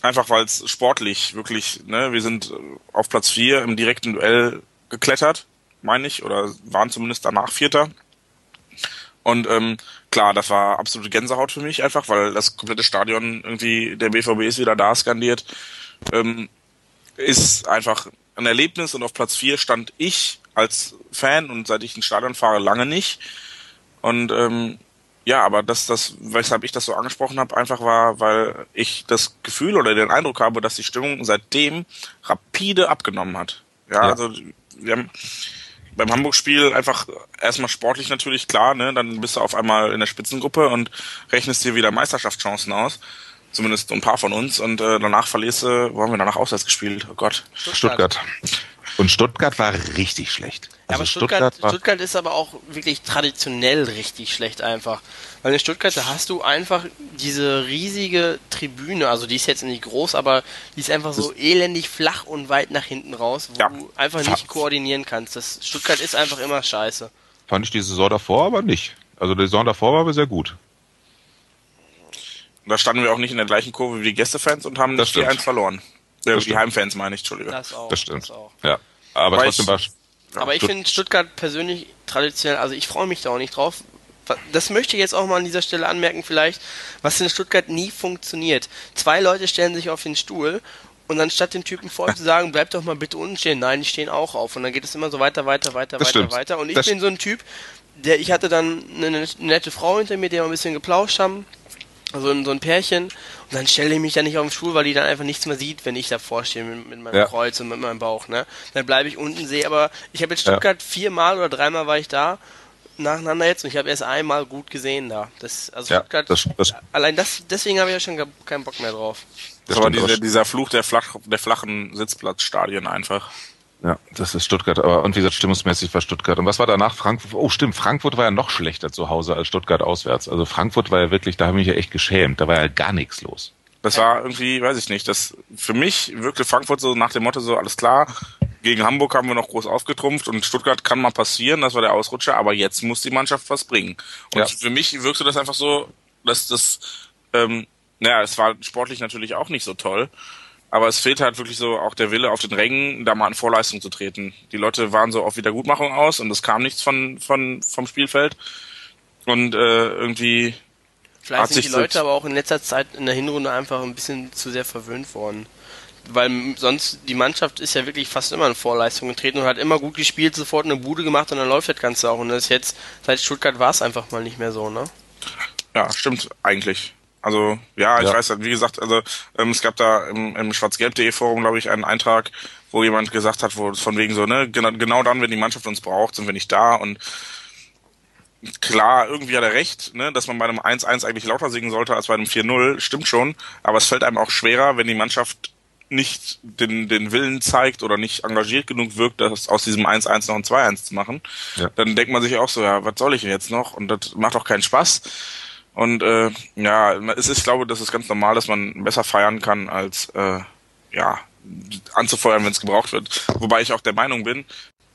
einfach weil es sportlich wirklich, ne, wir sind auf Platz 4 im direkten Duell geklettert, meine ich, oder waren zumindest danach Vierter. Und ähm, klar, das war absolute Gänsehaut für mich einfach, weil das komplette Stadion irgendwie, der BVB ist wieder da, skandiert. Ähm, ist einfach ein Erlebnis und auf Platz 4 stand ich als Fan und seit ich ins Stadion fahre, lange nicht. Und ähm, ja, aber das, das, weshalb ich das so angesprochen habe, einfach war, weil ich das Gefühl oder den Eindruck habe, dass die Stimmung seitdem rapide abgenommen hat. Ja, Ja. also wir haben beim Hamburg-Spiel einfach erstmal sportlich natürlich klar, ne, dann bist du auf einmal in der Spitzengruppe und rechnest dir wieder Meisterschaftschancen aus. Zumindest ein paar von uns und äh, danach verlierst du, wo haben wir danach auswärts gespielt? Oh Gott. Stuttgart. Und Stuttgart war richtig schlecht. Ja, aber Also Stuttgart, war, Stuttgart ist aber auch wirklich traditionell richtig schlecht einfach. Weil in Stuttgart, da hast du einfach diese riesige Tribüne, also die ist jetzt nicht groß, aber die ist einfach so elendig flach und weit nach hinten raus, wo Ja. du einfach Fa- nicht koordinieren kannst. Das Stuttgart ist einfach immer scheiße. fand ich die Saison davor aber nicht. Also die Saison davor war aber sehr gut. Und da standen wir auch nicht in der gleichen Kurve wie die Gästefans und haben Das nicht 4-1 stimmt. verloren. Das die stimmt. Heimfans meine ich, Entschuldige. Das auch. Das stimmt. Das auch. Ja. Aber Weil trotzdem ich- war Aber ich Stutt- finde Stuttgart persönlich traditionell, also ich freue mich da auch nicht drauf. Das möchte ich jetzt auch mal an dieser Stelle anmerken, vielleicht, was in Stuttgart nie funktioniert. Zwei Leute stellen sich auf den Stuhl und anstatt dem Typen vor zu sagen, bleib doch mal bitte unten stehen, nein, die stehen auch auf. Und dann geht es immer so weiter, weiter, weiter, Das weiter, stimmt. weiter. Und ich Das- bin so ein Typ, der, ich hatte dann eine nette Frau hinter mir, die wir ein bisschen geplauscht haben. Also so ein Pärchen. Und dann stelle ich mich da nicht auf den Stuhl, weil die dann einfach nichts mehr sieht, wenn ich davor stehe mit, mit meinem Ja. Kreuz und mit meinem Bauch. Ne? Dann bleibe ich unten, sehe aber, ich habe jetzt Ja. Stuttgart viermal oder dreimal war ich da, nacheinander jetzt, und ich habe erst einmal gut gesehen da. Das, also Ja, Stuttgart, das- das- allein das, deswegen habe ich ja schon keinen Bock mehr drauf. das aber stimmt diese, dieser Fluch der, flach, der flachen Sitzplatzstadien einfach. Ja, das ist Stuttgart. Aber und wie gesagt, stimmungsmäßig war Stuttgart. Und was war danach? Frankfurt. Oh, stimmt. Frankfurt war ja noch schlechter zu Hause als Stuttgart auswärts. Also Frankfurt war ja wirklich, da habe ich mich ja echt geschämt. Da war ja gar nichts los. Das war irgendwie, weiß ich nicht, das für mich wirkte Frankfurt so nach dem Motto so, alles klar, gegen Hamburg haben wir noch groß aufgetrumpft und Stuttgart kann mal passieren, das war der Ausrutscher, aber jetzt muss die Mannschaft was bringen. Und Ja. für mich wirkte das einfach so, dass das, ähm, naja, es war sportlich natürlich auch nicht so toll, aber es fehlt halt wirklich so auch der Wille auf den Rängen, da mal in Vorleistung zu treten. Die Leute waren so auf Wiedergutmachung aus und es kam nichts von, von, vom Spielfeld. Und äh, irgendwie Vielleicht sind die Leute aber auch in letzter Zeit in der Hinrunde einfach ein bisschen zu sehr verwöhnt worden. Weil sonst, die Mannschaft ist ja wirklich fast immer in Vorleistung getreten und hat immer gut gespielt, sofort eine Bude gemacht und dann läuft das Ganze auch. Und das ist jetzt, seit Stuttgart war es einfach mal nicht mehr so, ne? Ja, stimmt eigentlich. Also ja, ich Ja. weiß, wie gesagt, also ähm, es gab da im, im schwarzgelb.de Forum, glaube ich, einen Eintrag, wo jemand gesagt hat, wo von wegen so, ne, genau, genau dann, wenn die Mannschaft uns braucht, sind wir nicht da und klar, irgendwie hat er recht, ne, dass man bei einem 1-1 eigentlich lauter singen sollte als bei einem 4-0, stimmt schon, aber es fällt einem auch schwerer, wenn die Mannschaft nicht den, den Willen zeigt oder nicht engagiert genug wirkt, das aus diesem 1-1 noch ein 2-1 zu machen. Ja. Dann denkt man sich auch so, ja, was soll ich denn jetzt noch? Und das macht auch keinen Spaß. Und äh, ja, es ist, ich glaube, das ist ganz normal, dass man besser feiern kann, als äh, ja, anzufeuern, wenn es gebraucht wird. Wobei ich auch der Meinung bin,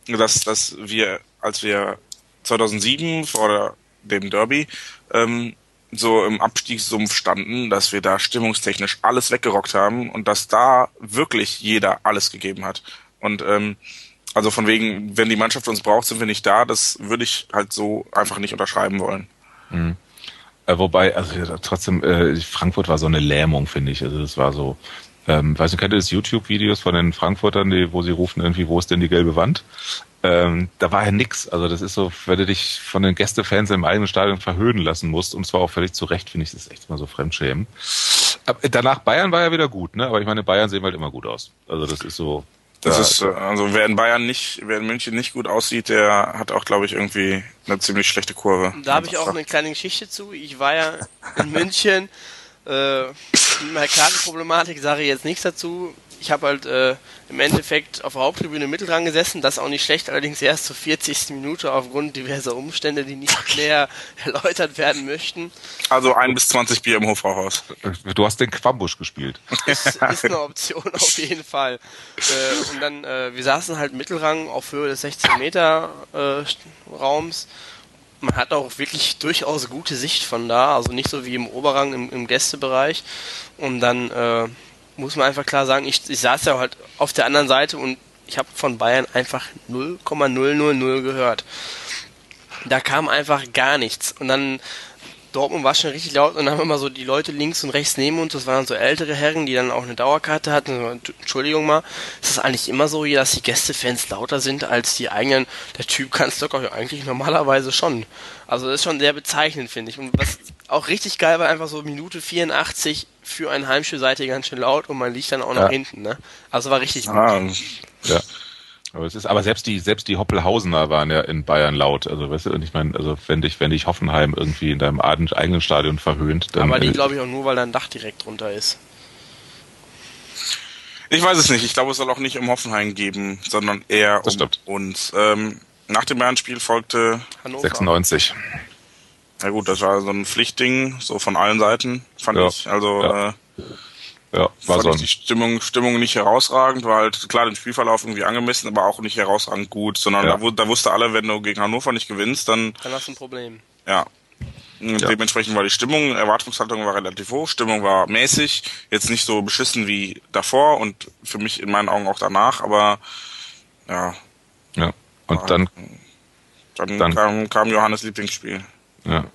dass, dass wir, als wir 2007 vor dem Derby ähm, so im Abstiegssumpf standen, dass wir da stimmungstechnisch alles weggerockt haben und dass da wirklich jeder alles gegeben hat. Und ähm, also von wegen, wenn die Mannschaft uns braucht, sind wir nicht da. Das würde ich halt so einfach nicht unterschreiben wollen. Äh, wobei, also trotzdem, äh, Frankfurt war so eine Lähmung, finde ich. Also das war so, ähm, weiß nicht, kennt ihr das YouTube-Videos von den Frankfurtern, die, wo sie rufen irgendwie, wo ist denn die gelbe Wand? Ähm, da war ja nix. Also das ist so, wenn du dich von den Gästefans im eigenen Stadion verhöhnen lassen musst, und zwar auch völlig zu Recht, finde ich das echt mal so Fremdschämen. Danach Bayern war ja wieder gut, ne? Aber ich meine, Bayern sehen halt immer gut aus. Also das ist so. Das da- ist, äh, also wer in Bayern nicht, wer in München nicht gut aussieht, der hat auch, glaube ich, irgendwie eine ziemlich schlechte Kurve. Da habe ich auch eine kleine Geschichte zu. Ich war ja in München. Äh, mit meiner Kartenproblematik sage ich jetzt nichts dazu. Ich habe halt äh, im Endeffekt auf der Haupttribüne mittel dran gesessen, das auch nicht schlecht, allerdings erst zur 40. Minute aufgrund diverser Umstände, die nicht näher erläutert werden möchten. Also ein bis 20 Bier im Hofbrauhaus. Du hast den Quambusch gespielt. ist, ist eine Option auf jeden Fall. Äh, und dann, äh, wir saßen halt Mittelrang auf Höhe des 16 Meter äh, Raums. Man hat auch wirklich durchaus gute Sicht von da, also nicht so wie im Oberrang im, im Gästebereich. Und dann äh, muss man einfach klar sagen, ich, ich saß ja halt auf der anderen Seite und ich habe von Bayern einfach 0,000 gehört. Da kam einfach gar nichts. Und dann Dortmund war schon richtig laut und dann haben mal so die Leute links und rechts neben uns, das waren so ältere Herren, die dann auch eine Dauerkarte hatten. Entschuldigung mal, ist das eigentlich immer so, dass die Gästefans lauter sind als die eigenen? Der Typ kann es doch eigentlich normalerweise schon. Also das ist schon sehr bezeichnend, finde ich. Und was auch richtig geil war, einfach so Minute 84 für ein Heimspiel seid ihr ganz schön laut und man liegt dann auch nach hinten, ne? Also war richtig gut. Ah, ja. Aber es ist, aber selbst die, selbst die Hoppelhausener waren ja in Bayern laut. Also, weißt du, und ich meine, also, wenn dich, wenn dich Hoffenheim irgendwie in deinem eigenen Stadion verhöhnt, dann. Aber die äh, glaube ich auch nur, weil da ein Dach direkt drunter ist. Ich weiß es nicht. Ich glaube, es soll auch nicht um Hoffenheim geben, sondern eher das um stimmt. uns. Ähm, nach dem Bayern-Spiel folgte Hannover. 96. Na gut, das war so ein Pflichtding, so von allen Seiten, fand Ja. ich. Also Ja. äh, Ja, war fand so die Stimmung, Stimmung nicht herausragend, war halt klar den Spielverlauf irgendwie angemessen, aber auch nicht herausragend gut, sondern Ja. da, da wusste alle, wenn du gegen Hannover nicht gewinnst, dann Dann hast du ein Problem. ja. Und Ja. Dementsprechend war die Stimmung, Erwartungshaltung war relativ hoch, Stimmung war mäßig, jetzt nicht so beschissen wie davor und für mich in meinen Augen auch danach, aber ja, ja. Und dann, dann, Dann- kam, kam Johannes Lieblingsspiel. Ja.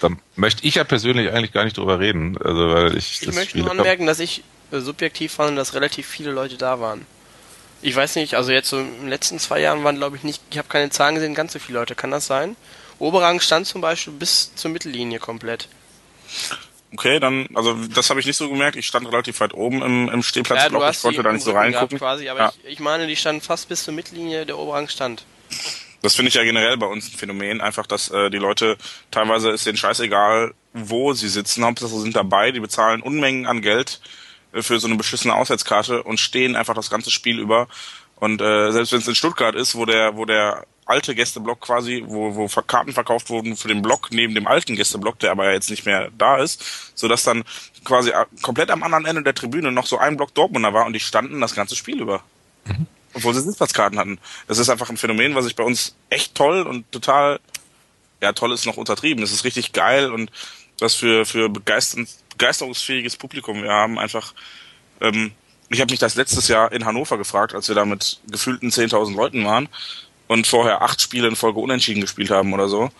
Dann möchte ich ja persönlich eigentlich gar nicht drüber reden. Also, weil ich, Ich das möchte nur anmerken, dass ich äh, subjektiv fand, dass relativ viele Leute da waren. Ich weiß nicht, also jetzt so in den letzten zwei Jahren waren glaube ich nicht, ich habe keine Zahlen gesehen, ganz so viele Leute. Kann das sein? Oberrang stand zum Beispiel bis zur Mittellinie komplett. Okay, dann, also das habe ich nicht so gemerkt. Ich stand relativ weit oben im, im Stehplatzblock. ich konnte da nicht so reingucken. quasi, aber Ja. ich, ich meine, die standen fast bis zur Mittellinie, der Oberrang stand. Das finde ich ja generell bei uns ein Phänomen, einfach, dass äh, die Leute teilweise ist denen scheißegal, wo sie sitzen, Hauptsache sind dabei, die bezahlen Unmengen an Geld äh, für so eine beschissene Auswärtskarte und stehen einfach das ganze Spiel über. Und äh, selbst wenn es in Stuttgart ist, wo der, wo der alte Gästeblock quasi, wo, wo Karten verkauft wurden für den Block neben dem alten Gästeblock, der aber jetzt nicht mehr da ist, so dass dann quasi komplett am anderen Ende der Tribüne noch so ein Block Dortmunder war und die standen das ganze Spiel über obwohl sie Sitzplatzkarten hatten. Das ist einfach ein Phänomen, was ich bei uns echt toll und total, ja, toll ist noch untertrieben. Das ist richtig geil und was für, für begeisterungsfähiges Publikum wir haben. Einfach, ähm, ich habe mich das letztes Jahr in Hannover gefragt, als wir da mit gefühlten 10.000 Leuten waren und vorher acht Spiele in Folge unentschieden gespielt haben oder so.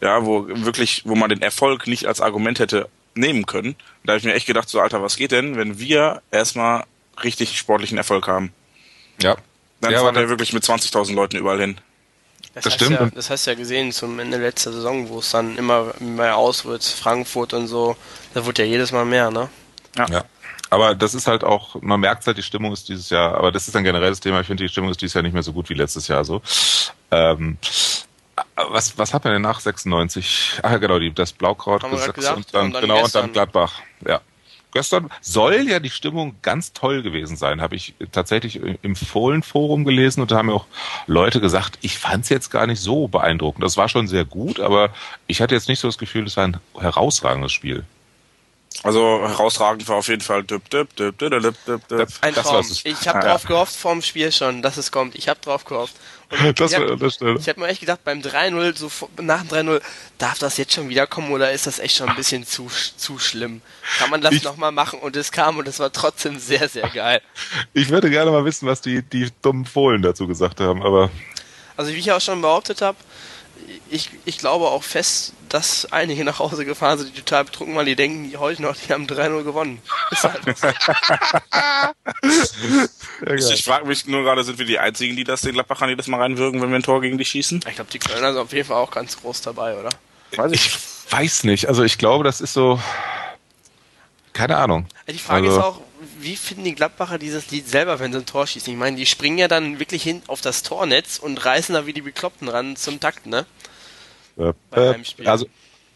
Ja, wo wirklich, wo man den Erfolg nicht als Argument hätte nehmen können. Da habe ich mir echt gedacht, so Alter, was geht denn, wenn wir erstmal richtig sportlichen Erfolg haben? Ja. Dann ja, fahren aber wir wirklich mit 20.000 Leuten überall hin. Das, Das hast stimmt. Ja, das hast du ja gesehen zum Ende letzter Saison, wo es dann immer mehr auswärts, Frankfurt und so, da wurde ja jedes Mal mehr, ne? Ja. Aber das ist halt auch, man merkt halt, die Stimmung ist dieses Jahr, aber das ist ein generelles Thema. Ich finde, die Stimmung ist dieses Jahr nicht mehr so gut wie letztes Jahr so. Ähm, was, was hat man denn nach 96? Ah, ja, genau, die, das Blaukraut gesagt, und dann, und dann genau, und gestern. dann Gladbach. Ja. Gestern soll ja die Stimmung ganz toll gewesen sein, habe ich tatsächlich im Fohlen-Forum gelesen und da haben mir auch Leute gesagt, ich fand es jetzt gar nicht so beeindruckend. Das war schon sehr gut, aber ich hatte jetzt nicht so das Gefühl, es war ein herausragendes Spiel. Also herausragend war auf jeden Fall. Ein Das Traum. Ich habe Ja. drauf gehofft vorm Spiel schon, dass es kommt. Ich habe drauf gehofft. Das hab- an der Stelle. Ich habe mir echt gedacht, beim 3-0, so nach dem 3-0, darf das jetzt schon wieder kommen oder ist das echt schon ein bisschen zu, zu schlimm? Kann man das nochmal machen? Und es kam und es war trotzdem sehr, sehr geil. Ich würde gerne mal wissen, was die, die dummen Fohlen dazu gesagt haben, aber Also wie ich auch schon behauptet habe, ich, ich glaube auch fest, dass einige nach Hause gefahren sind, die total betrunken waren, die denken die heute noch, die haben 3-0 gewonnen. Ist halt. Ich, ich frage mich nur gerade, sind wir die Einzigen, die das den Gladbachern jedes Mal reinwirken, wenn wir ein Tor gegen die schießen? Ich glaube, die Kölner sind auf jeden Fall auch ganz groß dabei, oder? Weiß ich weiß nicht. Also ich glaube, das ist so, keine Ahnung. Die Frage Also- ist auch, wie finden die Gladbacher dieses Lied selber, wenn sie ein Tor schießen? Ich meine, die springen ja dann wirklich hin auf das Tornetz und reißen da wie die Bekloppten ran zum Takt, ne? Äh, Beim äh, also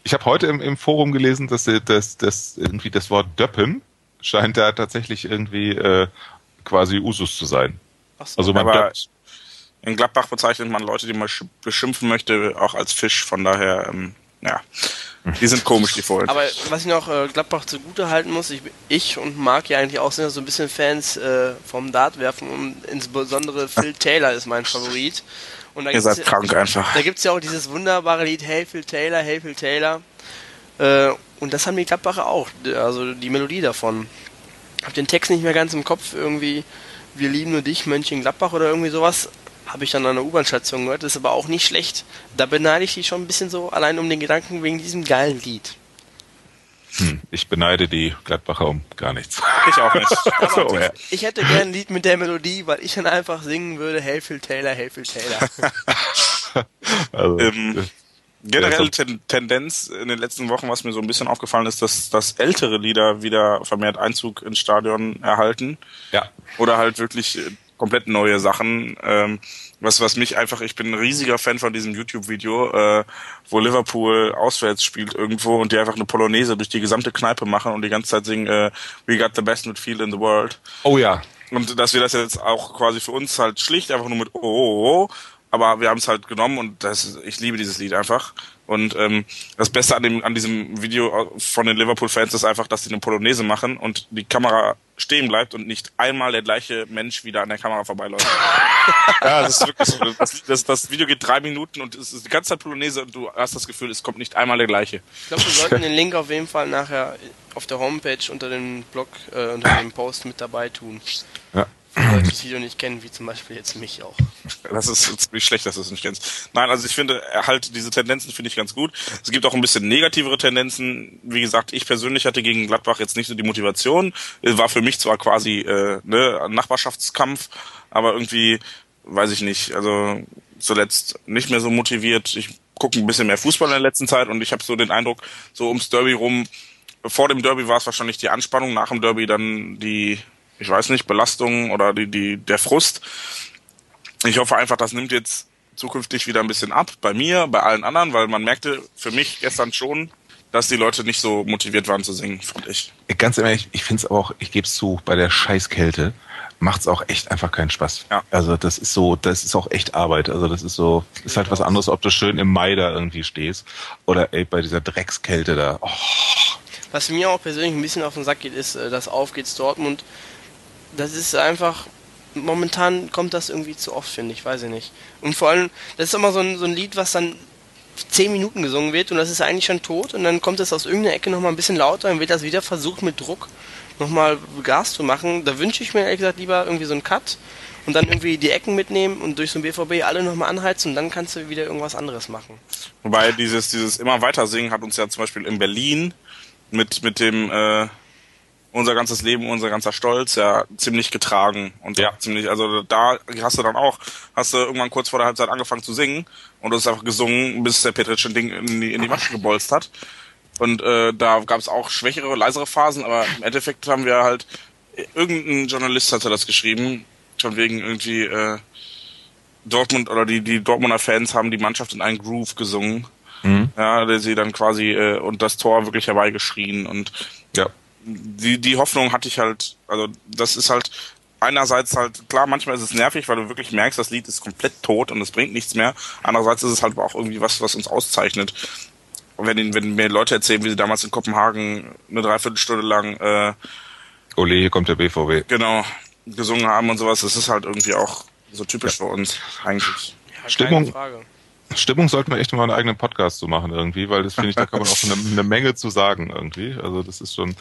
ich habe heute im, im Forum gelesen, dass äh, das, das irgendwie das Wort Döppen scheint da tatsächlich irgendwie äh, quasi Usus zu sein. Achso. Also man Aber in Gladbach bezeichnet man Leute, die man sch- beschimpfen möchte, auch als Fisch. Von daher, ähm, ja, die sind komisch, die Fohlen. Aber was ich noch äh, Gladbach zugute halten muss, ich, ich und Marc ja eigentlich auch sind ja so ein bisschen Fans äh, vom Dartwerfen und insbesondere Phil Taylor ist mein Favorit. Und da Ihr seid ja- krank einfach. Da gibt's ja auch dieses wunderbare Lied Hey Phil Taylor, Hey Phil Taylor. Äh, und das haben die Gladbacher auch, also die Melodie davon. Hab den Text nicht mehr ganz im Kopf, irgendwie Wir lieben nur dich, Mönchengladbach oder irgendwie sowas. Habe ich dann an der U-Bahn-Station gehört, ist aber auch nicht schlecht. Da beneide ich die schon ein bisschen so, allein um den Gedanken wegen diesem geilen Lied. Hm, ich beneide die Gladbacher um gar nichts. Ich auch nicht. so, ja. Ich hätte gern ein Lied mit der Melodie, weil ich dann einfach singen würde, Hayfield Taylor, Hayfield Taylor. Also, Ähm, äh, Generell Ja, Ten Tendenz in den letzten Wochen, was mir so ein bisschen aufgefallen ist, dass, dass ältere Lieder wieder vermehrt Einzug ins Stadion erhalten. ja. Oder halt wirklich äh, komplett neue Sachen. Ähm, was, was mich einfach, ich bin ein riesiger Fan von diesem YouTube-Video, äh, wo Liverpool auswärts spielt irgendwo und die einfach eine Polonaise durch die gesamte Kneipe machen und die ganze Zeit singen äh, We got the best midfield in the world. Oh ja. Und dass wir das jetzt auch quasi für uns halt schlicht einfach nur mit Oh, oh, oh aber wir haben es halt genommen und das, ich liebe dieses Lied einfach. Und ähm, das Beste an, dem, an diesem Video von den Liverpool-Fans ist einfach, dass sie eine Polonaise machen und die Kamera stehen bleibt und nicht einmal der gleiche Mensch wieder an der Kamera vorbeiläuft. ja, das ist wirklich so. Das, das, das Video geht drei Minuten und es ist die ganze Zeit Polonaise und du hast das Gefühl, es kommt nicht einmal der gleiche. Ich glaube, wir sollten den Link auf jeden Fall nachher auf der Homepage unter dem Blog, äh, unter dem Post mit dabei tun. Ja. Für Leute, die das Video nicht kennen, wie zum Beispiel jetzt mich auch. Das ist ziemlich schlecht, dass du es nicht kennst. Nein, also ich finde halt diese Tendenzen finde ich ganz gut. Es gibt auch ein bisschen negativere Tendenzen. Wie gesagt, ich persönlich hatte gegen Gladbach jetzt nicht so die Motivation. War für mich zwar quasi äh, ne, Nachbarschaftskampf, aber irgendwie weiß ich nicht. Also zuletzt nicht mehr so motiviert. Ich gucke ein bisschen mehr Fußball in der letzten Zeit und ich habe so den Eindruck, so ums Derby rum. Vor dem Derby war es wahrscheinlich die Anspannung, nach dem Derby dann die, ich weiß nicht, Belastung oder die, die, der Frust ich hoffe einfach, das nimmt jetzt zukünftig wieder ein bisschen ab. Bei mir, bei allen anderen, weil man merkte für mich gestern schon, dass die Leute nicht so motiviert waren zu singen, fand ich. Ganz ehrlich, ich finde es auch, ich gebe es zu, bei der Scheißkälte macht es auch echt einfach keinen Spaß. Ja. Also das ist so, das ist auch echt Arbeit. Also das ist so, ist halt was anderes, ob du schön im Mai da irgendwie stehst oder ey, bei dieser Dreckskälte da. Oh, Was mir auch persönlich ein bisschen auf den Sack geht, ist äh, das Auf geht's Dortmund. Das ist einfach, momentan kommt das irgendwie zu oft, finde ich, weiß ich nicht. Und vor allem, das ist immer so ein, so ein Lied, was dann zehn Minuten gesungen wird und das ist eigentlich schon tot und dann kommt es aus irgendeiner Ecke nochmal ein bisschen lauter und wird das wieder versucht mit Druck nochmal Gas zu machen. Da wünsche ich mir ehrlich gesagt lieber irgendwie so einen Cut und dann irgendwie die Ecken mitnehmen und durch so ein BVB alle nochmal anheizen und dann kannst du wieder irgendwas anderes machen. Wobei dieses, dieses immer weiter singen hat uns ja zum Beispiel in Berlin mit, mit dem äh, unser ganzes Leben, unser ganzer Stolz ja ziemlich getragen und ja. ziemlich, also da hast du dann auch, hast du irgendwann kurz vor der Halbzeit angefangen zu singen und du hast einfach gesungen, bis der Petric ein Ding in die, in die Masche gebolzt hat. Und äh, da gab es auch schwächere, leisere Phasen, aber im Endeffekt haben wir halt, irgendein Journalist hatte das geschrieben, von wegen irgendwie äh, Dortmund oder die, die Dortmunder Fans haben die Mannschaft in einen Groove gesungen. Mhm. Ja, der sie dann quasi äh, und das Tor wirklich herbeigeschrien und ja. Die, die Hoffnung hatte ich halt, also das ist halt einerseits halt, klar, manchmal ist es nervig, weil du wirklich merkst, das Lied ist komplett tot und es bringt nichts mehr. Andererseits ist es halt auch irgendwie was, was uns auszeichnet. Und wenn, wenn mir Leute erzählen, wie sie damals in Kopenhagen eine Dreiviertelstunde lang äh, Ole, hier kommt der BVB. genau gesungen haben und sowas, das ist halt irgendwie auch so typisch für uns eigentlich. Ja, Stimmung- keine Frage. Stimmung sollten wir echt mal einen eigenen Podcast zu machen irgendwie, weil das finde ich, da kann man auch eine, eine Menge zu sagen irgendwie. Also das ist schon.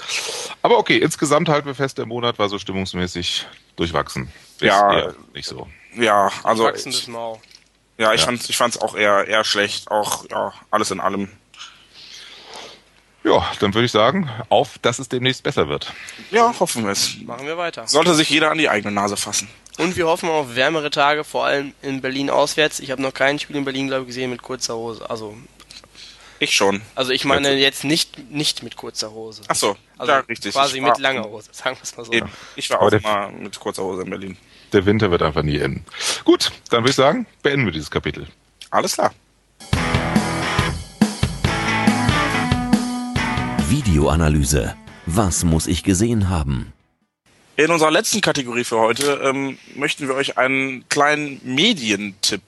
Aber okay, insgesamt halten wir fest, der Monat war so stimmungsmäßig durchwachsen. Ist Ja. eher nicht so. Ja, also Wachsendes ich, Mau. ja, ich Ja. fand ich fand's auch eher eher schlecht, auch ja, alles in allem. Ja, dann würde ich sagen, auf, dass es demnächst besser wird. Ja, hoffen wir es. Machen wir weiter. Sollte sich jeder an die eigene Nase fassen. Und wir hoffen auf wärmere Tage, vor allem in Berlin auswärts. Ich habe noch kein Spiel in Berlin, glaube ich, gesehen mit kurzer Hose. Also, Ich schon. also ich meine jetzt nicht, nicht mit kurzer Hose. Ach so, Also ja, richtig. quasi Ich war- mit langer Hose, sagen wir es mal so. Eben. Ich war Aber auch mal mit kurzer Hose in Berlin. Der Winter wird einfach nie enden. Gut, dann würde ich sagen, beenden wir dieses Kapitel. Alles klar. Videoanalyse. Was muss ich gesehen haben? In unserer letzten Kategorie für heute ähm, möchten wir euch einen kleinen Medientipp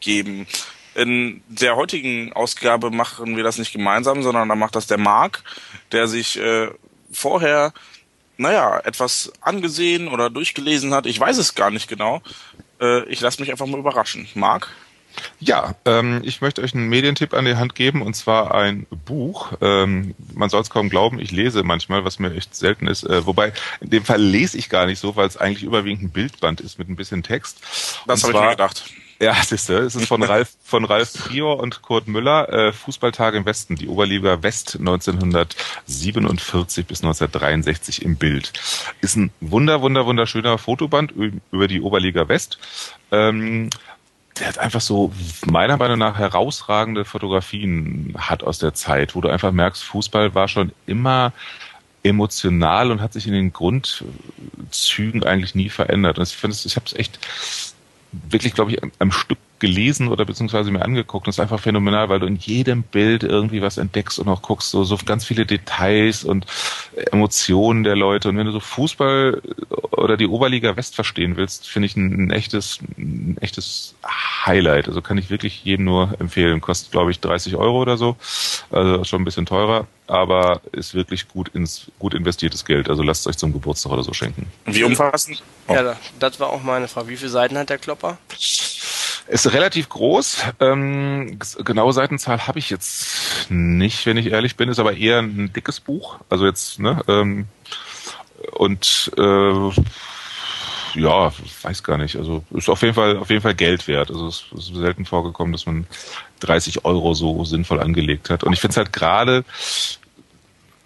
geben. In der heutigen Ausgabe machen wir das nicht gemeinsam, sondern da macht das der Marc, der sich äh, vorher, naja, etwas angesehen oder durchgelesen hat. Ich weiß es gar nicht genau. Äh, ich lasse mich einfach mal überraschen. Marc? Ja, ähm, ich möchte euch einen Medientipp an die Hand geben und zwar ein Buch. Ähm, man soll es kaum glauben, ich lese manchmal, was mir echt selten ist. Äh, wobei in dem Fall lese ich gar nicht so, weil es eigentlich überwiegend ein Bildband ist mit ein bisschen Text. Das habe ich mir gedacht. Ja, siehst du, es ist von Ralf, von Ralf Prior und Kurt Müller, äh, Fußballtage im Westen, die Oberliga West 1947 bis 1963 im Bild. Ist ein wunder, wunder, wunderschöner Fotoband über die Oberliga West. Ähm, der hat einfach so meiner Meinung nach herausragende Fotografien hat aus der Zeit, wo du einfach merkst, Fußball war schon immer emotional und hat sich in den Grundzügen eigentlich nie verändert. Und ich finde, ich habe es echt wirklich, glaube ich, am Stück gelesen oder beziehungsweise mir angeguckt. Das ist einfach phänomenal, weil du in jedem Bild irgendwie was entdeckst und auch guckst, so, so ganz viele Details und Emotionen der Leute. Und wenn du so Fußball oder die Oberliga West verstehen willst, finde ich ein, ein, echtes, ein echtes Highlight. Also kann ich wirklich jedem nur empfehlen. Kostet, glaube ich, 30 Euro oder so. Also schon ein bisschen teurer, aber ist wirklich gut ins, gut investiertes Geld. Also lasst es euch zum Geburtstag oder so schenken. Wie umfassend? Oh. Ja, das war auch meine Frage. Wie viele Seiten hat der Klopper? Ist relativ groß. Ähm, genaue Seitenzahl habe ich jetzt nicht, wenn ich ehrlich bin. Ist aber eher ein dickes Buch. Also jetzt, ne? Ähm, und äh, ja, weiß gar nicht. Also ist auf jeden Fall auf jeden Fall Geld wert. Also es ist selten vorgekommen, dass man 30 Euro so sinnvoll angelegt hat. Und ich finde es halt gerade,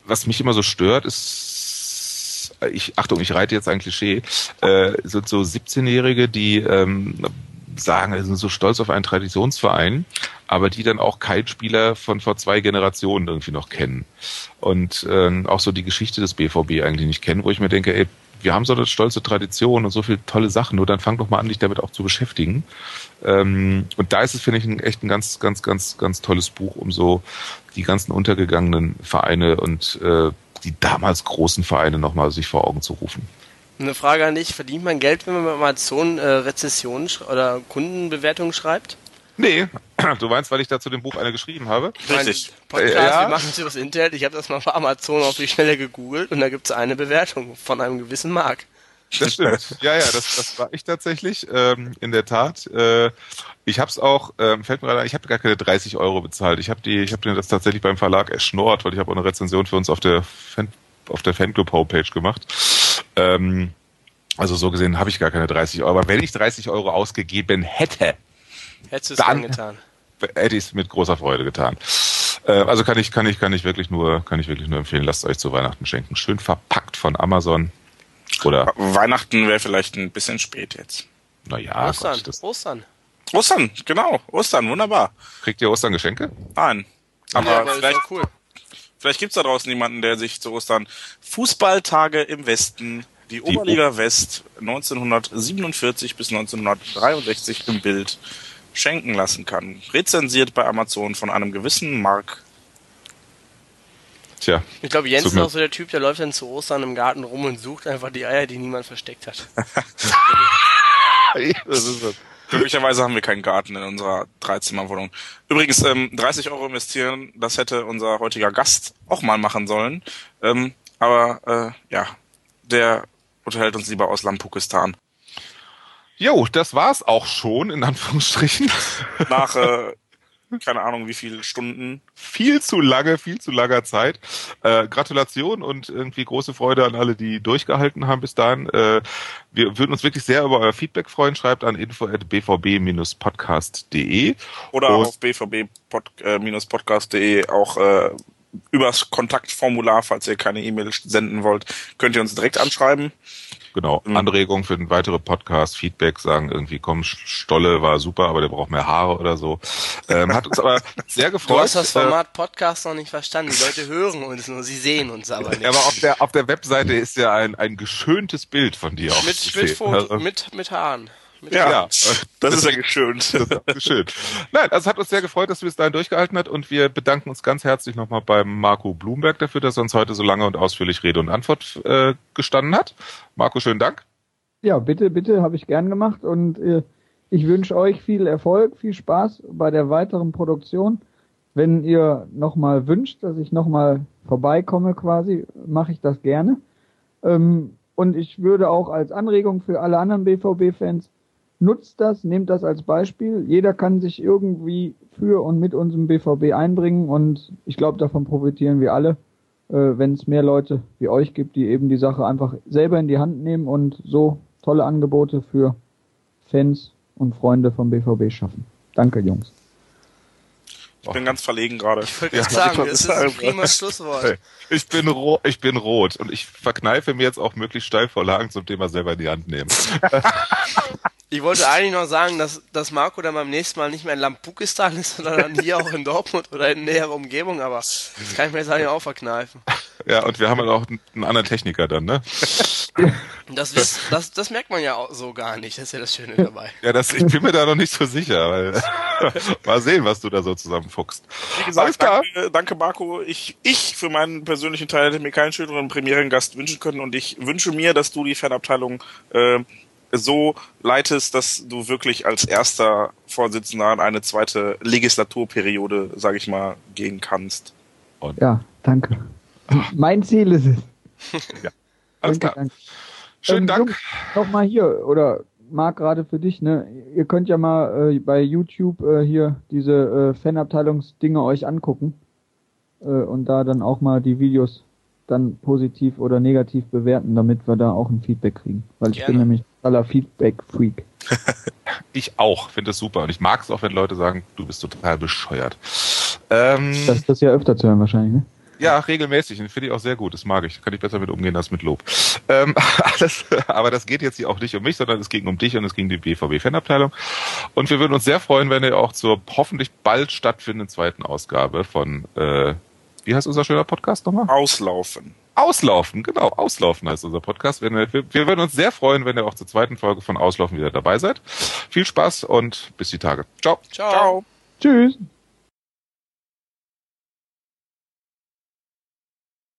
was mich immer so stört, ist ich, Achtung, ich reite jetzt ein Klischee, äh, sind so 17-Jährige, die ähm, sagen, sie sind so stolz auf einen Traditionsverein, aber die dann auch keinen Spieler von vor zwei Generationen irgendwie noch kennen. Und äh, auch so die Geschichte des BVB eigentlich nicht kennen, wo ich mir denke, ey, wir haben so eine stolze Tradition und so viele tolle Sachen, nur dann fang doch mal an, dich damit auch zu beschäftigen. Ähm, und da ist es, finde ich, ein, echt ein ganz, ganz, ganz, ganz tolles Buch, um so die ganzen untergegangenen Vereine und äh, die damals großen Vereine nochmal sich vor Augen zu rufen. Eine Frage an dich, verdient man Geld, wenn man bei Amazon äh, Rezessionen oder Kundenbewertungen schreibt? Nee, du meinst, weil ich dazu dem Buch eine geschrieben habe? Richtig. Podcast, ja. wir machen das Internet. Ich habe das mal bei Amazon auf die Schnelle gegoogelt und da gibt es eine Bewertung von einem gewissen Mark. Das stimmt. Ja, ja, das, das war ich tatsächlich, ähm, in der Tat. Äh, ich habe es auch, ähm, fällt mir gerade ich habe gar keine 30 Euro bezahlt. Ich habe die, ich habe das tatsächlich beim Verlag erschnort, weil ich habe auch eine Rezension für uns auf der Fan, auf der Fanclub Homepage gemacht. Ähm, also so gesehen habe ich gar keine 30 Euro. Aber wenn ich 30 Euro ausgegeben hätte, hättest du es dann getan? Hätte ich es mit großer Freude getan. Äh, also kann ich, kann ich, kann ich wirklich nur, kann ich wirklich nur empfehlen. Lasst euch zu Weihnachten schenken. Schön verpackt von Amazon. Oder? Weihnachten wäre vielleicht ein bisschen spät jetzt. Naja, Ostern. Gott, das Ostern. Ostern, genau. Ostern, wunderbar. Kriegt ihr Ostern Geschenke? Nein. Aber, ja, aber vielleicht, cool. Vielleicht gibt's da draußen jemanden, der sich zu Ostern Fußballtage im Westen die Oberliga West 1947 bis 1963 im Bild schenken lassen kann. Rezensiert bei Amazon von einem gewissen Mark. Tja. Ich glaube, Jens ist auch so der Typ, der läuft dann zu Ostern im Garten rum und sucht einfach die Eier, die niemand versteckt hat. das ist das. Glücklicherweise haben wir keinen Garten in unserer Dreizimmerwohnung. Übrigens, ähm, 30 Euro investieren, das hätte unser heutiger Gast auch mal machen sollen. Ähm, aber äh, ja, der unterhält uns lieber aus Lampukistan. Jo, das war's auch schon, in Anführungsstrichen. Nach, äh, keine Ahnung, wie viele Stunden. Viel zu lange, viel zu langer Zeit. Äh, Gratulation und irgendwie große Freude an alle, die durchgehalten haben bis dahin. Äh, wir würden uns wirklich sehr über euer Feedback freuen. Schreibt an info.bvb-podcast.de. Oder und auf bvb-podcast.de auch äh, übers Kontaktformular, falls ihr keine E-Mail senden wollt, könnt ihr uns direkt anschreiben. Genau, mhm. Anregungen für den weitere Podcast, Feedback, sagen irgendwie, komm, Stolle war super, aber der braucht mehr Haare oder so. Ähm, hat uns aber sehr gefreut. Du hast das Format Podcast noch nicht verstanden. Die Leute hören uns nur, sie sehen uns aber nicht. Aber auf der, auf der Webseite ist ja ein, ein geschöntes Bild von dir. Mit, mit, Foto, also, mit, mit Haaren. Ja, ja, das ist ja geschönt. schön. Nein, also es hat uns sehr gefreut, dass du bis dahin durchgehalten hast und wir bedanken uns ganz herzlich nochmal beim Marco Blumberg dafür, dass er uns heute so lange und ausführlich Rede und Antwort äh, gestanden hat. Marco, schönen Dank. Ja, bitte, bitte, habe ich gern gemacht und äh, ich wünsche euch viel Erfolg, viel Spaß bei der weiteren Produktion. Wenn ihr nochmal wünscht, dass ich nochmal vorbeikomme quasi, mache ich das gerne. Ähm, und ich würde auch als Anregung für alle anderen BVB-Fans nutzt das, nehmt das als Beispiel. Jeder kann sich irgendwie für und mit unserem BVB einbringen und ich glaube, davon profitieren wir alle, äh, wenn es mehr Leute wie euch gibt, die eben die Sache einfach selber in die Hand nehmen und so tolle Angebote für Fans und Freunde vom BVB schaffen. Danke, Jungs. Ich bin ganz verlegen gerade. Ich wollte Ja, gerade sagen, ich das ist ein sagen. prima Schlusswort. Hey, Ich bin, ro ich bin rot und ich verkneife mir jetzt auch möglichst Steilvorlagen zum Thema selber in die Hand nehmen. Ich wollte eigentlich noch sagen, dass, dass Marco dann beim nächsten Mal nicht mehr in Lampukistan ist, sondern dann hier auch in Dortmund oder in näherer Umgebung, aber das kann ich mir jetzt eigentlich auch verkneifen. Ja, und wir haben halt auch einen anderen Techniker dann, ne? Das, wisst, das, das merkt man ja auch so gar nicht, das ist ja das Schöne dabei. Ja, das, ich bin mir da noch nicht so sicher, weil mal sehen, was du da so zusammenfuchst. Wie gesagt, Alles klar. danke, danke Marco. Ich, ich für meinen persönlichen Teil hätte mir keinen schöneren Premierengast wünschen können und ich wünsche mir, dass du die Fanabteilung äh, so leitest, dass du wirklich als erster Vorsitzender in eine zweite Legislaturperiode, sage ich mal, gehen kannst. Ja, danke. Mein Ziel ist es. Alles danke, klar. danke. Schönen Ähm, Dank. Jungs, Nochmal hier, oder Marc, gerade für dich, ne? Ihr könnt ja mal äh, bei YouTube äh, hier diese äh, Fanabteilungsdinge euch angucken äh, und da dann auch mal die Videos dann positiv oder negativ bewerten, damit wir da auch ein Feedback kriegen. Weil ich Gerne. bin nämlich aller Feedback-Freak. Ich auch, finde es super. Und ich mag es auch, wenn Leute sagen, du bist total bescheuert. Ähm, Das ist das ja öfter zu hören wahrscheinlich, ne? ja, regelmäßig. Den finde ich auch sehr gut. Das mag ich. Da kann ich besser mit umgehen als mit Lob. Ähm, alles, aber das geht jetzt hier auch nicht um mich, sondern es ging um dich und es ging um die BVB-Fanabteilung. Und wir würden uns sehr freuen, wenn ihr auch zur hoffentlich bald stattfindenden zweiten Ausgabe von, äh, wie heißt unser schöner Podcast nochmal? Auslaufen. Auslaufen, genau, Auslaufen heißt unser Podcast. Wir würden uns sehr freuen, wenn ihr auch zur zweiten Folge von Auslaufen wieder dabei seid. Viel Spaß und bis die Tage. Ciao. Ciao. Ciao. Tschüss!